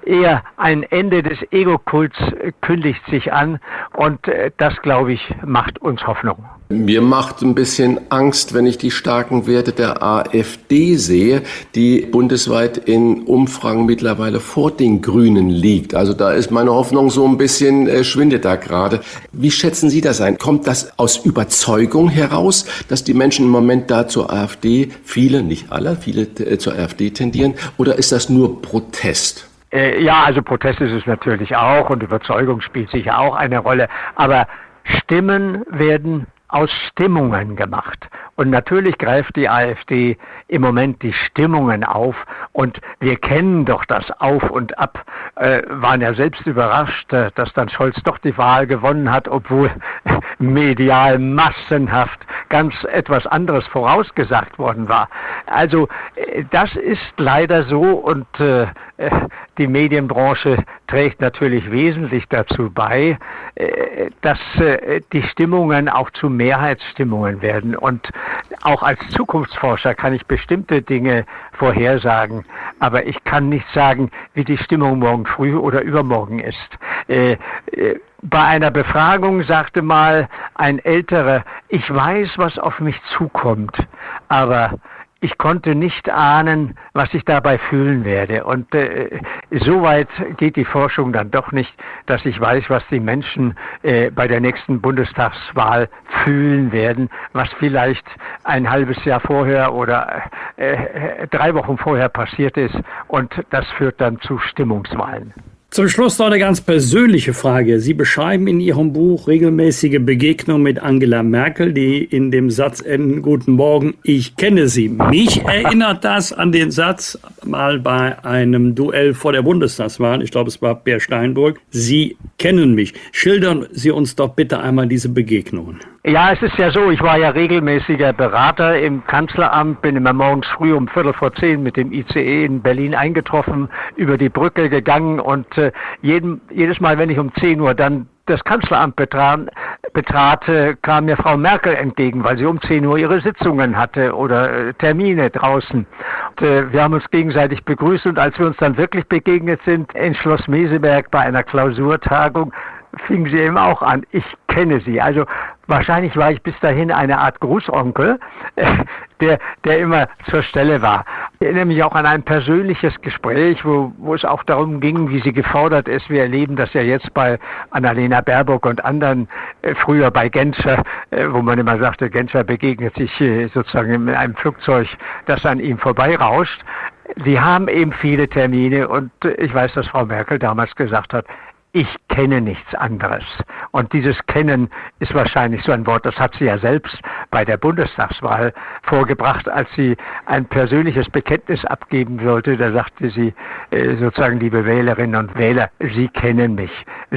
eher ein Ende des Ego-Kults kündigt sich an und äh, das, glaube ich, macht uns Hoffnung. Mir macht ein bisschen Angst, wenn ich die starken Werte der AfD sehe, die bundesweit in Umfragen mittlerweile vor den Grünen liegt. Also da ist meine Hoffnung so ein bisschen äh, schwindet da gerade. Wie schätzen Sie das ein? Kommt das aus Überzeugung heraus, dass die Menschen im Moment da zur AfD, viele, nicht alle, viele äh, zur AfD tendieren? Oder ist das nur Protest? Äh, ja, also Protest ist es natürlich auch und Überzeugung spielt sicher auch eine Rolle. Aber Stimmen werden aus Stimmungen gemacht. Und natürlich greift die AfD im Moment die Stimmungen auf. Und wir kennen doch das Auf und Ab, äh, waren ja selbst überrascht, äh, dass dann Scholz doch die Wahl gewonnen hat, obwohl medial massenhaft ganz etwas anderes vorausgesagt worden war. Also äh, das ist leider so und äh, äh die Medienbranche trägt natürlich wesentlich dazu bei, äh, dass äh, die Stimmungen auch zu Mehrheitsstimmungen werden. Und auch als Zukunftsforscher kann ich bestimmte Dinge vorhersagen, aber ich kann nicht sagen, wie die Stimmung morgen früh oder übermorgen ist. Äh, bei einer Befragung sagte mal ein Älterer, ich weiß, was auf mich zukommt, aber ich konnte nicht ahnen, was ich dabei fühlen werde. Und äh, so weit geht die Forschung dann doch nicht, dass ich weiß, was die Menschen äh, bei der nächsten Bundestagswahl fühlen werden, was vielleicht ein halbes Jahr vorher oder äh, drei Wochen vorher passiert ist. Und das führt dann zu Stimmungswahlen. Zum Schluss noch eine ganz persönliche Frage. Sie beschreiben in Ihrem Buch regelmäßige Begegnungen mit Angela Merkel, die in dem Satz enden, Guten Morgen, ich kenne Sie. Mich erinnert das an den Satz mal bei einem Duell vor der Bundestagswahl, ich glaube es war Bär Steinburg, Sie kennen mich. Schildern Sie uns doch bitte einmal diese Begegnungen. Ja, es ist ja so, ich war ja regelmäßiger Berater im Kanzleramt, bin immer morgens früh um Viertel vor zehn mit dem ICE in Berlin eingetroffen, über die Brücke gegangen und äh, jeden, jedes Mal, wenn ich um zehn Uhr dann das Kanzleramt betrat, betrat, kam mir Frau Merkel entgegen, weil sie um 10 Uhr ihre Sitzungen hatte oder äh, Termine draußen. Und, äh, wir haben uns gegenseitig begrüßt und als wir uns dann wirklich begegnet sind in Schloss Meseberg bei einer Klausurtagung, fing sie eben auch an. Ich kenne sie. Also wahrscheinlich war ich bis dahin eine Art Großonkel, der, der immer zur Stelle war. Ich erinnere mich auch an ein persönliches Gespräch, wo, wo es auch darum ging, wie sie gefordert ist. Wir erleben das ja jetzt bei Annalena Baerbock und anderen, äh, früher bei Genscher, äh, wo man immer sagte, Genscher begegnet sich äh, sozusagen in einem Flugzeug, das an ihm vorbeirauscht. Sie haben eben viele Termine und ich weiß, dass Frau Merkel damals gesagt hat, ich kenne nichts anderes. Und dieses Kennen ist wahrscheinlich so ein Wort, das hat sie ja selbst bei der Bundestagswahl vorgebracht, als sie ein persönliches Bekenntnis abgeben sollte. Da sagte sie äh, sozusagen, liebe Wählerinnen und Wähler, Sie kennen mich.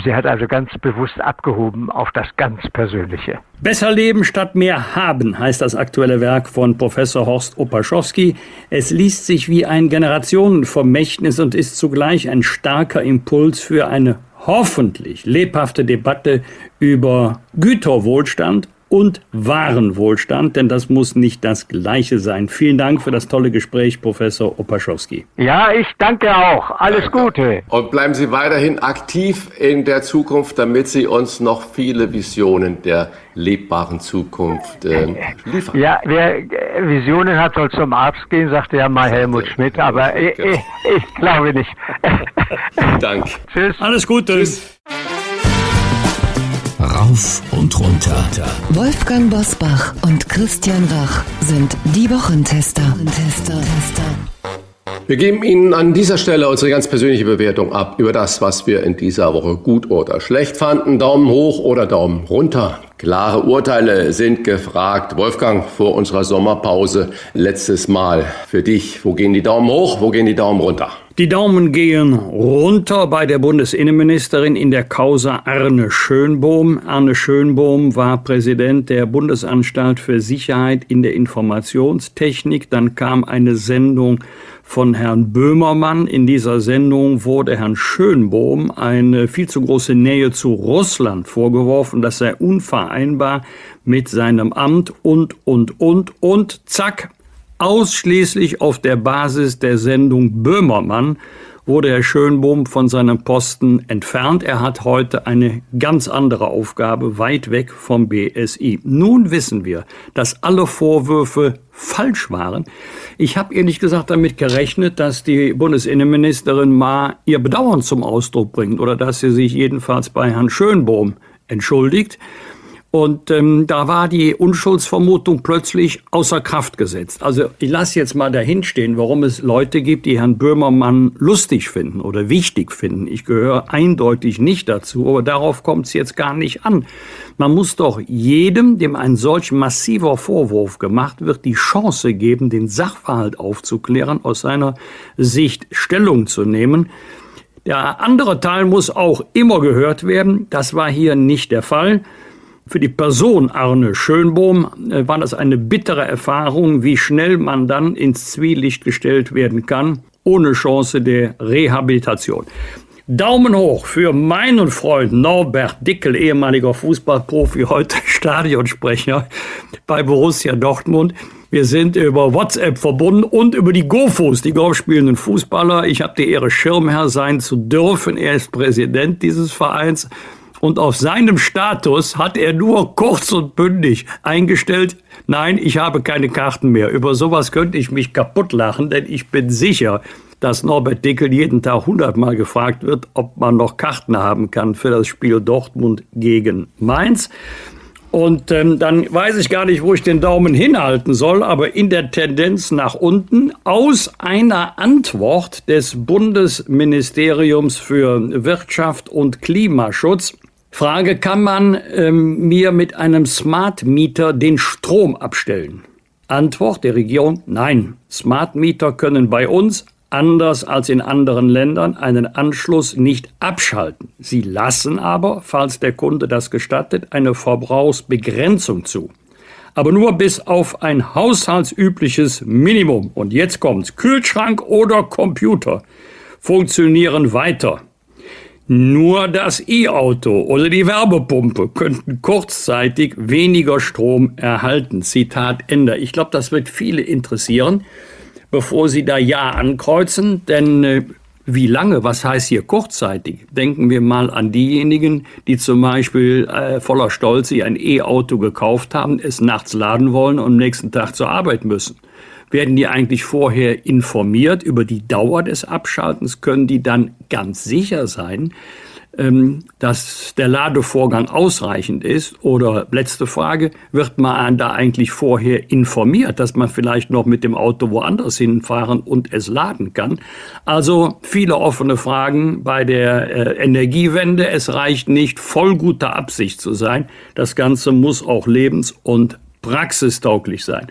Sie hat also ganz bewusst abgehoben auf das ganz Persönliche. Besser leben statt mehr haben heißt das aktuelle Werk von Professor Horst Opaschowski. Es liest sich wie ein Generationenvermächtnis und ist zugleich ein starker Impuls für eine hoffentlich lebhafte Debatte über Güterwohlstand und Warenwohlstand, denn das muss nicht das Gleiche sein. Vielen Dank für das tolle Gespräch, Professor Opaschowski. Ja, ich danke auch. Alles danke. Gute. Und bleiben Sie weiterhin aktiv in der Zukunft, damit Sie uns noch viele Visionen der lebbaren Zukunft äh, liefern. Ja, wer Visionen hat, soll zum Arzt gehen, sagte ja mal Helmut Schmidt, aber ich, ich, ich glaube nicht. Danke. Tschüss. Alles Gute. Tschüss. Rauf und runter. Wolfgang Bosbach und Christian Rach sind die Wochentester. Wochentester. Wir geben Ihnen an dieser Stelle unsere ganz persönliche Bewertung ab über das, was wir in dieser Woche gut oder schlecht fanden. Daumen hoch oder Daumen runter. Klare Urteile sind gefragt. Wolfgang, vor unserer Sommerpause letztes Mal für dich. Wo gehen die Daumen hoch, wo gehen die Daumen runter? Die Daumen gehen runter bei der Bundesinnenministerin in der Causa Arne Schönbohm. Arne Schönbohm war Präsident der Bundesanstalt für Sicherheit in der Informationstechnik. Dann kam eine Sendung von Herrn Böhmermann. In dieser Sendung wurde Herrn Schönbohm eine viel zu große Nähe zu Russland vorgeworfen. Das sei unvereinbar mit seinem Amt und, und, und, und, zack, Ausschließlich auf der Basis der Sendung Böhmermann wurde Herr Schönbohm von seinem Posten entfernt. Er hat heute eine ganz andere Aufgabe, weit weg vom BSI. Nun wissen wir, dass alle Vorwürfe falsch waren. Ich habe ehrlich gesagt damit gerechnet, dass die Bundesinnenministerin mal ihr Bedauern zum Ausdruck bringt oder dass sie sich jedenfalls bei Herrn Schönbohm entschuldigt. Und ähm, da war die Unschuldsvermutung plötzlich außer Kraft gesetzt. Also ich lasse jetzt mal dahinstehen, warum es Leute gibt, die Herrn Böhmermann lustig finden oder wichtig finden. Ich gehöre eindeutig nicht dazu, aber darauf kommt es jetzt gar nicht an. Man muss doch jedem, dem ein solch massiver Vorwurf gemacht wird, die Chance geben, den Sachverhalt aufzuklären, aus seiner Sicht Stellung zu nehmen. Der andere Teil muss auch immer gehört werden. Das war hier nicht der Fall. Für die Person Arne Schönbohm äh, war das eine bittere Erfahrung, wie schnell man dann ins Zwielicht gestellt werden kann, ohne Chance der Rehabilitation. Daumen hoch für meinen Freund Norbert Dickel, ehemaliger Fußballprofi, heute Stadionsprecher bei Borussia Dortmund. Wir sind über WhatsApp verbunden und über die GoFos, die golfspielenden Fußballer. Ich habe die Ehre, Schirmherr sein zu dürfen. Er ist Präsident dieses Vereins und auf seinem Status hat er nur kurz und bündig eingestellt, nein, ich habe keine Karten mehr. Über sowas könnte ich mich kaputt lachen, denn ich bin sicher, dass Norbert Dickel jeden Tag hundertmal gefragt wird, ob man noch Karten haben kann für das Spiel Dortmund gegen Mainz. Und ähm, dann weiß ich gar nicht, wo ich den Daumen hinhalten soll, aber in der Tendenz nach unten aus einer Antwort des Bundesministeriums für Wirtschaft und Klimaschutz Frage, kann man ähm, mir mit einem Smart Meter den Strom abstellen? Antwort der Regierung, nein. Smart Meter können bei uns, anders als in anderen Ländern, einen Anschluss nicht abschalten. Sie lassen aber, falls der Kunde das gestattet, eine Verbrauchsbegrenzung zu. Aber nur bis auf ein haushaltsübliches Minimum. Und jetzt kommt's. Kühlschrank oder Computer funktionieren weiter. Nur das E-Auto oder die Werbepumpe könnten kurzzeitig weniger Strom erhalten. Zitat Ende. Ich glaube, das wird viele interessieren, bevor Sie da Ja ankreuzen, denn äh, wie lange, was heißt hier kurzzeitig? Denken wir mal an diejenigen, die zum Beispiel äh, voller Stolz sich ein E-Auto gekauft haben, es nachts laden wollen und am nächsten Tag zur Arbeit müssen. Werden die eigentlich vorher informiert über die Dauer des Abschaltens? Können die dann ganz sicher sein, ähm, dass der Ladevorgang ausreichend ist? Oder letzte Frage, wird man da eigentlich vorher informiert, dass man vielleicht noch mit dem Auto woanders hinfahren und es laden kann? Also viele offene Fragen bei der äh, Energiewende. Es reicht nicht, voll guter Absicht zu sein. Das Ganze muss auch lebens- und praxistauglich sein.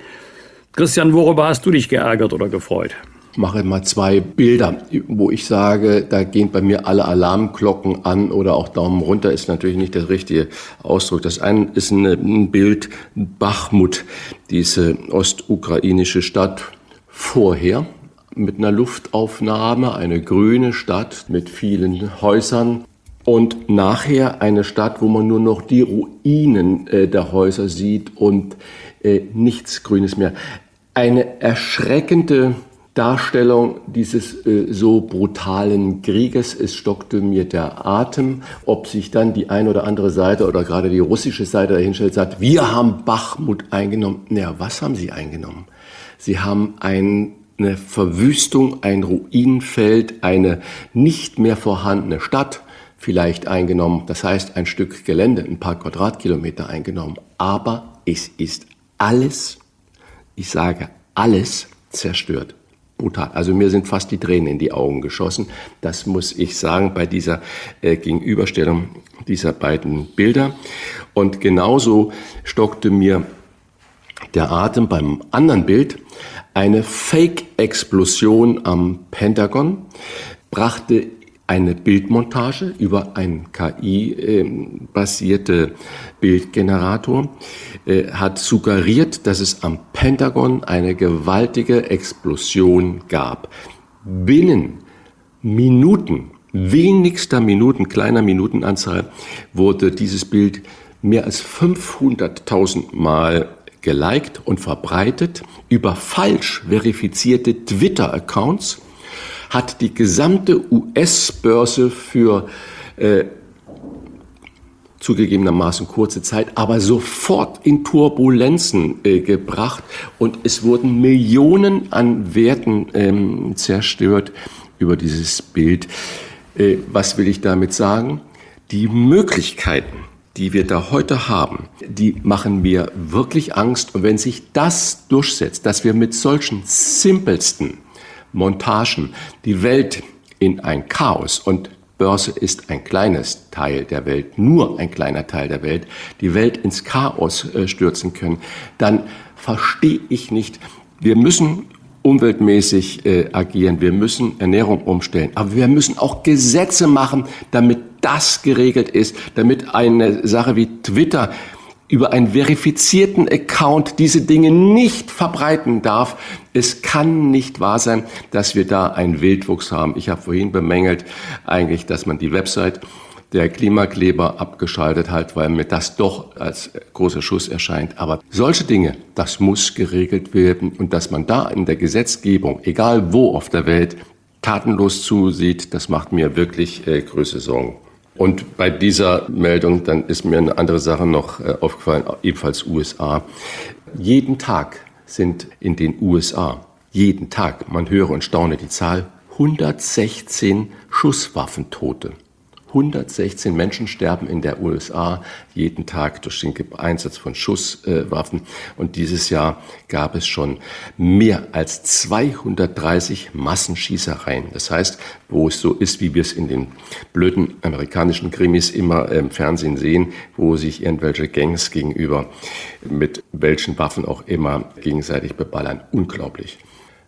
Christian, worüber hast du dich geärgert oder gefreut? Ich mache mal zwei Bilder, wo ich sage, da gehen bei mir alle Alarmglocken an oder auch Daumen runter ist natürlich nicht der richtige Ausdruck. Das eine ist ein Bild Bachmut, diese ostukrainische Stadt vorher mit einer Luftaufnahme, eine grüne Stadt mit vielen Häusern und nachher eine Stadt, wo man nur noch die Ruinen äh, der Häuser sieht und äh, nichts Grünes mehr eine erschreckende Darstellung dieses äh, so brutalen Krieges. Es stockte mir der Atem, ob sich dann die eine oder andere Seite oder gerade die russische Seite dahinstellt, sagt, wir haben Bachmut eingenommen. Naja, was haben sie eingenommen? Sie haben ein, eine Verwüstung, ein Ruinenfeld, eine nicht mehr vorhandene Stadt vielleicht eingenommen. Das heißt, ein Stück Gelände, ein paar Quadratkilometer eingenommen. Aber es ist alles ich sage, alles zerstört. Brutal. Also mir sind fast die Tränen in die Augen geschossen. Das muss ich sagen bei dieser äh, Gegenüberstellung dieser beiden Bilder. Und genauso stockte mir der Atem beim anderen Bild. Eine Fake-Explosion am Pentagon brachte eine Bildmontage über einen KI-basierte ähm, Bildgenerator, äh, hat suggeriert, dass es am Pentagon eine gewaltige Explosion gab. Binnen Minuten, wenigster Minuten, kleiner Minutenanzahl, wurde dieses Bild mehr als 500.000 Mal geliked und verbreitet über falsch verifizierte Twitter-Accounts hat die gesamte US-Börse für äh, zugegebenermaßen kurze Zeit, aber sofort in Turbulenzen äh, gebracht und es wurden Millionen an Werten ähm, zerstört über dieses Bild. Äh, was will ich damit sagen? Die Möglichkeiten, die wir da heute haben, die machen mir wirklich Angst. Und wenn sich das durchsetzt, dass wir mit solchen simpelsten Montagen. Die Welt in ein Chaos. Und Börse ist ein kleines Teil der Welt, nur ein kleiner Teil der Welt, die Welt ins Chaos äh, stürzen können, dann verstehe ich nicht, wir müssen umweltmäßig äh, agieren, wir müssen Ernährung umstellen, aber wir müssen auch Gesetze machen, damit das geregelt ist, damit eine Sache wie Twitter über einen verifizierten Account diese Dinge nicht verbreiten darf. Es kann nicht wahr sein, dass wir da einen Wildwuchs haben. Ich habe vorhin bemängelt eigentlich, dass man die Website der Klimakleber abgeschaltet hat, weil mir das doch als großer Schuss erscheint. Aber solche Dinge, das muss geregelt werden und dass man da in der Gesetzgebung, egal wo auf der Welt, tatenlos zusieht, das macht mir wirklich äh, größte Sorgen. Und bei dieser Meldung, dann ist mir eine andere Sache noch äh, aufgefallen, ebenfalls USA. Jeden Tag sind in den USA, jeden Tag, man höre und staune die Zahl, 116 Schusswaffentote. 116 Menschen sterben in der USA jeden Tag durch den Einsatz von Schusswaffen. Und dieses Jahr gab es schon mehr als 230 Massenschießereien. Das heißt, wo es so ist, wie wir es in den blöden amerikanischen Krimis immer im Fernsehen sehen, wo sich irgendwelche Gangs gegenüber mit welchen Waffen auch immer gegenseitig beballern. Unglaublich.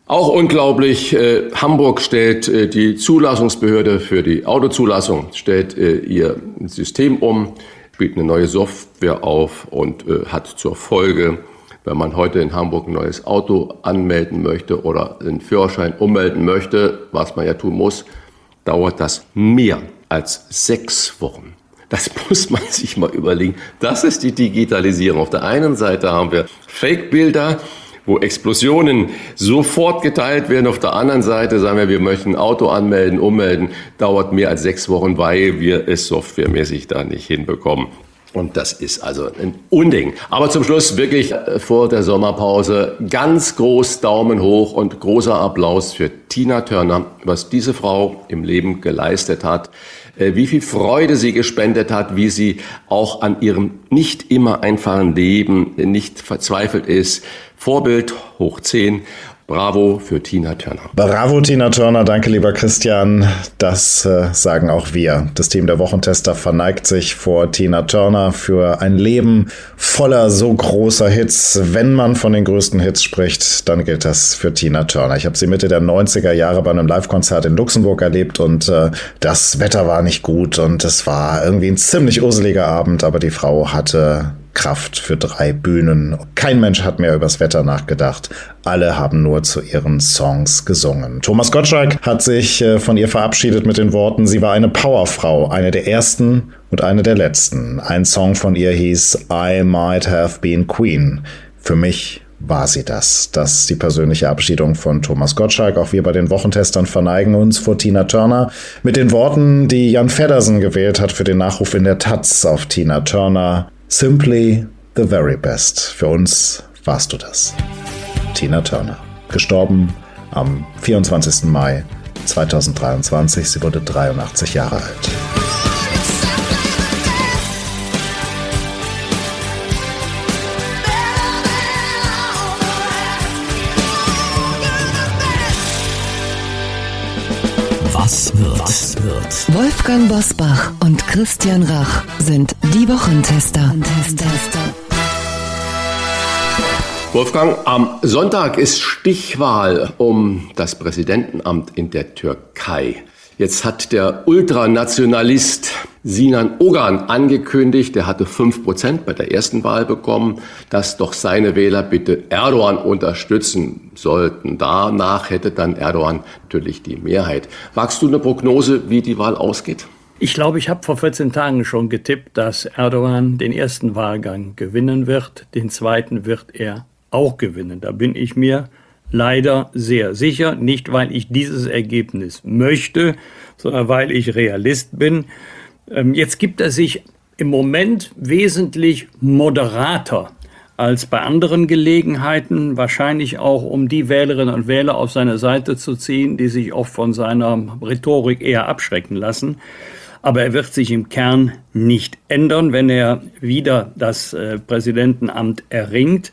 Auch unglaublich, äh, Hamburg stellt äh, die Zulassungsbehörde für die Autozulassung, stellt äh, ihr System um, spielt eine neue Software auf und äh, hat zur Folge, wenn man heute in Hamburg ein neues Auto anmelden möchte oder einen Führerschein ummelden möchte, was man ja tun muss, dauert das mehr als sechs Wochen. Das muss man sich mal überlegen. Das ist die Digitalisierung. Auf der einen Seite haben wir Fake-Bilder, wo Explosionen sofort geteilt werden. Auf der anderen Seite sagen wir, wir möchten Auto anmelden, ummelden, dauert mehr als sechs Wochen, weil wir es softwaremäßig da nicht hinbekommen. Und das ist also ein Unding. Aber zum Schluss wirklich vor der Sommerpause ganz groß Daumen hoch und großer Applaus für Tina Turner, was diese Frau im Leben geleistet hat, wie viel Freude sie gespendet hat, wie sie auch an ihrem nicht immer einfachen Leben nicht verzweifelt ist, Vorbild hoch 10. Bravo für Tina Turner. Bravo, Tina Turner. Danke, lieber Christian. Das äh, sagen auch wir. Das Team der Wochentester verneigt sich vor Tina Turner für ein Leben voller so großer Hits. Wenn man von den größten Hits spricht, dann gilt das für Tina Turner. Ich habe sie Mitte der 90er Jahre bei einem Live-Konzert in Luxemburg erlebt und äh, das Wetter war nicht gut und es war irgendwie ein ziemlich useliger Abend, aber die Frau hatte Kraft für drei Bühnen. Kein Mensch hat mehr übers Wetter nachgedacht. Alle haben nur zu ihren Songs gesungen. Thomas Gottschalk hat sich äh, von ihr verabschiedet mit den Worten, sie war eine Powerfrau, eine der ersten und eine der letzten. Ein Song von ihr hieß I Might Have Been Queen. Für mich war sie das. Das ist die persönliche Abschiedung von Thomas Gottschalk. Auch wir bei den Wochentestern verneigen uns vor Tina Turner mit den Worten, die Jan Feddersen gewählt hat für den Nachruf in der Taz auf Tina Turner. Simply the very best. Für uns warst du das. Tina Turner. Gestorben am 24. Mai 2023. Sie wurde 83 Jahre alt. Wird? Was wird? Wolfgang Bosbach und Christian Rach sind die Wochentester. Wolfgang, am Sonntag ist Stichwahl um das Präsidentenamt in der Türkei. Jetzt hat der Ultranationalist Sinan Ogan angekündigt, der hatte fünf Prozent bei der ersten Wahl bekommen, dass doch seine Wähler bitte Erdogan unterstützen sollten. Danach hätte dann Erdogan natürlich die Mehrheit. Wagst du eine Prognose, wie die Wahl ausgeht? Ich glaube, ich habe vor 14 Tagen schon getippt, dass Erdogan den ersten Wahlgang gewinnen wird. Den zweiten wird er auch gewinnen. Da bin ich mir leider sehr sicher, nicht weil ich dieses Ergebnis möchte, sondern weil ich Realist bin. Ähm, jetzt gibt er sich im Moment wesentlich moderater als bei anderen Gelegenheiten, wahrscheinlich auch um die Wählerinnen und Wähler auf seine Seite zu ziehen, die sich oft von seiner Rhetorik eher abschrecken lassen. Aber er wird sich im Kern nicht ändern, wenn er wieder das äh, Präsidentenamt erringt.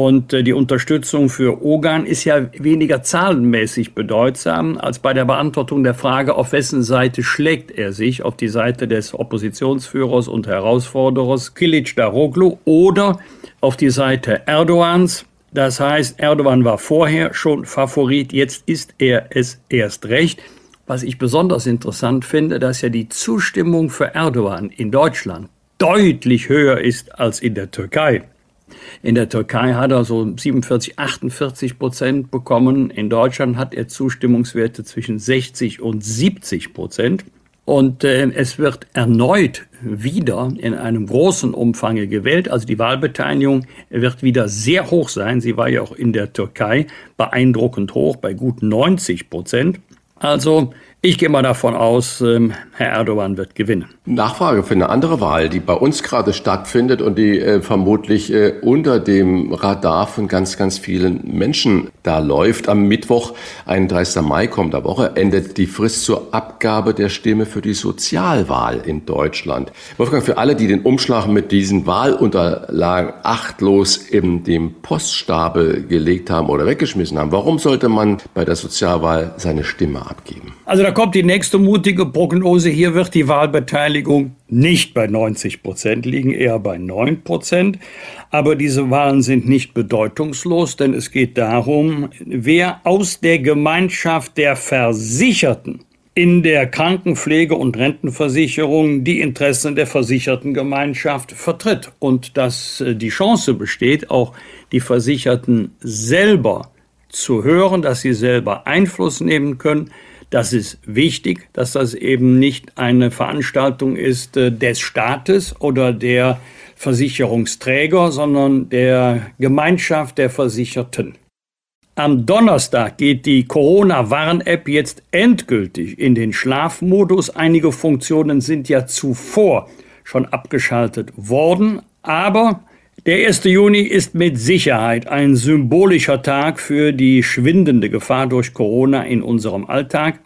Und äh, die Unterstützung für Ogan ist ja weniger zahlenmäßig bedeutsam als bei der Beantwortung der Frage, auf wessen Seite schlägt er sich, auf die Seite des Oppositionsführers und Herausforderers Kilic Daroglu oder auf die Seite Erdogans. Das heißt, Erdogan war vorher schon Favorit, jetzt ist er es erst recht. Was ich besonders interessant finde, dass ja die Zustimmung für Erdogan in Deutschland deutlich höher ist als in der Türkei. In der Türkei hat er so 47, 48 Prozent bekommen. In Deutschland hat er Zustimmungswerte zwischen 60 und 70 Prozent. Und äh, es wird erneut wieder in einem großen Umfang gewählt. Also die Wahlbeteiligung wird wieder sehr hoch sein. Sie war ja auch in der Türkei beeindruckend hoch, bei gut 90 Prozent. Also ich gehe mal davon aus, ähm, Herr Erdogan wird gewinnen. Nachfrage für eine andere Wahl, die bei uns gerade stattfindet und die äh, vermutlich äh, unter dem Radar von ganz, ganz vielen Menschen da läuft. Am Mittwoch, 31. Mai kommt der Woche, endet die Frist zur Abgabe der Stimme für die Sozialwahl in Deutschland. Wolfgang, für alle, die den Umschlag mit diesen Wahlunterlagen achtlos in dem Poststapel gelegt haben oder weggeschmissen haben, warum sollte man bei der Sozialwahl seine Stimme abgeben? Also da kommt die nächste mutige Prognose. Hier wird die Wahlbeteiligung nicht bei 90 Prozent liegen, eher bei 9 Prozent. Aber diese Wahlen sind nicht bedeutungslos, denn es geht darum, wer aus der Gemeinschaft der Versicherten in der Krankenpflege- und Rentenversicherung die Interessen der versicherten Gemeinschaft vertritt und dass äh, die Chance besteht, auch die Versicherten selber zu hören, dass sie selber Einfluss nehmen können, das ist wichtig, dass das eben nicht eine Veranstaltung ist äh, des Staates oder der Versicherungsträger, sondern der Gemeinschaft der Versicherten. Am Donnerstag geht die Corona-Warn-App jetzt endgültig in den Schlafmodus. Einige Funktionen sind ja zuvor schon abgeschaltet worden, aber der 1. Juni ist mit Sicherheit ein symbolischer Tag für die schwindende Gefahr durch Corona in unserem Alltag.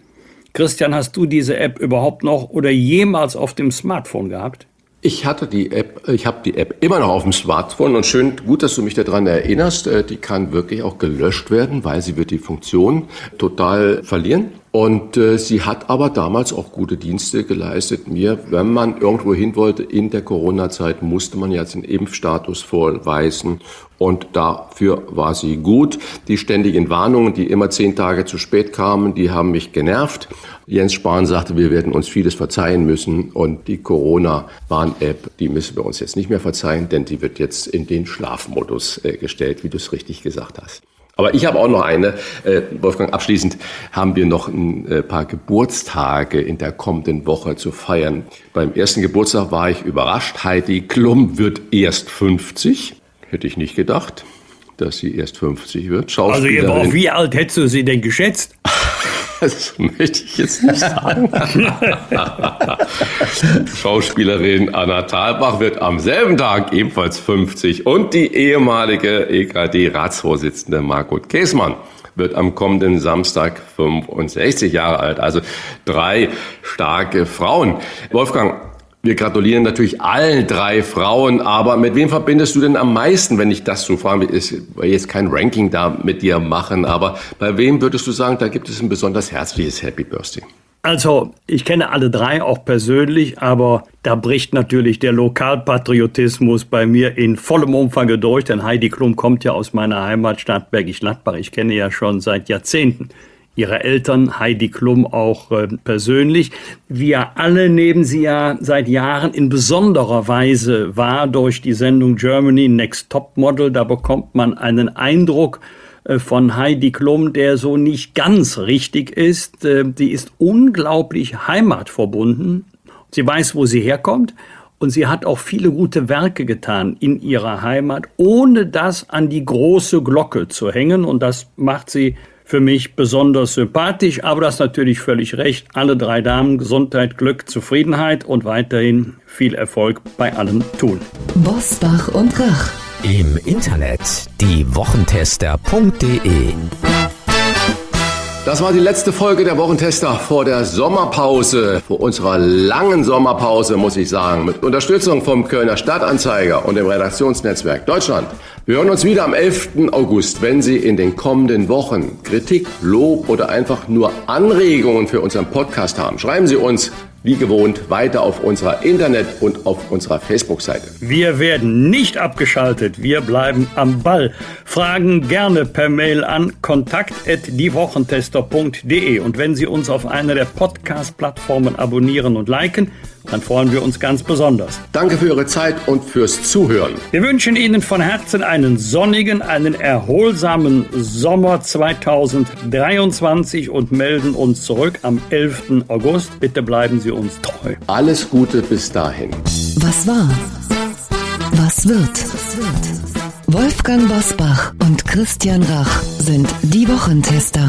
Christian, hast du diese App überhaupt noch oder jemals auf dem Smartphone gehabt? Ich hatte die App, ich habe die App immer noch auf dem Smartphone und schön, gut, dass du mich daran erinnerst. Äh, die kann wirklich auch gelöscht werden, weil sie wird die Funktion total verlieren. Und äh, sie hat aber damals auch gute Dienste geleistet mir. Wenn man irgendwo hin wollte in der Corona-Zeit, musste man jetzt den Impfstatus vorweisen. Und dafür war sie gut. Die ständigen Warnungen, die immer zehn Tage zu spät kamen, die haben mich genervt. Jens Spahn sagte, wir werden uns vieles verzeihen müssen. Und die Corona-Warn-App, die müssen wir uns jetzt nicht mehr verzeihen, denn die wird jetzt in den Schlafmodus äh, gestellt, wie du es richtig gesagt hast. Aber ich habe auch noch eine. Äh, Wolfgang, abschließend haben wir noch ein äh, paar Geburtstage in der kommenden Woche zu feiern. Beim ersten Geburtstag war ich überrascht. Heidi Klum wird erst 50. Hätte ich nicht gedacht, dass sie erst 50 wird. Also, wie alt hättest du sie denn geschätzt? Das möchte ich jetzt nicht sagen. Schauspielerin Anna Thalbach wird am selben Tag ebenfalls 50 und die ehemalige EKD-Ratsvorsitzende Margot Käßmann wird am kommenden Samstag 65 Jahre alt. Also drei starke Frauen. Wolfgang, wir gratulieren natürlich allen drei Frauen, aber mit wem verbindest du denn am meisten, wenn ich das so frage? Ich will jetzt kein Ranking da mit dir machen, aber bei wem würdest du sagen, da gibt es ein besonders herzliches Happy Birthday? Also, ich kenne alle drei auch persönlich, aber da bricht natürlich der Lokalpatriotismus bei mir in vollem Umfang durch, denn Heidi Klum kommt ja aus meiner Heimatstadt Bergisch Gladbach. Ich kenne ja schon seit Jahrzehnten ihre Eltern, Heidi Klum, auch äh, persönlich. Wir alle nehmen sie ja seit Jahren in besonderer Weise wahr durch die Sendung Germany Next Top Model. Da bekommt man einen Eindruck, äh, von Heidi Klum, der so nicht ganz richtig ist. Äh, sie ist unglaublich heimatverbunden. Sie weiß, wo sie herkommt. Und sie hat auch viele gute Werke getan in ihrer Heimat, ohne das an die große Glocke zu hängen. Und das macht sie für mich besonders sympathisch. Aber das ist natürlich völlig recht. Alle drei Damen, Gesundheit, Glück, Zufriedenheit und weiterhin viel Erfolg bei allem tun. Bosbach und Rach. Im Internet diewochentester.de Das war die letzte Folge der Wochentester vor der Sommerpause, vor unserer langen Sommerpause, muss ich sagen, mit Unterstützung vom Kölner Stadtanzeiger und dem Redaktionsnetzwerk Deutschland. Wir hören uns wieder am 11. August, wenn Sie in den kommenden Wochen Kritik, Lob oder einfach nur Anregungen für unseren Podcast haben. Schreiben Sie uns wie gewohnt weiter auf unserer Internet- und auf unserer Facebook-Seite. Wir werden nicht abgeschaltet, wir bleiben am Ball. Fragen gerne per Mail an kontakt.diewochentester.de und wenn Sie uns auf einer der Podcast-Plattformen abonnieren und liken, dann freuen wir uns ganz besonders. Danke für Ihre Zeit und fürs Zuhören. Wir wünschen Ihnen von Herzen einen sonnigen, einen erholsamen Sommer 2023 und melden uns zurück am 11. August. Bitte bleiben Sie uns treu. Alles Gute bis dahin. Was war? Was wird? Wolfgang Bosbach und Christian Rach sind die Wochentester.